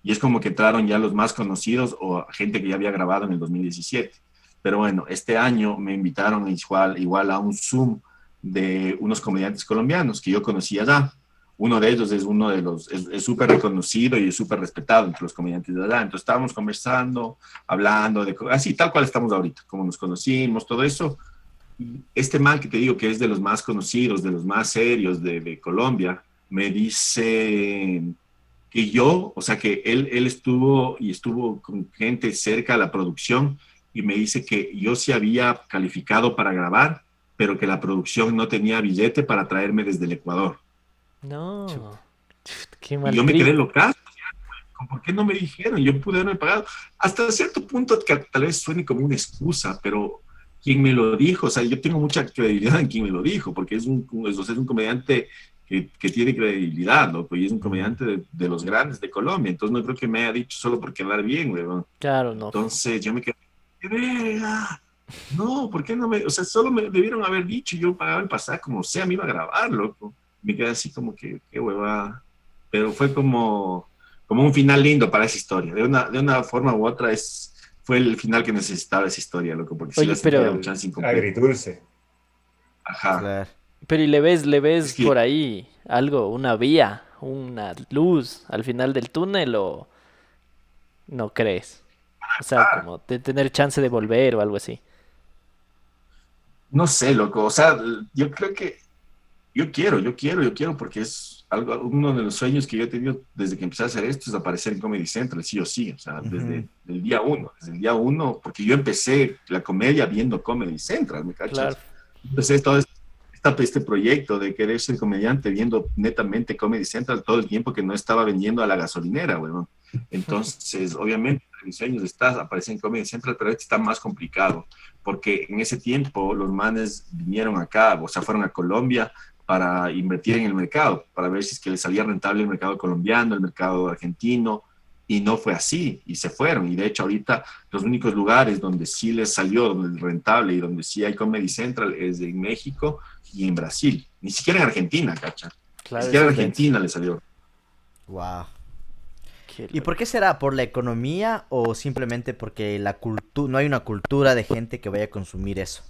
Y es como que entraron ya los más conocidos o gente que ya había grabado en el 2017. Pero bueno, este año me invitaron igual, igual a un Zoom de unos comediantes colombianos que yo conocía ya. Uno de ellos es uno de los, es súper reconocido y es súper respetado entre los comediantes de allá. Entonces estábamos conversando, hablando, de, así tal cual estamos ahorita, como nos conocimos, todo eso. Este man que te digo que es de los más conocidos, de los más serios de, de Colombia, me dice que yo, o sea, que él, él estuvo y estuvo con gente cerca a la producción y me dice que yo sí había calificado para grabar, pero que la producción no tenía billete para traerme desde el Ecuador. No. Chuta. Qué Y mal yo me quedé loca. ¿Por qué no me dijeron? Yo pude haberme pagado. Hasta cierto punto que tal vez suene como una excusa, pero quien me lo dijo, o sea, yo tengo mucha credibilidad en quien me lo dijo, porque es un, es, un comediante que, que tiene credibilidad, loco, y es un comediante de, de los grandes de Colombia, entonces no creo que me haya dicho solo por quedar bien, weón. Claro, no. Entonces yo me quedé, ¡qué verga! No, ¿por qué no me.? O sea, solo me debieron haber dicho yo pagaba el pasaje como sea, me iba a grabar, loco. Me quedé así como que, qué huevada. Pero fue como, como un final lindo para esa historia. De una, de una forma u otra, es, fue el final que necesitaba esa historia, loco, porque Oye, la sentía pero- un chance. Agridulce. Ajá. Claro. Pero y le ves, le ves Es que- por ahí algo, una vía, una luz al final del túnel o no crees? O sea, como de tener chance de volver o algo así. No sé, loco. O sea, yo creo que yo quiero, yo quiero, yo quiero, porque es algo, uno de los sueños que yo he tenido desde que empecé a hacer esto es aparecer en Comedy Central, sí o sí. O sea, desde Ujú. el día uno, desde el día uno, porque yo empecé la comedia viendo Comedy Central, ¿me cachas? Claro. Empecé todo este, este proyecto de querer ser comediante viendo netamente Comedy Central todo el tiempo que no estaba vendiendo a la gasolinera, weón. Entonces, obviamente, mis sueños está aparecer en Comedy Central, pero este está más complicado, porque en ese tiempo los manes vinieron acá, o sea, fueron a Colombia para invertir en el mercado, para ver si es que les salía rentable el mercado colombiano, el mercado argentino, y no fue así, y se fueron. Y de hecho, ahorita los únicos lugares donde sí les salió, donde es rentable y donde sí hay Comedy Central es en México y en Brasil. Ni siquiera en Argentina, cacha. Ni siquiera en Argentina le salió. Wow. ¿Y por qué será? ¿Por la economía o simplemente porque la no hay una cultura de gente que vaya a consumir eso?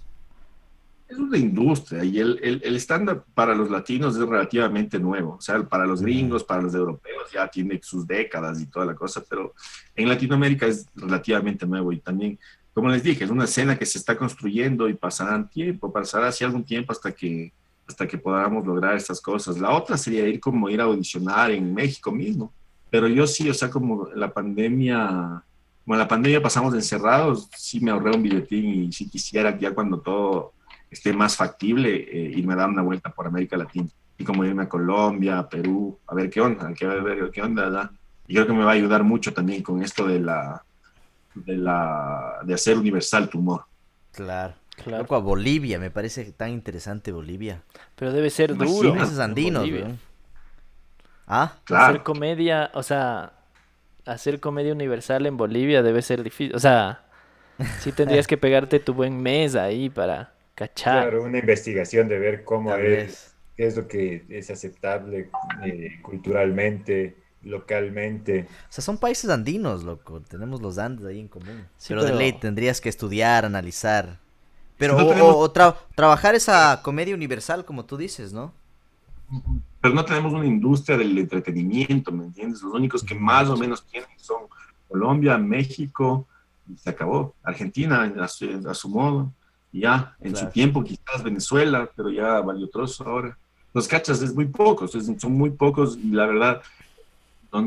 Es una industria y el, el, estándar para los latinos es relativamente nuevo. O sea, para los gringos, para los europeos ya tiene sus décadas y toda la cosa, pero en Latinoamérica es relativamente nuevo y también, como les dije, es una escena que se está construyendo y pasará tiempo, pasará así algún tiempo hasta que hasta que podamos lograr estas cosas. La otra sería ir como ir a audicionar en México mismo pero yo sí, o sea, como la pandemia, como la pandemia pasamos encerrados, sí me ahorré un billetín y si quisiera ya cuando todo esté más factible, eh, irme a dar una vuelta por América Latina. Y como irme a Colombia, a Perú, a ver qué onda, a ver qué onda, ¿verdad? Y creo que me va a ayudar mucho también con esto de la, de la, de hacer universal tu humor. Claro. Claro. Loco, a Bolivia, me parece tan interesante Bolivia. Pero debe ser duro. Esos andinos, Ah, claro. Hacer comedia, o sea, hacer comedia universal en Bolivia debe ser difícil. O sea, sí tendrías que pegarte tu buen mes ahí para cachar. Claro, una investigación de ver cómo es, qué es lo que es aceptable eh, culturalmente, localmente. O sea, son países andinos, loco. Tenemos los Andes ahí en común. pero, de ley tendrías que estudiar, analizar. Pero o, trabajar esa comedia universal, como tú dices, ¿no? pero no tenemos una industria del entretenimiento, ¿me entiendes? Los únicos que más o menos tienen son Colombia, México, y se acabó. Argentina a su, modo, ya, en su tiempo quizás Venezuela, pero ya valió trozo ahora. Los cachas es muy pocos, son muy pocos y la verdad,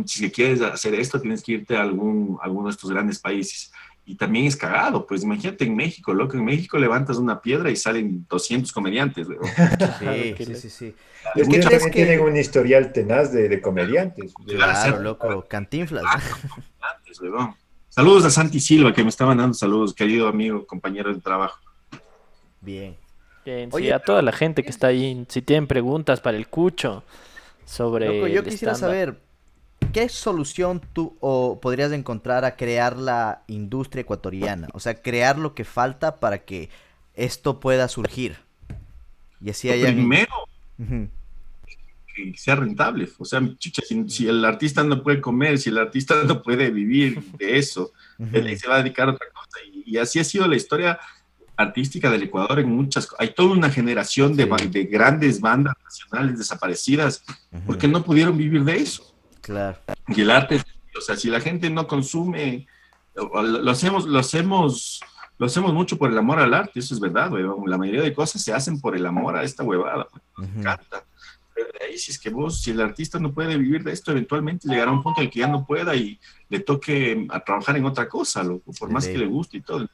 si quieres hacer esto tienes que irte a algún, alguno de estos grandes países y también es cagado, pues imagínate en México, loco, en México levantas una piedra y salen 200 comediantes, Sí, sí, sí, sí. Es que también tienen un historial tenaz de, comediantes. Claro, loco, cantinflas. Ah, saludos a Santi Silva, que me estaban dando saludos, querido amigo, compañero de trabajo. Bien. Bien, Oye, a toda la gente que está ahí, si tienen preguntas para el Cucho sobre... Loco, yo quisiera saber, ¿qué solución tú o podrías encontrar a crear la industria ecuatoriana? O sea, crear lo que falta para que esto pueda surgir. Y así haya... Primero, que sea rentable. O sea, si, el artista no puede comer, si el artista no puede vivir de eso, él se va a dedicar a otra cosa. Y, así ha sido la historia artística del Ecuador en muchas Hay toda una generación de, de grandes bandas nacionales desaparecidas porque no pudieron vivir de eso. Claro. Y el arte, o sea, si la gente no consume, lo hacemos, lo hacemos, lo hacemos mucho por el amor al arte, eso es verdad, La mayoría de cosas se hacen por el amor a esta huevada, me encanta. Pero de ahí, si es que vos, si el artista no puede vivir de esto, eventualmente llegará a un punto en el que ya no pueda y le toque a trabajar en otra cosa, loco, por más que le guste y todo.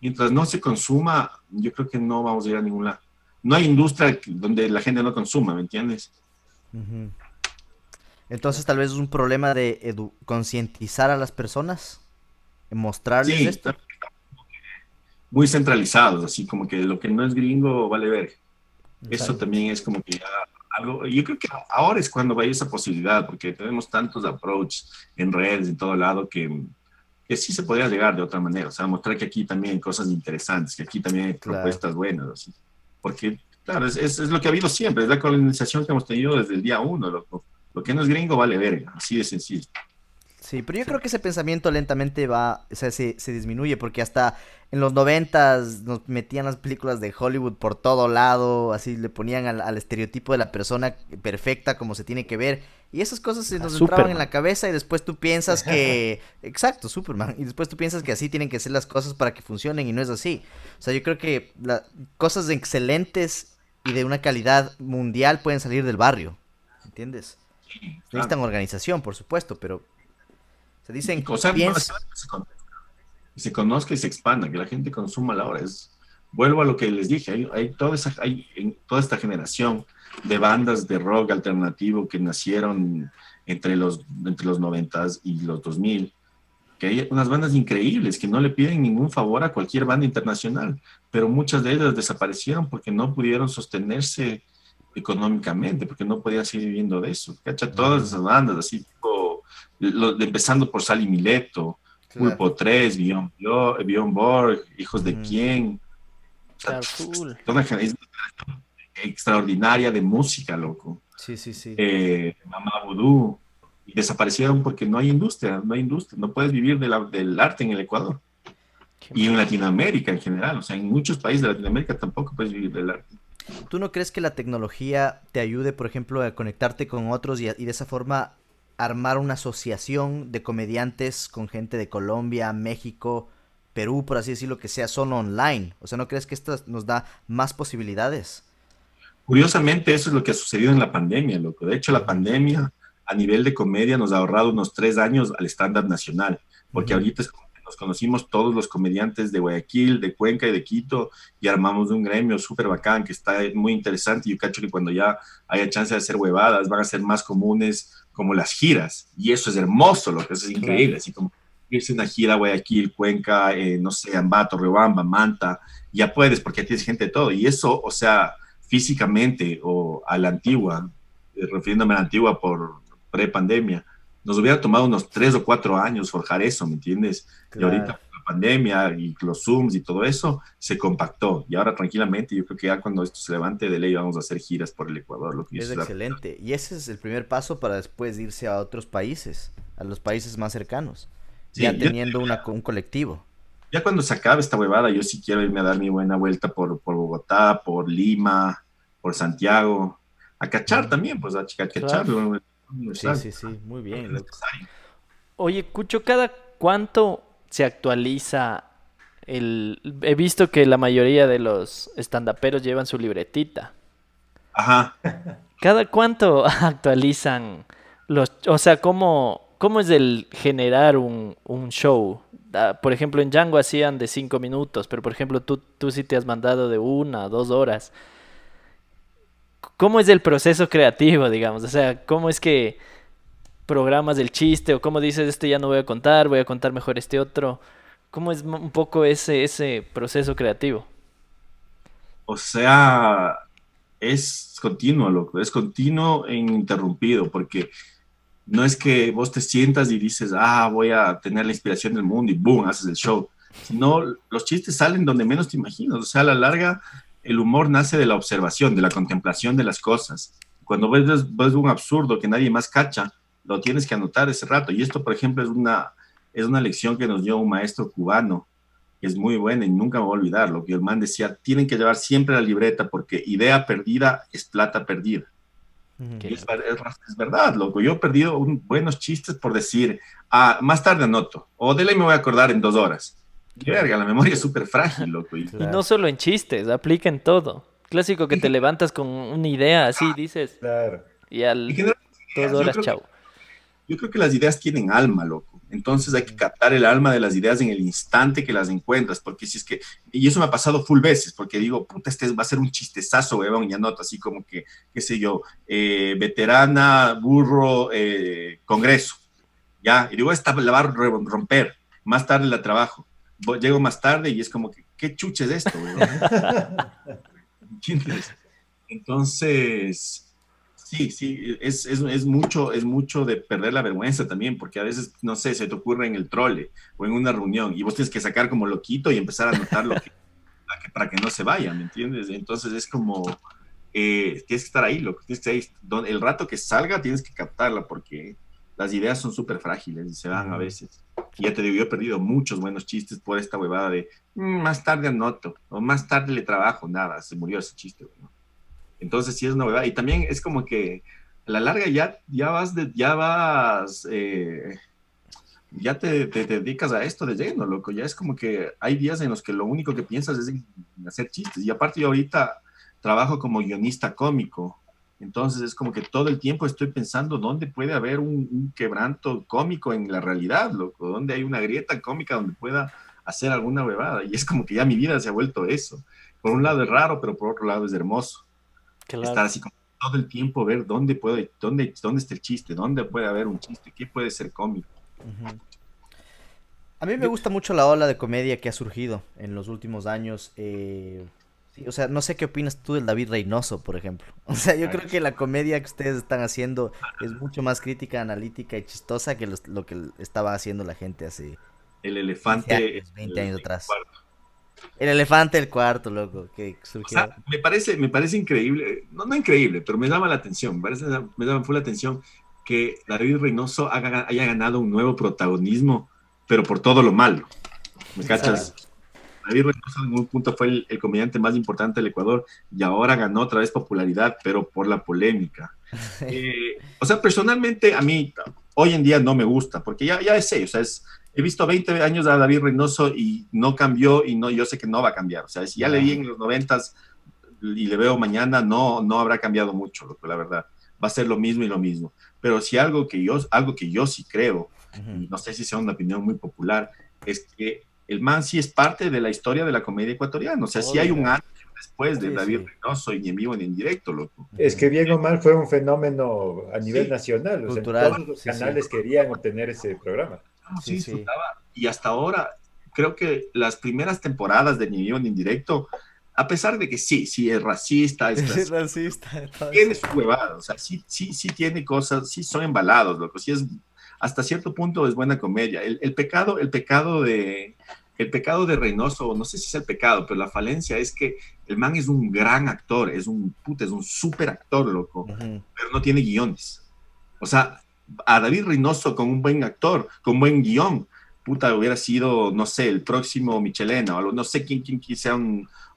Mientras no se consuma, yo creo que no vamos a ir a ningún lado. No hay industria donde la gente no consuma, ¿me entiendes? Entonces tal vez es un problema de concientizar a las personas, mostrarles esto. Muy centralizados, así como que lo que no es gringo vale ver. Eso también es como que algo, yo creo que ahora es cuando va a ir esa posibilidad, porque tenemos tantos approaches en redes, en todo lado, que, que sí se podría llegar de otra manera. O sea, mostrar que aquí también hay cosas interesantes, que aquí también hay propuestas buenas, así. Porque, claro, es, es, lo que ha habido siempre, es la colonización que hemos tenido desde el día uno, loco lo que no es gringo vale verga, así de sencillo. Sí, pero yo creo que ese pensamiento lentamente va, o sea, se, disminuye, porque hasta en los noventas nos metían las películas de Hollywood por todo lado, así le ponían al, estereotipo de la persona perfecta como se tiene que ver, y esas cosas se nos entraban en la cabeza y después tú piensas que, exacto, Superman, y después tú piensas que así tienen que ser las cosas para que funcionen y no es así. O sea, yo creo que las cosas excelentes y de una calidad mundial pueden salir del barrio, ¿entiendes? Necesitan organización, por supuesto, pero se dicen cosas se, conozca y se expanda, que la gente consuma la hora. Es, vuelvo a lo que les dije, hay, hay, toda, esa, hay toda esta generación de bandas de rock alternativo que nacieron entre los, entre los 90 y los 2000, que hay unas bandas increíbles que no le piden ningún favor a cualquier banda internacional, pero muchas de ellas desaparecieron porque no pudieron sostenerse económicamente, porque no podían seguir viviendo de eso. ¿Cacha? Todas esas bandas, así, tipo, empezando por Sally Mileto, Pulpo 3, Beyond, Borg, Hijos de Quién. Toda extraordinaria de música, loco. Sí, sí, sí. Eh, Mamá Voodoo. Y desaparecieron porque no hay industria, no hay industria. No puedes vivir del arte en el Ecuador. y en Latinoamérica en general. O sea, en muchos países de Latinoamérica tampoco puedes vivir del arte. ¿Tú no crees que la tecnología te ayude, por ejemplo, a conectarte con otros y, de esa forma armar una asociación de comediantes con gente de Colombia, México, Perú, por así decirlo, que sea solo online? O sea, ¿no crees que esto nos da más posibilidades? Curiosamente, eso es lo que ha sucedido en la pandemia, loco. De hecho, la pandemia a nivel de comedia nos ha ahorrado unos tres años al estándar nacional, porque ahorita es nos conocimos todos los comediantes de Guayaquil, de Cuenca y de Quito y armamos un gremio súper bacán que está muy interesante. Yo cacho que cuando ya haya chance de hacer huevadas van a ser más comunes como las giras y eso es hermoso, lo que es increíble, así como irse una gira a Guayaquil, Cuenca, eh, no sé, Ambato, Riobamba, Manta, ya puedes porque tienes gente de todo. Y eso, o sea, físicamente o a la antigua, eh, refiriéndome a la antigua por pre-pandemia, nos hubiera tomado unos tres o cuatro años forjar eso, ¿me entiendes? Y ahorita con la pandemia y los Zooms y todo eso se compactó. Y ahora tranquilamente, yo creo que ya cuando esto se levante de ley vamos a hacer giras por el Ecuador. Lo que es excelente. Y ese es el primer paso para después irse a otros países, a los países más cercanos, ya teniendo una, un colectivo ya cuando se acabe esta huevada, yo sí quiero irme a dar mi buena vuelta por, por Bogotá, por Lima, por Santiago, a cachar también, pues a, cachar. Sí, sí, sí, muy bien. Oye, Cucho, ¿cada cuánto se actualiza el... He visto que la mayoría de los estandaperos llevan su libretita. Ajá. ¿Cada cuánto actualizan los... O sea, ¿cómo, cómo es el generar un, un show? Ah, por ejemplo, en Django hacían de cinco minutos, pero por ejemplo, tú, tú sí te has mandado de una, dos horas. ¿Cómo es el proceso creativo, digamos? O sea, ¿cómo es que programas el chiste o cómo dices, este ya no voy a contar, voy a contar mejor este otro? ¿Cómo es un poco ese, ese proceso creativo? O sea, es continuo, loco, es continuo e ininterrumpido, porque no es que vos te sientas y dices, ah, voy a tener la inspiración del mundo y boom, haces el show. Sino los chistes salen donde menos te imaginas. O sea, a la larga, el humor nace de la observación, de la contemplación de las cosas. Cuando ves, ves un absurdo que nadie más cacha, lo tienes que anotar ese rato. Y esto, por ejemplo, es una, es una lección que nos dio un maestro cubano, que es muy buena y nunca me voy a olvidar. Lo que el man decía, tienen que llevar siempre la libreta porque idea perdida es plata perdida es, verdad, loco. Yo he perdido buenos chistes por decir, ah, más tarde anoto, o de ley me voy a acordar en dos horas. verga, la memoria es súper frágil, loco. Y, no solo en chistes, aplica en todo. Clásico que te levantas con una idea así, ah, dices. Claro. Y al dos horas, chao. Yo creo que las ideas tienen alma, loco. Entonces hay que captar el alma de las ideas en el instante que las encuentras, porque si es que, y eso me ha pasado full veces, porque digo, puta, este va a ser un chistezazo, weón, y anoto así como que, qué sé yo, eh, veterana, burro, eh, congreso, ya, y digo, esta la va a romper, más tarde la trabajo, llego más tarde y es como que, ¿qué chuche es esto, weón? Entonces, Sí, sí, es, es, es, mucho, es mucho de perder la vergüenza también, porque a veces, no sé, se te ocurre en el trole o en una reunión y vos tienes que sacar como loquito y empezar a anotar lo que, para que no se vaya, ¿me entiendes? Entonces es como, eh, tienes que estar ahí, lo que tienes que estar ahí. El rato que salga tienes que captarla porque las ideas son súper frágiles y se van a veces. Y ya te digo, yo he perdido muchos buenos chistes por esta huevada de mm, más tarde anoto o más tarde le trabajo, nada, se murió ese chiste, ¿no? Entonces sí es novedad. Y también es como que a la larga ya, ya vas, de, ya vas, eh, ya te, dedicas a esto de lleno, loco. Ya es como que hay días en los que lo único que piensas es hacer chistes. Y aparte yo ahorita trabajo como guionista cómico. Entonces es como que todo el tiempo estoy pensando dónde puede haber un, quebranto cómico en la realidad, loco, dónde hay una grieta cómica donde pueda hacer alguna huevada. Y es como que ya mi vida se ha vuelto eso. Por un lado es raro, pero por otro lado es hermoso. Estar así como todo el tiempo, ver dónde puede, dónde, dónde está el chiste, dónde puede haber un chiste, qué puede ser cómico. A mí me gusta mucho la ola de comedia que ha surgido en los últimos años. Eh, o sea, no sé qué opinas tú del David Reynoso, por ejemplo. O sea, yo creo que la comedia que ustedes están haciendo es mucho más crítica, analítica y chistosa que lo, que estaba haciendo la gente hace... El elefante... 20 años atrás. El elefante del cuarto, loco, que surgió. O sea, me parece, me parece increíble, no, no increíble, pero me llama la atención, me, parece, me llama full la atención que David Reynoso haya ganado un nuevo protagonismo, pero por todo lo malo. ¿Me cachas? David Reynoso en un punto fue el, comediante más importante del Ecuador y ahora ganó otra vez popularidad, pero por la polémica. Eh, o sea, personalmente a mí hoy en día no me gusta, porque ya, ya sé, o sea, es, he visto 20 años a David Reynoso y no cambió y no, yo sé que no va a cambiar. O sea, si ya le vi en los 90 y le veo mañana, no, no habrá cambiado mucho, la verdad. Va a ser lo mismo y lo mismo. Pero si algo que yo, algo que yo sí creo, y no sé si sea una opinión muy popular, es que el man sí es parte de la historia de la comedia ecuatoriana. O sea, si hay un año después de David Reynoso y en vivo ni en directo, loco. Es que bien o mal fue un fenómeno a nivel nacional. Cultural. todos los canales querían obtener ese programa. Sí, sí, Y hasta ahora, creo que las primeras temporadas de Ni en directo, a pesar de que sí, sí es racista, es, racista, tiene su huevada, o sea, sí, sí, sí tiene cosas, sí son embalados, loco, sí es hasta cierto punto es buena comedia. El, pecado, el pecado de, el pecado de Reynoso, no sé si es el pecado, pero la falencia es que el man es un gran actor, es un puta, es un súper actor, loco, pero no tiene guiones. O sea, a David Reynoso con un buen actor, con un buen guion, puta, hubiera sido, no sé, el próximo Michelena, o algo, no sé quién, quién sea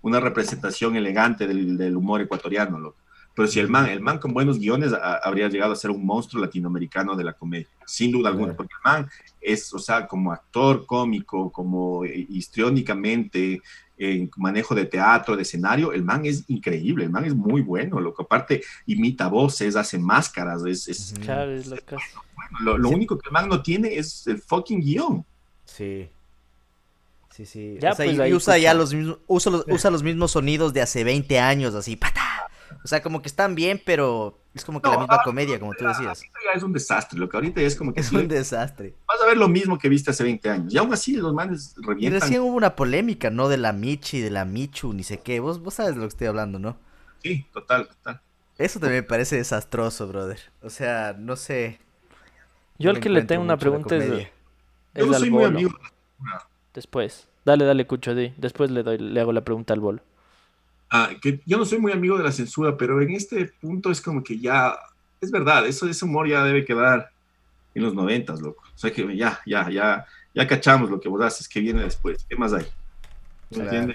una representación elegante del, del humor ecuatoriano, loco. Pero si el man, el man con buenos guiones habría llegado a ser un monstruo latinoamericano de la comedia, sin duda alguna, porque el man es, o sea, como actor cómico, como eh, histriónicamente, en manejo de teatro, de escenario, el man es increíble, el man es muy bueno, lo que aparte imita voces, hace máscaras, es... claro, es lo, lo, único que el man no tiene es el fucking guion. Sí. Sí, sí. Ya, pues, y, usa ya los mismos, usa los, usa los mismos sonidos de hace 20 años, así, pata, o sea, como que están bien, pero es como que la misma comedia, como tú decías. Ya es un desastre, lo que ahorita es como que... Es un desastre. Vas a ver lo mismo que viste hace 20 años. Y aún así los manes revientan. Y recién hubo una polémica, ¿no? De la Michi, de la Michu, ni sé qué. Vos, vos sabes de lo que estoy hablando, ¿no? Sí, total, total. Eso también me parece desastroso, brother. O sea, no sé. Yo al que le tengo una pregunta es... Yo no soy muy amigo. Después. Dale, dale, Cucho, di. Después le, doy, le hago la pregunta al bolo. Ah, que yo no soy muy amigo de la censura, pero en este punto es como que ya, es verdad, eso ese humor ya debe quedar en los noventas, loco. O sea que ya, ya, ya, ya cachamos lo que vos haces, que viene después. ¿Qué más hay?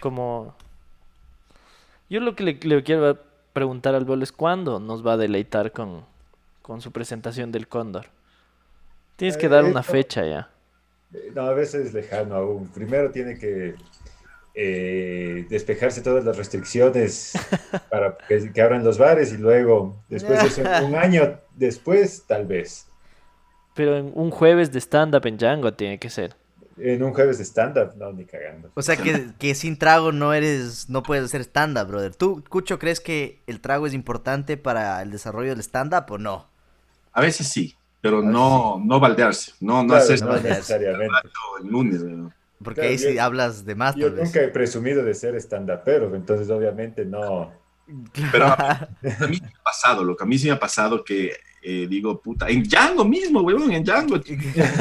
como... Yo lo que le, quiero preguntar al bolo es cuándo nos va a deleitar con, con su presentación del Cóndor. Tienes que dar una fecha ya. No, a veces es lejano aún. Primero tiene que eh, despejarse todas las restricciones para que, abran los bares y luego, después de un año después, tal vez. Pero en un jueves de stand-up en Django tiene que ser. En un jueves de stand-up, no, ni cagando. O sea que, sin trago no eres, no puedes hacer stand-up, brother. ¿Tú, Cucho, crees que el trago es importante para el desarrollo del stand-up o no? A veces sí, pero no, no baldearse, no, no hacer no necesariamente. el lunes. Porque ahí sí hablas de más. Yo nunca he presumido de ser stand-upero, entonces obviamente no. Pero a mí me ha pasado, lo que a mí sí me ha pasado que eh, digo, puta, en Django mismo, weón, en Django.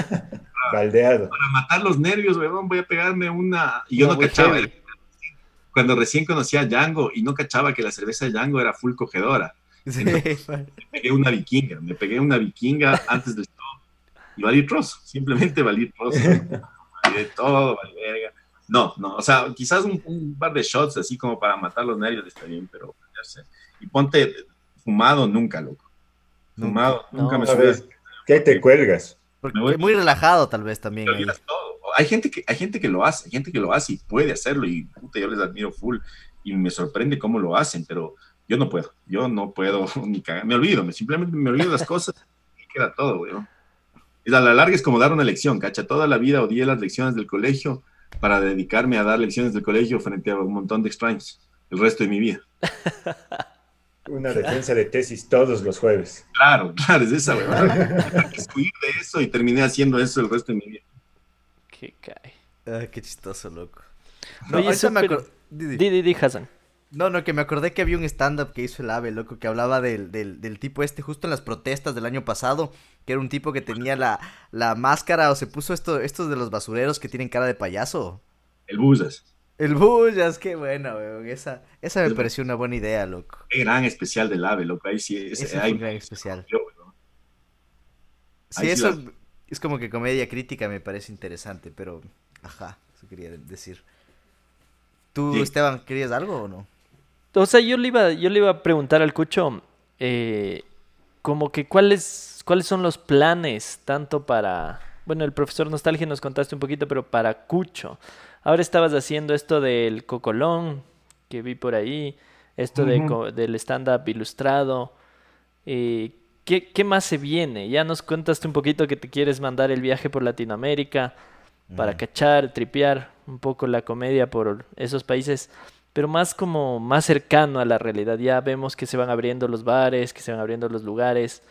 Baldeado. Para matar los nervios, weón, voy a pegarme una. Y yo no, cachaba. Cuando recién conocía a Django y no cachaba que la cerveza de Django era full cogedora. me pegué una vikinga, me pegué una vikinga antes del show y valí trozo, simplemente valí trozo de todo, verga. No, no, o sea, quizás un, par de shots así como para matar los nervios está bien, pero ya sé. Y ponte fumado nunca, loco. Fumado, nunca me subes. ¿Qué te cuelgas? muy relajado tal vez también. Hay gente, que, hay gente que lo hace, hay gente que lo hace y puede hacerlo y puta, yo les admiro full y me sorprende cómo lo hacen, pero yo no puedo, yo no puedo ni cagar, me olvido, me, simplemente me olvido las cosas y queda todo, güey. Y a la larga es como dar una lección, cacha. Toda la vida odié las lecciones del colegio, para dedicarme a dar lecciones del colegio frente a un montón de extraños el resto de mi vida. Una defensa de tesis todos los jueves. Claro, claro, es esa, weón. Excluir de eso y terminé haciendo eso el resto de mi vida. Qué cae. Ah, qué chistoso, loco. No, Oye, ahorita me súper- acor- di- di. Di, di, di, Hassan. No, no, que me acordé que había un stand-up que hizo el AVE, loco, que hablaba del, del, del tipo este justo en las protestas del año pasado, que era un tipo que tenía la, la máscara o se puso esto, estos de los basureros que tienen cara de payaso. El Busas. El Bullas, qué bueno, weón. Esa, esa me Es- pareció una buena idea, loco. Qué gran especial del AVE, loco. Ahí sí es, Ese hay- un gran especial. yo. Sí, eso las- es como que comedia crítica me parece interesante, pero ajá, eso quería decir. ¿Tú, Sí. Esteban, querías algo o no? O sea, yo le iba, yo le iba a preguntar al Cucho, eh, como que cuáles, cuáles son los planes, tanto para, bueno, el profesor Nostalgia nos contaste un poquito, pero para Cucho. Ahora estabas haciendo esto del cocolón, que vi por ahí, esto del stand-up ilustrado. eh, ¿qué, qué más se viene? Ya nos contaste un poquito que te quieres mandar el viaje por Latinoamérica para Mm. cachar, tripear un poco la comedia por esos países, pero más como más cercano a la realidad. Ya vemos que se van abriendo los bares, que se van abriendo los lugares.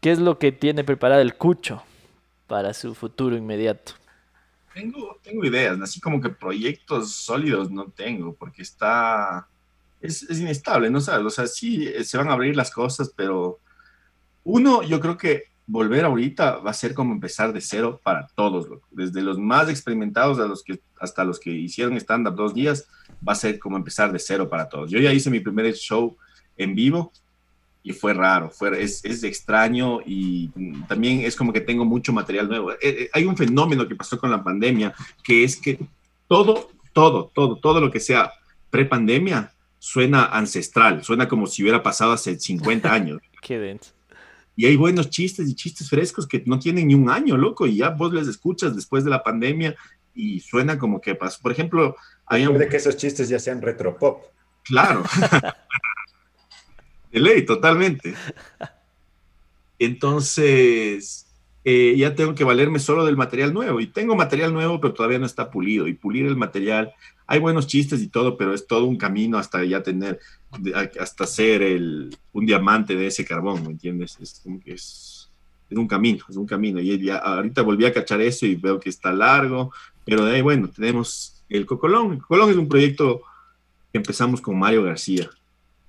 ¿Qué es lo que tiene preparado el Cucho para su futuro inmediato? Tengo, tengo ideas, así como que proyectos sólidos no tengo, porque está, es, es inestable, ¿no sabes? O sea, sí, eh, se van a abrir las cosas, pero uno, yo creo que volver ahorita va a ser como empezar de cero para todos, loco. desde los más experimentados a los que, hasta los que hicieron stand-up dos días, va a ser como empezar de cero para todos. Yo ya hice mi primer show en vivo y fue raro, fue, es, es extraño y también es como que tengo mucho material nuevo. Eh, eh, hay un fenómeno que pasó con la pandemia, que es que todo, todo, todo, todo lo que sea prepandemia suena ancestral, suena como si hubiera pasado hace 50 años. Qué denso. Y hay buenos chistes y chistes frescos que no tienen ni un año, loco, y ya vos les escuchas después de la pandemia y suena como que pasó. Por ejemplo, había un... Puede que esos chistes ya sean retropop. Claro. De ley, totalmente. Entonces, eh, ya tengo que valerme solo del material nuevo. Y tengo material nuevo, pero todavía no está pulido. Y pulir el material, hay buenos chistes y todo, pero es todo un camino hasta ya tener, hasta ser el, un diamante de ese carbón, ¿me entiendes? Es es, es un camino, es un camino. Y ya, ahorita volví a cachar eso y veo que está largo, pero de ahí, bueno, tenemos el Cocolón. El Cocolón es un proyecto que empezamos con Mario García.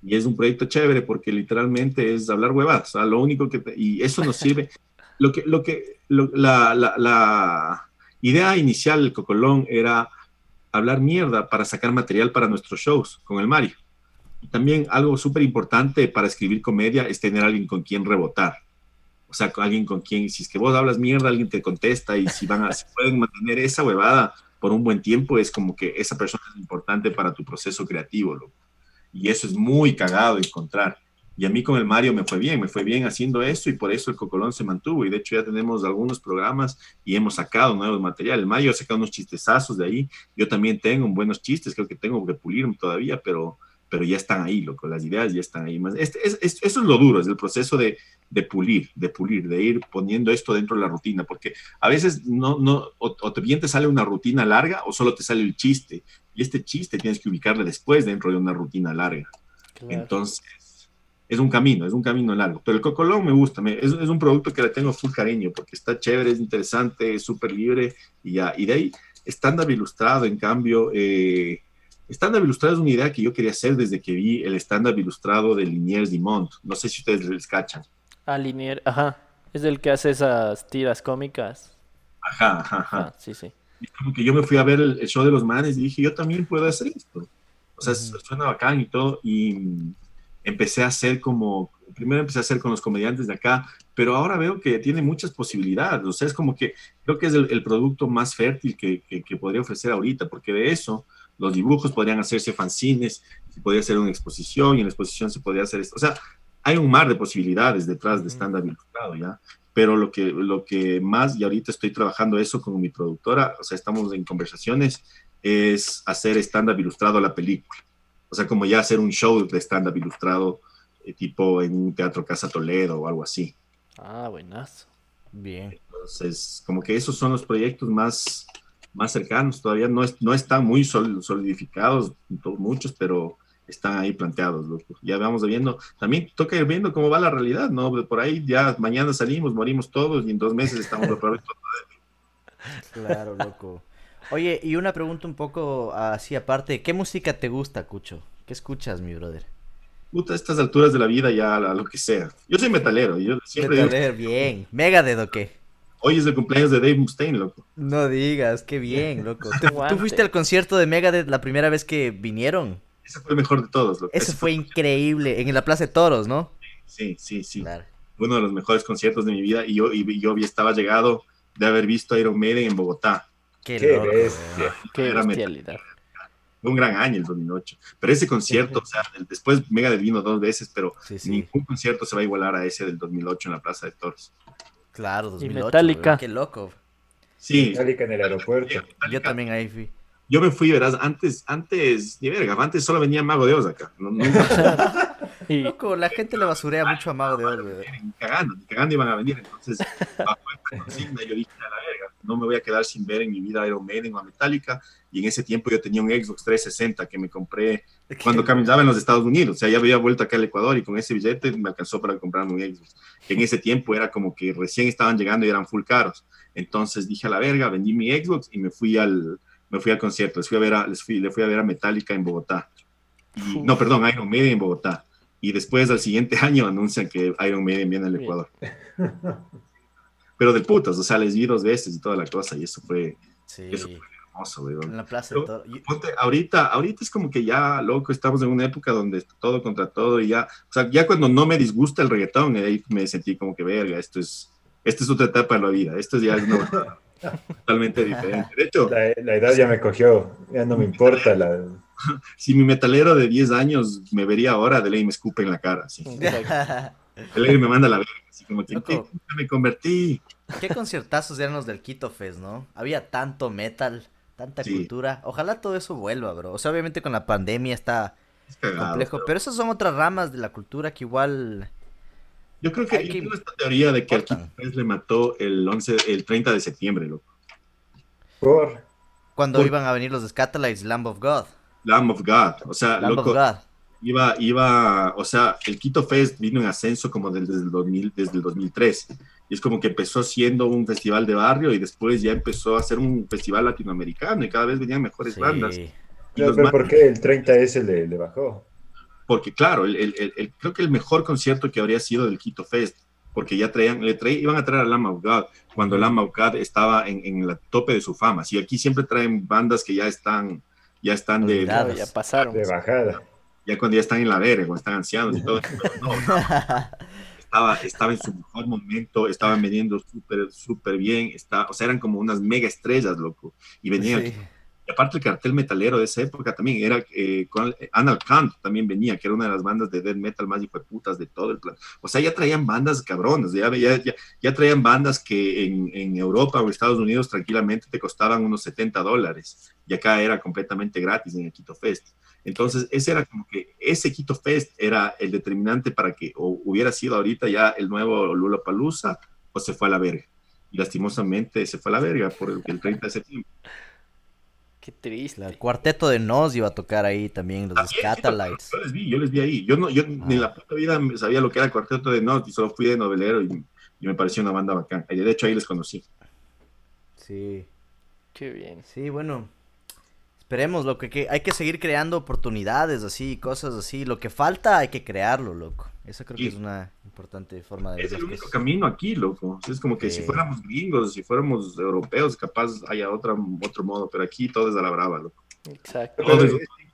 Y es un proyecto chévere porque literalmente es hablar huevadas. O sea, lo único que... te- y eso nos sirve. Lo que, lo que, lo- la, la, la idea inicial del Cocolón era hablar mierda para sacar material para nuestros shows con el Mario. Y también algo súper importante para escribir comedia es tener alguien con quien rebotar. O sea, alguien con quien, si es que vos hablas mierda, alguien te contesta y si van a, si pueden mantener esa huevada por un buen tiempo, es como que esa persona es importante para tu proceso creativo. Y eso es muy cagado encontrar. Y a mí con el Mario me fue bien, me fue bien haciendo eso y por eso el Cocolón se mantuvo. Y de hecho ya tenemos algunos programas y hemos sacado nuevos materiales. El Mario ha sacado unos chistezazos de ahí. Yo también tengo buenos chistes, creo que tengo que pulirme todavía, pero, pero ya están ahí, loco. Las ideas ya están ahí. Más, este, es, es- eso es lo duro, es el proceso de, de pulir, de pulir, de ir poniendo esto dentro de la rutina. Porque a veces no, no, o, o bien te sale una rutina larga o solo te sale el chiste. Y este chiste tienes que ubicarle después dentro de una rutina larga. Claro. Entonces, es un camino, es un camino largo. Pero el cocolón me gusta, me- es, es un producto que le tengo full cariño porque está chévere, es interesante, es súper libre y ya. Y de ahí, stand-up ilustrado, en cambio, eh, stand-up ilustrado es una idea que yo quería hacer desde que vi el stand-up ilustrado de Liniers Dimont. No sé si ustedes les cachan. Ah, Linier, ajá. Es el que hace esas tiras cómicas. Ajá, ajá, ajá. Ah, sí, sí. Y como que yo me fui a ver el, el show de los manes y dije, yo también puedo hacer esto. O sea, suena bacán y todo. Y empecé a hacer como, primero empecé a hacer con los comediantes de acá, pero ahora veo que tiene muchas posibilidades. O sea, es como que creo que es el, el producto más fértil que, que, que podría ofrecer ahorita, porque de eso los dibujos podrían hacerse fanzines, se podría hacer una exposición y en la exposición se podría hacer esto. O sea, hay un mar de posibilidades detrás de stand-up ilustrado, ¿ya? pero lo que, lo que más, y ahorita estoy trabajando eso con mi productora, o sea, estamos en conversaciones, es hacer stand-up ilustrado a la película. O sea, como ya hacer un show de stand-up ilustrado, eh, tipo en un teatro Casa Toledo o algo así. Ah, buenazo. Bien. Entonces, como que esos son los proyectos más, más cercanos, todavía no, es, no están muy solidificados, muchos, pero están ahí planteados, loco. Ya vamos viendo, también toca ir viendo cómo va la realidad, ¿no? Por ahí ya mañana salimos, morimos todos y en dos meses estamos otra vez Claro, loco. Oye, y una pregunta un poco así aparte, ¿qué música te gusta, Cucho? ¿Qué escuchas, mi brother? Puta, a estas alturas de la vida ya lo que sea. Yo soy metalero, yo siempre Metalero, bien. ¿Mega o qué? Hoy es el cumpleaños de Dave Mustaine, loco. No digas, qué bien, loco. ¿Tú, fuiste al concierto de Megadeth la primera vez que vinieron? Ese fue el mejor de todos, loco. Ese, fue, increíble, en la Plaza de Toros, ¿no? Sí, sí, sí. Uno de los mejores conciertos de mi vida y yo, y yo estaba llegado de haber visto a Iron Maiden en Bogotá. Qué, qué bestia. Qué bestialidad. Un gran año el 2008. Pero ese concierto, o sea, después Megadeth vino dos veces, pero ningún concierto se va a igualar a ese del 2008 en la Plaza de Toros. Claro, 2008. Y Metallica. Qué loco. Sí. Metallica en el aeropuerto. Yo también ahí fui. Yo me fui, verás, antes, antes, ni verga, antes solo venía Mago de Oz acá. No, y... Loco, la gente le basurea mucho a Mago de Oz, Ni cagando, ni cagando iban a venir. Entonces, bajo esta consigna, yo dije a la verga, no me voy a quedar sin ver en mi vida Iron Maiden o a Metallica. Y en ese tiempo yo tenía un Xbox 360 que me compré cuando caminaba en los Estados Unidos. O sea, ya había vuelto acá al Ecuador y con ese billete me alcanzó para comprarme un Xbox. Que en ese tiempo era como que recién estaban llegando y eran full caros. Entonces dije a la verga, vendí mi Xbox y me fui al, me fui al concierto. Les fui a ver a, les fui, le fui a ver a Metallica en Bogotá. no, perdón, Iron Maiden en Bogotá. Y después, al siguiente año, anuncian que Iron Maiden viene al Ecuador. Pero de putas, o sea, les vi dos veces y toda la cosa, y eso fue, eso fue hermoso, güey. En la plaza de todo. ahorita, ahorita es como que ya, loco, estamos en una época donde todo contra todo, y ya, o sea, ya cuando no me disgusta el reggaetón, ahí me sentí como que, verga, esto es, esta es otra etapa de la vida, esto ya es una totalmente diferente. De hecho, la, edad ya me cogió, ya no me importa la... si mi metalero de 10 años me vería ahora, de ley me escupe en la cara. ¿sí? de ley me manda la verga, así como que me convertí. Qué conciertazos eran los del Quito Fest, ¿no? Había tanto metal, tanta cultura. Ojalá todo eso vuelva, bro. O sea, obviamente con la pandemia está complejo, pero... esas son otras ramas de la cultura que igual... Yo creo que hay que... esta teoría de que al Quito Fest le mató el 11, el 30 de septiembre, loco. Por... Cuando iban a venir los Scatolites, Lamb of God. Lamb of God. O sea, loco, Iba, iba, o sea, el Quito Fest vino en ascenso como desde el, 2000, desde el 2003. Y es como que empezó siendo un festival de barrio y después ya empezó a ser un festival latinoamericano y cada vez venían mejores bandas. pero, ¿por qué el 30S le, le bajó? Porque claro, el, el, creo que el mejor concierto que habría sido del Quito Fest, porque ya traían, le traían, iban a traer a Lama God cuando Lama God estaba en, en la tope de su fama. Si aquí siempre traen bandas que ya están, ya están de, ya pasaron. de bajada. Ya cuando ya están en la verga, cuando están ancianos y todo. no, estaba, estaba en su mejor momento, estaban vendiendo súper, súper bien, está, o sea, eran como unas mega estrellas, loco, y venían. Y aparte el cartel metalero de esa época también era, eh, con Anal Kant también venía, que era una de las bandas de death metal más putas de todo el plan. O sea, ya traían bandas cabrones, ya, ya, ya, traían bandas que en, en, Europa o Estados Unidos tranquilamente te costaban unos 70 dólares, y acá era completamente gratis en el Quito Fest. Entonces, ese era como que ese Quito Fest era el determinante para que o hubiera sido ahorita ya el nuevo Lula Palusa o se fue a la verga. Y lastimosamente se fue a la verga por el, 30 de septiembre. Qué triste. El cuarteto de Nos iba a tocar ahí también, los Scatalites. Yo les vi, yo les vi ahí. Yo, no, yo ni en la puta vida sabía lo que era el cuarteto de Nos y solo fui de novelero y, y me pareció una banda bacán. De hecho ahí les conocí. Sí. Qué bien. Sí, bueno, Esperemos, lo que, hay que seguir creando oportunidades así, cosas así. Lo que falta hay que crearlo, loco. Eso creo que es una importante forma de Es el único camino aquí, loco. Es como que si fuéramos gringos, si fuéramos europeos, capaz haya otra, otro modo, pero aquí todo es a la brava, loco. Exacto.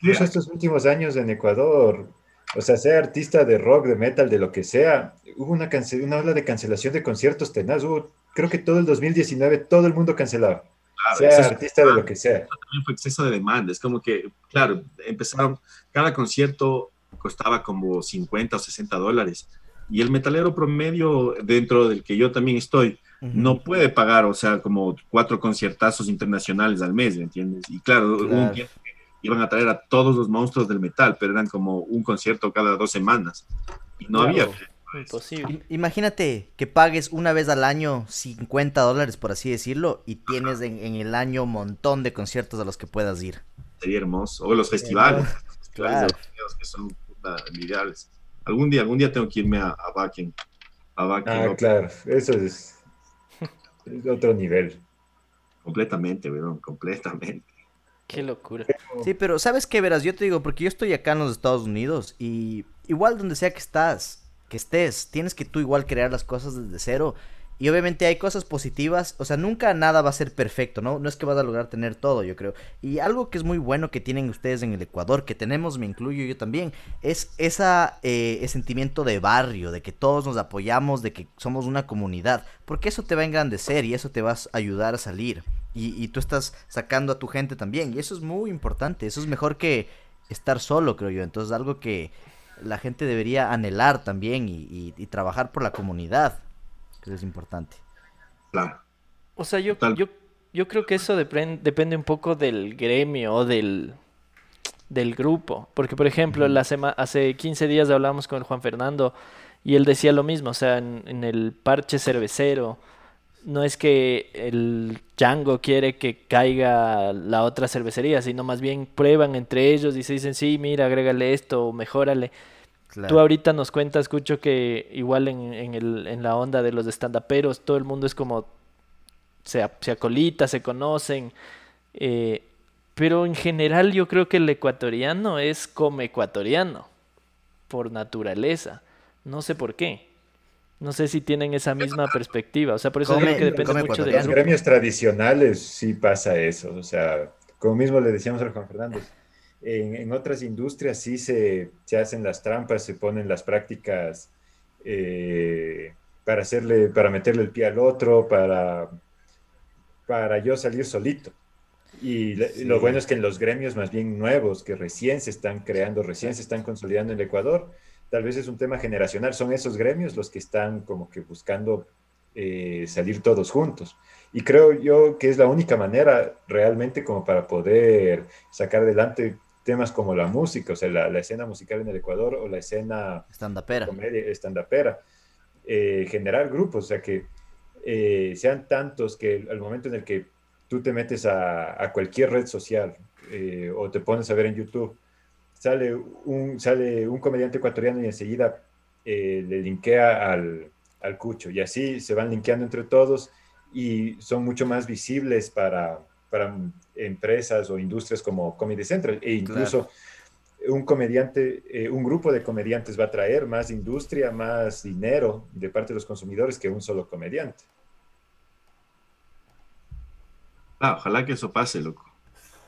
incluso estos últimos años en Ecuador, o sea, sea artista de rock, de metal, de lo que sea, hubo una, una ola de cancelación de conciertos tenaz. Hubo, creo que todo el 2019 todo el mundo cancelaba sea artista de lo que sea. También fue exceso de demanda. Es como que, claro, empezaron, cada concierto costaba como 50 o 60 dólares. Y el metalero promedio, dentro del que yo también estoy, no puede pagar, o sea, como cuatro conciertazos internacionales al mes, ¿me entiendes? Y claro, un tiempo iban a traer a todos los monstruos del metal, pero eran como un concierto cada dos semanas. Y no había, Imposible. Imagínate que pagues una vez al año 50 dólares, por así decirlo, y tienes en, en el año un montón de conciertos a los que puedas ir. Sería hermoso. O los festivales. los festivales Claro. Estados Unidos que son ideales. Algún día, algún día tengo que irme a, a Bakken. A Bakken, Ah, claro, eso es, es otro nivel. completamente, weón, completamente. Qué locura. Sí, pero ¿sabes qué, verás? Yo te digo, porque yo estoy acá en los Estados Unidos y igual donde sea que estás, que estés, tienes que tú igual crear las cosas desde cero. Y obviamente hay cosas positivas, o sea, nunca nada va a ser perfecto, ¿no? No es que vas a lograr tener todo, yo creo. Y algo que es muy bueno que tienen ustedes en el Ecuador, que tenemos, me incluyo yo también, es eh, ese sentimiento de barrio, de que todos nos apoyamos, de que somos una comunidad, porque eso te va a engrandecer y eso te va a ayudar a salir. Y, tú estás sacando a tu gente también, y eso es muy importante, eso es mejor que estar solo, creo yo. Entonces, algo que la gente debería anhelar también y trabajar por la comunidad, que eso es importante. Claro. O sea, yo, yo, yo creo que eso depende un poco del gremio o del, del grupo. Porque, por ejemplo, la hace 15 días hablamos con el Juan Fernando y él decía lo mismo. O sea, en, en el parche cervecero, no es que el Django quiere que caiga la otra cervecería, sino más bien prueban entre ellos y se dicen, sí, mira, agrégale esto o mejórale. Tú Claro. ahorita nos cuentas, escucho que igual en, en el, en la onda de los estandaperos, todo el mundo es como se, se acolita, se conocen. eh, pero en general yo creo que el ecuatoriano es como ecuatoriano, por naturaleza. No sé por qué. No sé si tienen esa misma perspectiva. O sea, por eso digo Come- que depende mucho ecuatoriano. grupo. gremios tradicionales sí pasa eso, o sea, como mismo le decíamos a Juan Fernández, en, en otras industrias sí se, se hacen las trampas, se ponen las prácticas eh, para hacerle, para meterle el pie al otro, para, para yo salir solito. Y Sí. lo bueno es que en los gremios más bien nuevos, que recién se están creando, recién se están consolidando en el Ecuador, tal vez es un tema generacional, son esos gremios los que están como que buscando eh, salir todos juntos. Y creo yo que es la única manera realmente como para poder sacar adelante temas como la música, o sea, la, la escena musical en el Ecuador o la escena Stand-upera. comedia stand-upera, eh, generar grupos, o sea, que eh, sean tantos que al momento en el que tú te metes a, a cualquier red social eh, o te pones a ver en YouTube, sale un, sale un comediante ecuatoriano y enseguida eh, le linkea al, al cucho y así se van linkeando entre todos y son mucho más visibles para, para empresas o industrias como Comedy Central e incluso un comediante, eh, un grupo de comediantes va a traer más industria, más dinero de parte de los consumidores que un solo comediante. Ah, ojalá que eso pase, loco.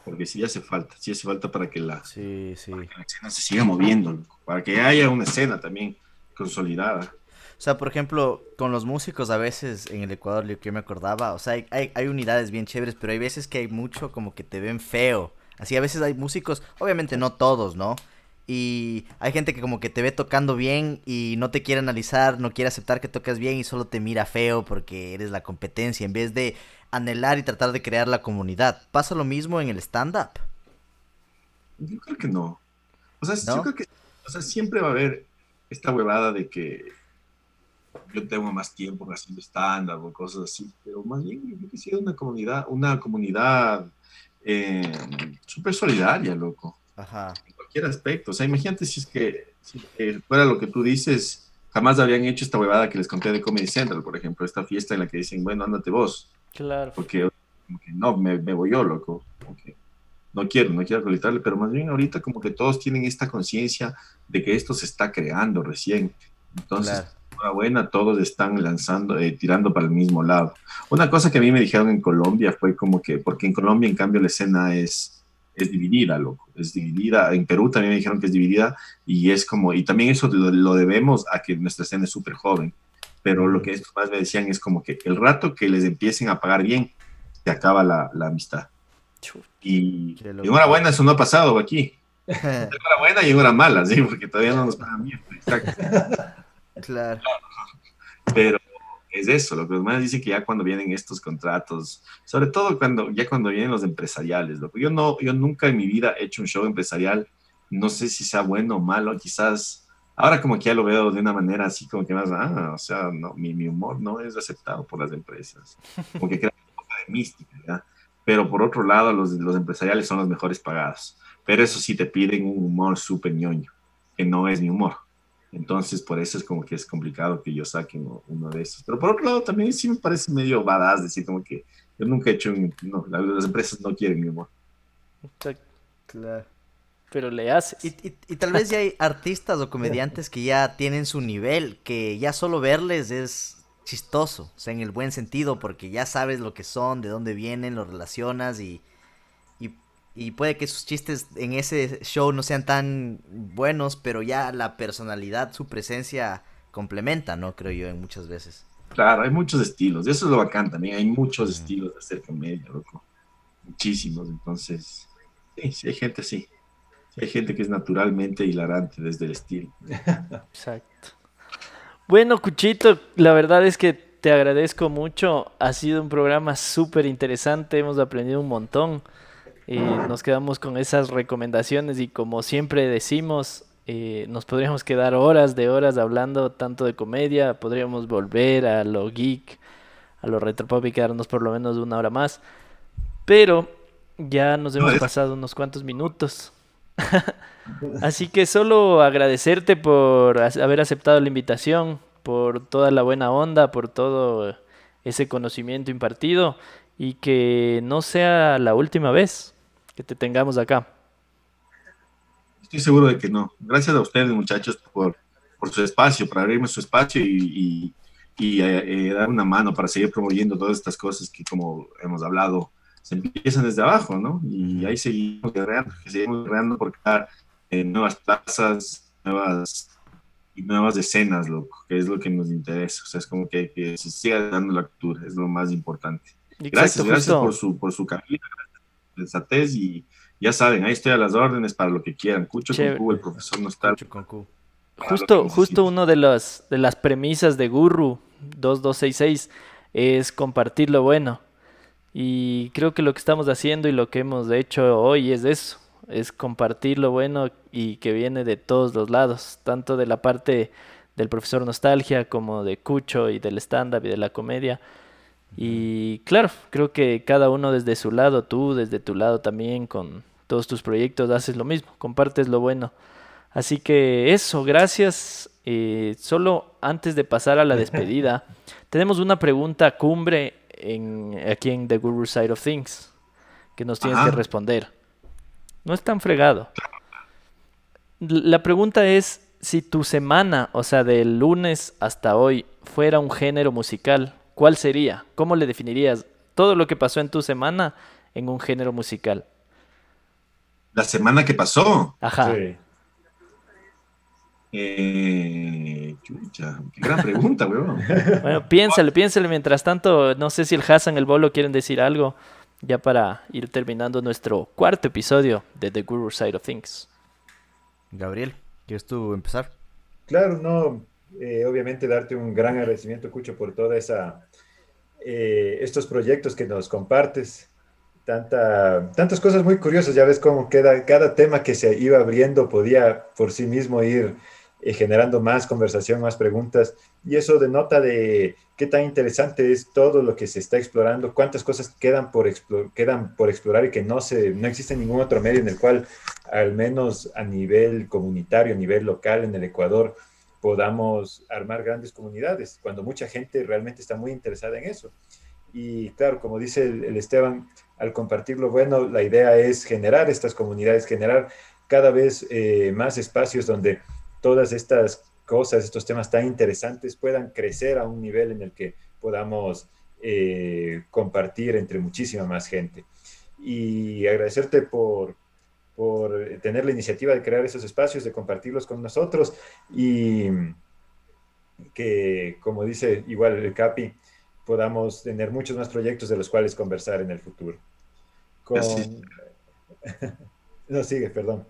Porque sí hace falta, sí hace falta para que la, Sí, sí. para que la escena se siga moviendo, loco. Para que haya una escena también consolidada. O sea, por ejemplo, con los músicos a veces en el Ecuador, lo que yo me acordaba, o sea, hay, hay, hay unidades bien chéveres, pero hay veces que hay mucho como que te ven feo. Así, a veces hay músicos, obviamente no todos, ¿no? Y hay gente que como que te ve tocando bien y no te quiere analizar, no quiere aceptar que tocas bien y solo te mira feo porque eres la competencia, en vez de anhelar y tratar de crear la comunidad. ¿Pasa lo mismo en el stand-up? Yo creo que no. O sea, ¿No? yo creo que o sea, siempre va a haber esta huevada de que yo tengo más tiempo haciendo stand-up o cosas así, pero más bien yo creo que sí es una comunidad, una comunidad eh, súper solidaria, loco. Ajá. en cualquier aspecto. O sea, imagínate si es que, si que fuera lo que tú dices, jamás habrían hecho esta huevada que les conté de Comedy Central, por ejemplo, esta fiesta en la que dicen, bueno, ándate vos, Claro. porque como que no, me, me voy yo, loco. Como que no quiero, no quiero acolitarle, pero más bien ahorita como que todos tienen esta conciencia de que esto se está creando recién. Entonces, Claro. Enhorabuena, todos están lanzando, eh, tirando para el mismo lado. Una cosa que a mí me dijeron en Colombia fue como que, porque en Colombia en cambio la escena es, es dividida, loco, es dividida. En Perú también me dijeron que es dividida y es como, y también eso lo, lo debemos a que nuestra escena es súper joven. Pero lo que estos más me decían es como que el rato que les empiecen a pagar bien, se acaba la, la amistad. Y loco. enhorabuena, eso no ha pasado aquí. Enhorabuena y enhorabuena mala, sí, porque todavía no nos pagan bien. Exacto. claro. Pero es eso, lo que los más dicen que ya cuando vienen estos contratos, sobre todo cuando ya cuando vienen los empresariales, loco. Yo no, yo nunca en mi vida he hecho un show empresarial, no sé si sea bueno o malo, quizás Ahora como que ya lo veo de una manera así como que más, ah, o sea, no, mi, mi humor no es aceptado por las empresas. Como que crea de mística. Pero por otro lado, los, los empresariales son los mejores pagados. Pero eso sí te piden un humor súper ñoño, que no es mi humor. Entonces, por eso es como que es complicado que yo saque uno de esos. Pero por otro lado, también sí me parece medio badass decir como que yo nunca he hecho un... No, las empresas no quieren mi humor. Claro. Pero le haces. Y, y, y tal vez ya hay artistas o comediantes que ya tienen su nivel, que ya solo verles es chistoso, o sea, en el buen sentido, porque ya sabes lo que son, de dónde vienen, los relacionas y, y, puede que sus chistes en ese show no sean tan buenos, pero ya la personalidad, su presencia complementa, ¿no? Creo yo, en muchas veces. Claro, hay muchos estilos, eso es lo bacán también, hay muchos estilos de hacer comedia, loco. Muchísimos, entonces, sí, sí hay gente así. Sí, hay gente que es naturalmente hilarante desde el estilo. Exacto. Bueno, Cuchito, la verdad es que te agradezco mucho. Ha sido un programa súper interesante, hemos aprendido un montón. Eh, nos quedamos con esas recomendaciones y como siempre decimos, eh, nos podríamos quedar horas de horas hablando tanto de comedia, podríamos volver a lo geek, a lo retropop y quedarnos por lo menos una hora más. Pero ya nos hemos pasado unos cuantos minutos. Así que solo agradecerte por haber aceptado la invitación, por toda la buena onda, por todo ese conocimiento impartido y que no sea la última vez que te tengamos acá. Estoy seguro de que no. Gracias a ustedes, muchachos, por, por su espacio, por abrirme su espacio y, y, y eh, dar una mano para seguir promoviendo todas estas cosas que, como hemos hablado, se empiezan desde abajo, ¿no? Y ahí seguimos guerreando, seguimos guerreando por crear eh, nuevas plazas, nuevas y nuevas escenas, loco, que es lo que nos interesa. O sea, es como que, que se siga dando la cultura, es lo más importante. Exacto, Gracias, gracias justo. por su, por su camino, sensatez y ya saben, ahí estoy a las órdenes para lo que quieran. Cucho Chévere. con Q, el profesor no está. Mucho con Q. Justo, justo uno de las, de las premisas de Guru 2266 es compartir lo bueno. Y creo que lo que estamos haciendo y lo que hemos hecho hoy es eso, es compartir lo bueno y que viene de todos los lados, tanto de la parte del profesor Nostalgia como de Cucho y del stand-up y de la comedia. Y claro, creo que cada uno desde su lado, tú desde tu lado también con todos tus proyectos haces lo mismo, compartes lo bueno. Así que eso, gracias. Eh, solo antes de pasar a la despedida, tenemos una pregunta cumbre en, aquí en The Guru Side of Things que nos tienes Ajá. que responder. No es tan fregado. La pregunta es si tu semana, o sea, del lunes hasta hoy, fuera un género musical, ¿cuál sería? ¿Cómo le definirías todo lo que pasó en tu semana en un género musical? La semana que pasó. Ajá. Sí. Eh, chucha, qué gran pregunta, weón. Bueno, piénsale, piénsale. Mientras tanto, no sé si el Hassan, el Bolo quieren decir algo ya para ir terminando nuestro cuarto episodio de The Guru Side of Things. Gabriel, ¿quieres tú empezar? Claro, no, eh, obviamente darte un gran agradecimiento, Cucho, por toda esa, eh, estos proyectos que nos compartes, tanta, tantas cosas muy curiosas, ya ves cómo queda, cada tema que se iba abriendo podía por sí mismo ir eh, generando más conversación, más preguntas, y eso denota de qué tan interesante es todo lo que se está explorando, cuántas cosas quedan por, quedan por explorar y que no, se, no existe ningún otro medio en el cual, al menos a nivel comunitario, a nivel local en el Ecuador, podamos armar grandes comunidades, cuando mucha gente realmente está muy interesada en eso. Y claro, como dice el, Esteban, al compartir lo bueno, la idea es generar estas comunidades, generar cada vez eh, más espacios donde todas estas cosas, estos temas tan interesantes puedan crecer a un nivel en el que podamos eh, compartir entre muchísima más gente. Y agradecerte por, por tener la iniciativa de crear esos espacios, de compartirlos con nosotros y que, como dice igual el Capi, podamos tener muchos más proyectos de los cuales conversar en el futuro. Con... No, sigue, perdón.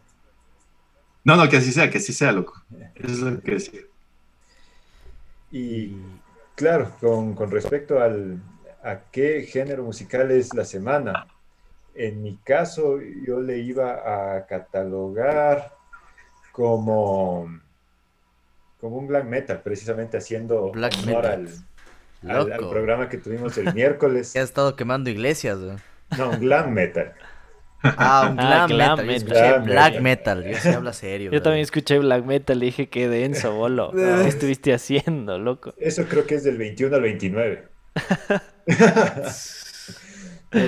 No, no, que así sea, que así sea, loco. Eso es lo que decía. Y claro, con, con respecto al, a qué género musical es la semana, en mi caso yo le iba a catalogar como como un black metal, precisamente haciendo Black honor metal. al, al- al Loco. programa que tuvimos el miércoles. Que has estado quemando iglesias. ¿no? No, un glam metal. Ah, un Ah, glam, metal. Yo metal. escuché Glam black metal. metal. Yo sí habla serio. Yo también escuché black metal y dije, qué denso, bolo. ¿Qué estuviste haciendo, loco? Eso creo que es del 21 al 29.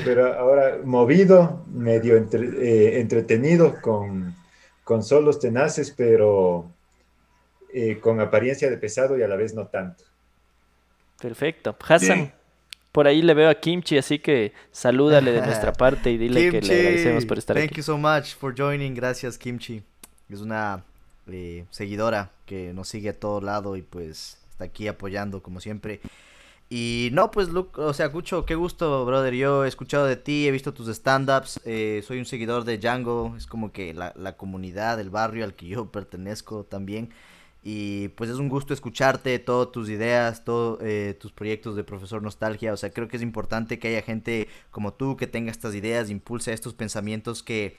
Pero ahora movido, medio entre- eh, entretenido, con, con solos tenaces, pero eh, con apariencia de pesado y a la vez no tanto. Perfecto. Hassan, Bien. por ahí le veo a Kimchi, así que salúdale de nuestra parte y dile que le agradecemos por estar Thank aquí. you so much for joining. Gracias, Kimchi. Es una eh, seguidora que nos sigue a todo lado y pues está aquí apoyando como siempre. Y no, pues, Luke, o sea, Cucho, qué gusto, brother. Yo he escuchado de ti, he visto tus stand-ups. eh, soy un seguidor de Django. Es como que la, la comunidad, el barrio al que yo pertenezco también. Y pues es un gusto escucharte, todas tus ideas, todos tus proyectos de Profesor Nostalgia. O sea, creo que es importante que haya gente como tú que tenga estas ideas, impulse estos pensamientos que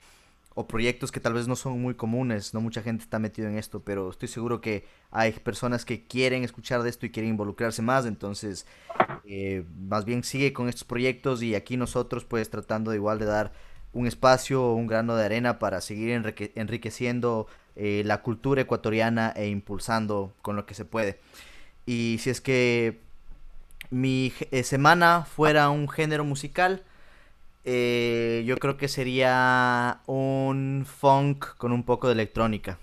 o proyectos que tal vez no son muy comunes, no mucha gente está metido en esto, pero estoy seguro que hay personas que quieren escuchar de esto y quieren involucrarse más, entonces eh, más bien sigue con estos proyectos y aquí nosotros pues tratando de igual de dar un espacio un grano de arena para seguir enrique- enriqueciendo eh, la cultura ecuatoriana e impulsando con lo que se puede. Y si es que mi eh, semana fuera un género musical, eh, yo creo que sería un funk con un poco de electrónica.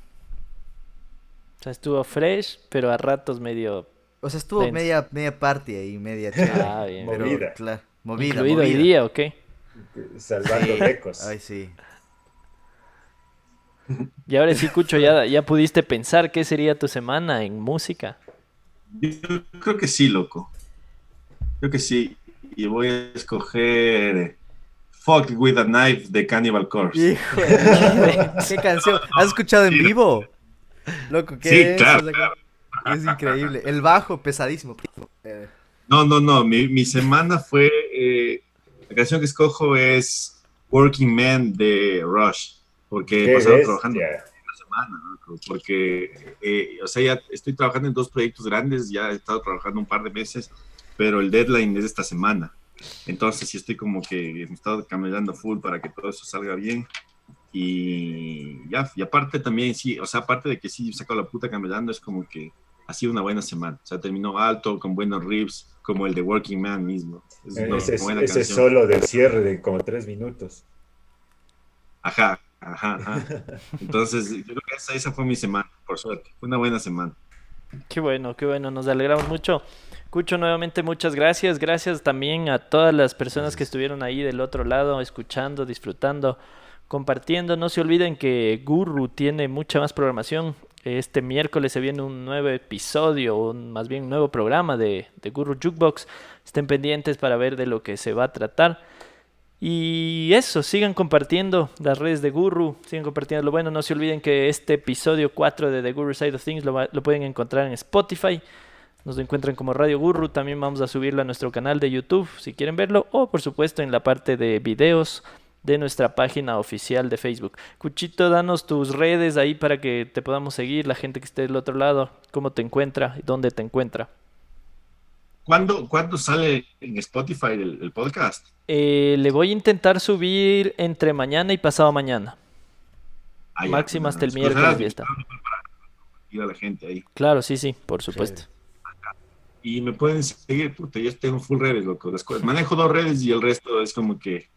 O sea, estuvo fresh, pero a ratos medio O sea, estuvo media, media party ahí, media. Ah, bien. pero, Movida. claro, movida, incluido hoy movida. día, ¿o qué? Salvando Sí. Ay, sí. Y ahora sí, Cucho, ya, ya pudiste pensar qué sería tu semana en música. Yo creo que sí, loco. Creo que sí. Y voy a escoger Fuck with a Knife de Cannibal Corpse. Hijo de- ¿Qué canción? ¿Has escuchado en vivo? Loco, ¿qué Sí, es? claro, O sea, Es increíble. El bajo, pesadísimo. Eh, No, no, no. Mi, mi semana fue. eh, la canción que escojo es Working Man de Rush. Porque he Qué pasado bestia. trabajando una semana, ¿no? Porque, eh, o sea, ya estoy trabajando en dos proyectos grandes, ya he estado trabajando un par de meses, pero el deadline es esta semana. Entonces, sí estoy como que me he estado caminando full para que todo eso salga bien. Y ya, y aparte también, sí, o sea, aparte de que sí saco la puta caminando, es como que ha sido una buena semana. O sea, terminó alto, con buenos riffs, como el de Working Man mismo. Es una Ese, buena ese canción. solo del cierre de como tres minutos. Ajá, ajá, ajá. Entonces, yo creo que esa, esa fue mi semana, por suerte. Fue una buena semana. Qué bueno, qué bueno, nos alegramos mucho. Cucho, nuevamente muchas gracias. Gracias también a todas las personas que estuvieron ahí del otro lado, escuchando, disfrutando, compartiendo. No se olviden que Guru tiene mucha más programación. Este miércoles se viene un nuevo episodio, un, más bien un nuevo programa de, de Guru Jukebox. Estén pendientes para ver de lo que se va a tratar. Y eso, sigan compartiendo las redes de Guru, sigan compartiendo lo bueno. No se olviden que este episodio 4 de The Guru Side of Things lo pueden encontrar en Spotify. Nos encuentran como Radio Guru. También vamos a subirlo a nuestro canal de YouTube si quieren verlo. O por supuesto en la parte de videos de nuestra página oficial de Facebook. Cuchito, danos tus redes ahí para que te podamos seguir, la gente que esté del otro lado, cómo te encuentra, dónde te encuentra. ¿Cuándo, cuándo sale en Spotify el, el podcast? Eh, le voy a intentar subir entre mañana y pasado mañana. Ah, Máximo pues, hasta el miércoles está. ir a la gente ahí. Claro, sí, sí, por supuesto. Y me pueden seguir, puta, yo tengo full redes, loco. Las cosas- manejo dos redes y el resto es como que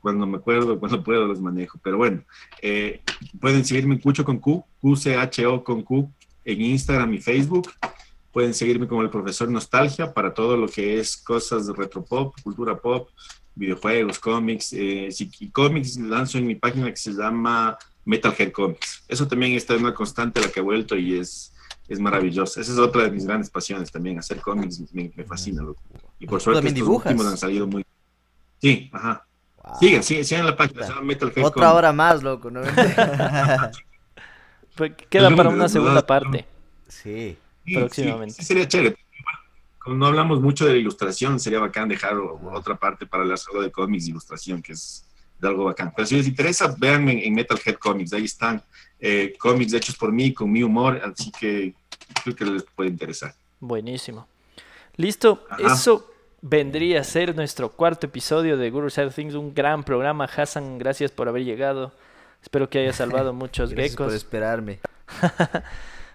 cuando me acuerdo, cuando puedo, los manejo. Pero bueno, eh, pueden seguirme en Cucho con Q, QCHO con Q, en Instagram y Facebook. Pueden seguirme como el profesor Nostalgia para todo lo que es cosas de retropop, cultura pop, videojuegos, cómics. Eh, y cómics lanzo en mi página que se llama Metalhead Comics. Eso también está en una constante a la que he vuelto y es, es maravilloso. Esa es otra de mis grandes pasiones también, hacer cómics me, me fascina. loco. Y por suerte también estos dibujas? últimos han salido muy... Sí, ajá. Wow. Sigan, sigan, sigan la página, se llama Metalhead Otra Comics. hora más, loco, ¿no? Pues queda para una no, segunda no. parte. sí. Sí, próximamente. Sí, sí sería chévere. Como no hablamos mucho de la ilustración, sería bacán dejar otra parte para hablar solo de cómics y ilustración, que es de algo bacán. Pero si les interesa, véanme en, en Metalhead Comics, ahí están eh, cómics hechos por mí, con mi humor, así que creo que les puede interesar. Buenísimo. Listo, Ajá. eso vendría a ser nuestro cuarto episodio de Guru Side of Things, un gran programa. Hassan, gracias por haber llegado. Espero que haya salvado muchos Gracias por esperarme.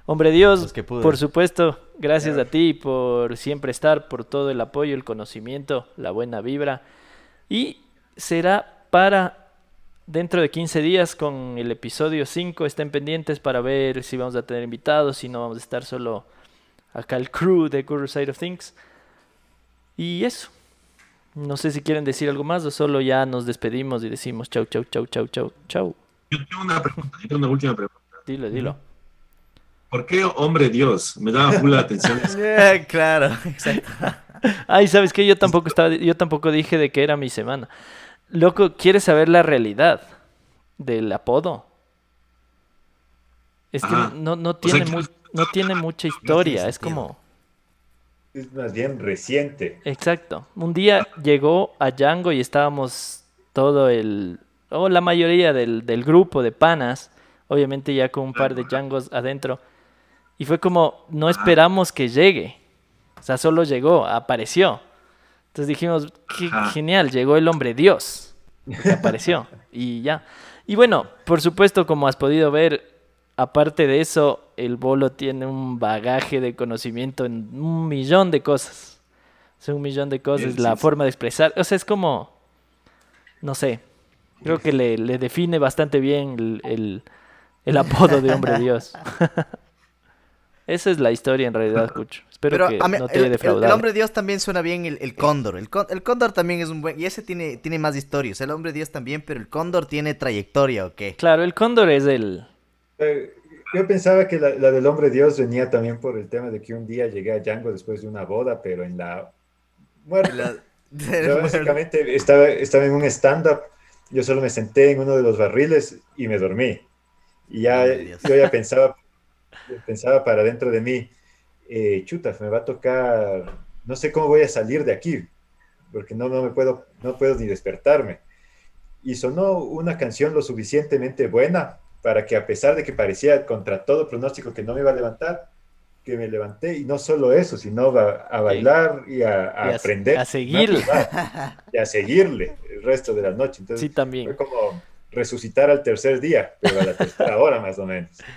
Hombre Dios, que por supuesto, gracias a ti por siempre estar, por todo el apoyo, el conocimiento, la buena vibra. Y será para dentro de 15 días con el episodio 5. Estén pendientes para ver si vamos a tener invitados, si no vamos a estar solo acá el crew de Guru Side of Things. Y eso. No sé si quieren decir algo más o solo ya nos despedimos y decimos chau, chau, chau, chau, chau, chau. Yo tengo una pregunta, yo tengo una última pregunta. Dilo, dilo. ¿Por qué hombre Dios? Me daba full la atención. Eh, claro, exacto. Ay, ¿sabes qué? Yo tampoco estaba, yo tampoco dije de que era mi semana. Loco, ¿quieres saber la realidad del apodo? Es que no, no O sea tiene no tiene mucha historia, es como... Es más bien reciente. Exacto. Un día llegó a Django y estábamos todo el... o la mayoría del, del grupo de panas, obviamente ya con un par de Djangos adentro. Y fue como, no esperamos que llegue. O sea, solo llegó, apareció. Entonces dijimos, qué Ajá. genial, llegó el hombre Dios. Que apareció. y ya. Y bueno, por supuesto, como has podido ver, aparte de eso, el bolo tiene un bagaje de conocimiento en un millón de cosas. Es un millón de cosas, la sí, sí. forma de expresar. O sea, es como, no sé, creo que le, le define bastante bien el, el- el apodo de hombre Dios. Esa es la historia en realidad, Cucho. Espero Pero que a mí- no te el, haya el- defraudado. el hombre Dios también suena bien el, el cóndor. El, có- el cóndor también es un buen. Y ese tiene, tiene más historias. El hombre Dios también, pero el cóndor tiene trayectoria, ¿o qué? Claro, el cóndor es el... Eh, Yo pensaba que la, la del hombre Dios venía también por el tema de que un día llegué a Django después de una boda, pero en la muerte. La- Yo básicamente estaba, estaba en un stand-up, yo solo me senté en uno de los barriles y me dormí. Y ya yo ya pensaba, pensaba para dentro de mí, eh, chuta, me va a tocar, no sé cómo voy a salir de aquí, porque no, no me puedo, no puedo ni despertarme. Y sonó una canción lo suficientemente buena para que a pesar de que parecía contra todo pronóstico que no me iba a levantar, que me levanté y no solo eso, sino a, a bailar y a, a y a- aprender. a seguirle. Y a seguirle el resto de la noche. Entonces Sí, también. fue como resucitar al tercer día, pero a la tercera hora más o menos.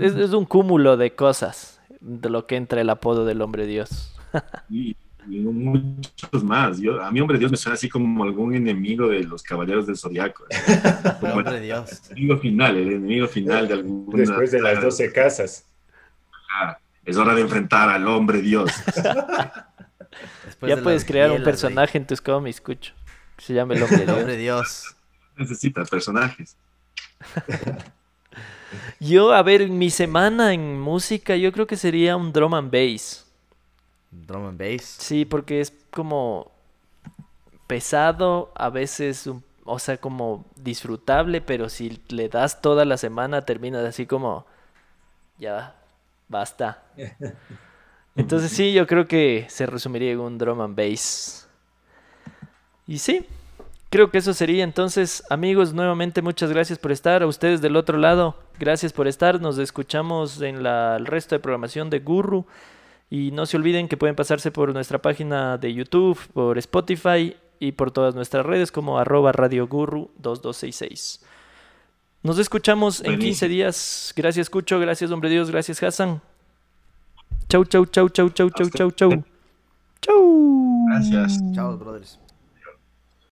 Es, es- es un cúmulo de cosas de lo que entra el apodo del hombre Dios. Y, y muchos más. Yo, a mí, hombre Dios, me suena así como algún enemigo de los caballeros del zodiaco. El Como hombre el Dios. enemigo final, el enemigo final de alguna. Después de las 12 casas. Ah, Es hora de enfrentar al hombre Dios. Ya de puedes crear un personaje en tus cómics, Cucho. Que se llame el hombre. El Dios. hombre Dios. Necesita personajes. Yo, a ver, mi semana en música, yo creo que sería un drum and bass. Drum and bass. Sí, porque es como pesado, a veces, o sea, como disfrutable, pero si le das toda la semana, terminas así como, ya, basta. Entonces sí, yo creo que se resumiría en un drum and bass. Y sí, creo que eso sería. Entonces, amigos, nuevamente muchas gracias por estar. A ustedes del otro lado, gracias por estar. Nos escuchamos en la, el resto de programación de Guru. Y no se olviden que pueden pasarse por nuestra página de YouTube, por Spotify y por todas nuestras redes como arroba Radio Guru 2266. Nos escuchamos en 15 Buenísimo. días. Gracias, Cucho. Gracias, Hombre Dios. Gracias, Hassan. Chau, chau, chau, chau, chau, chau, chau, chau. Chau. Gracias. Chao, brothers.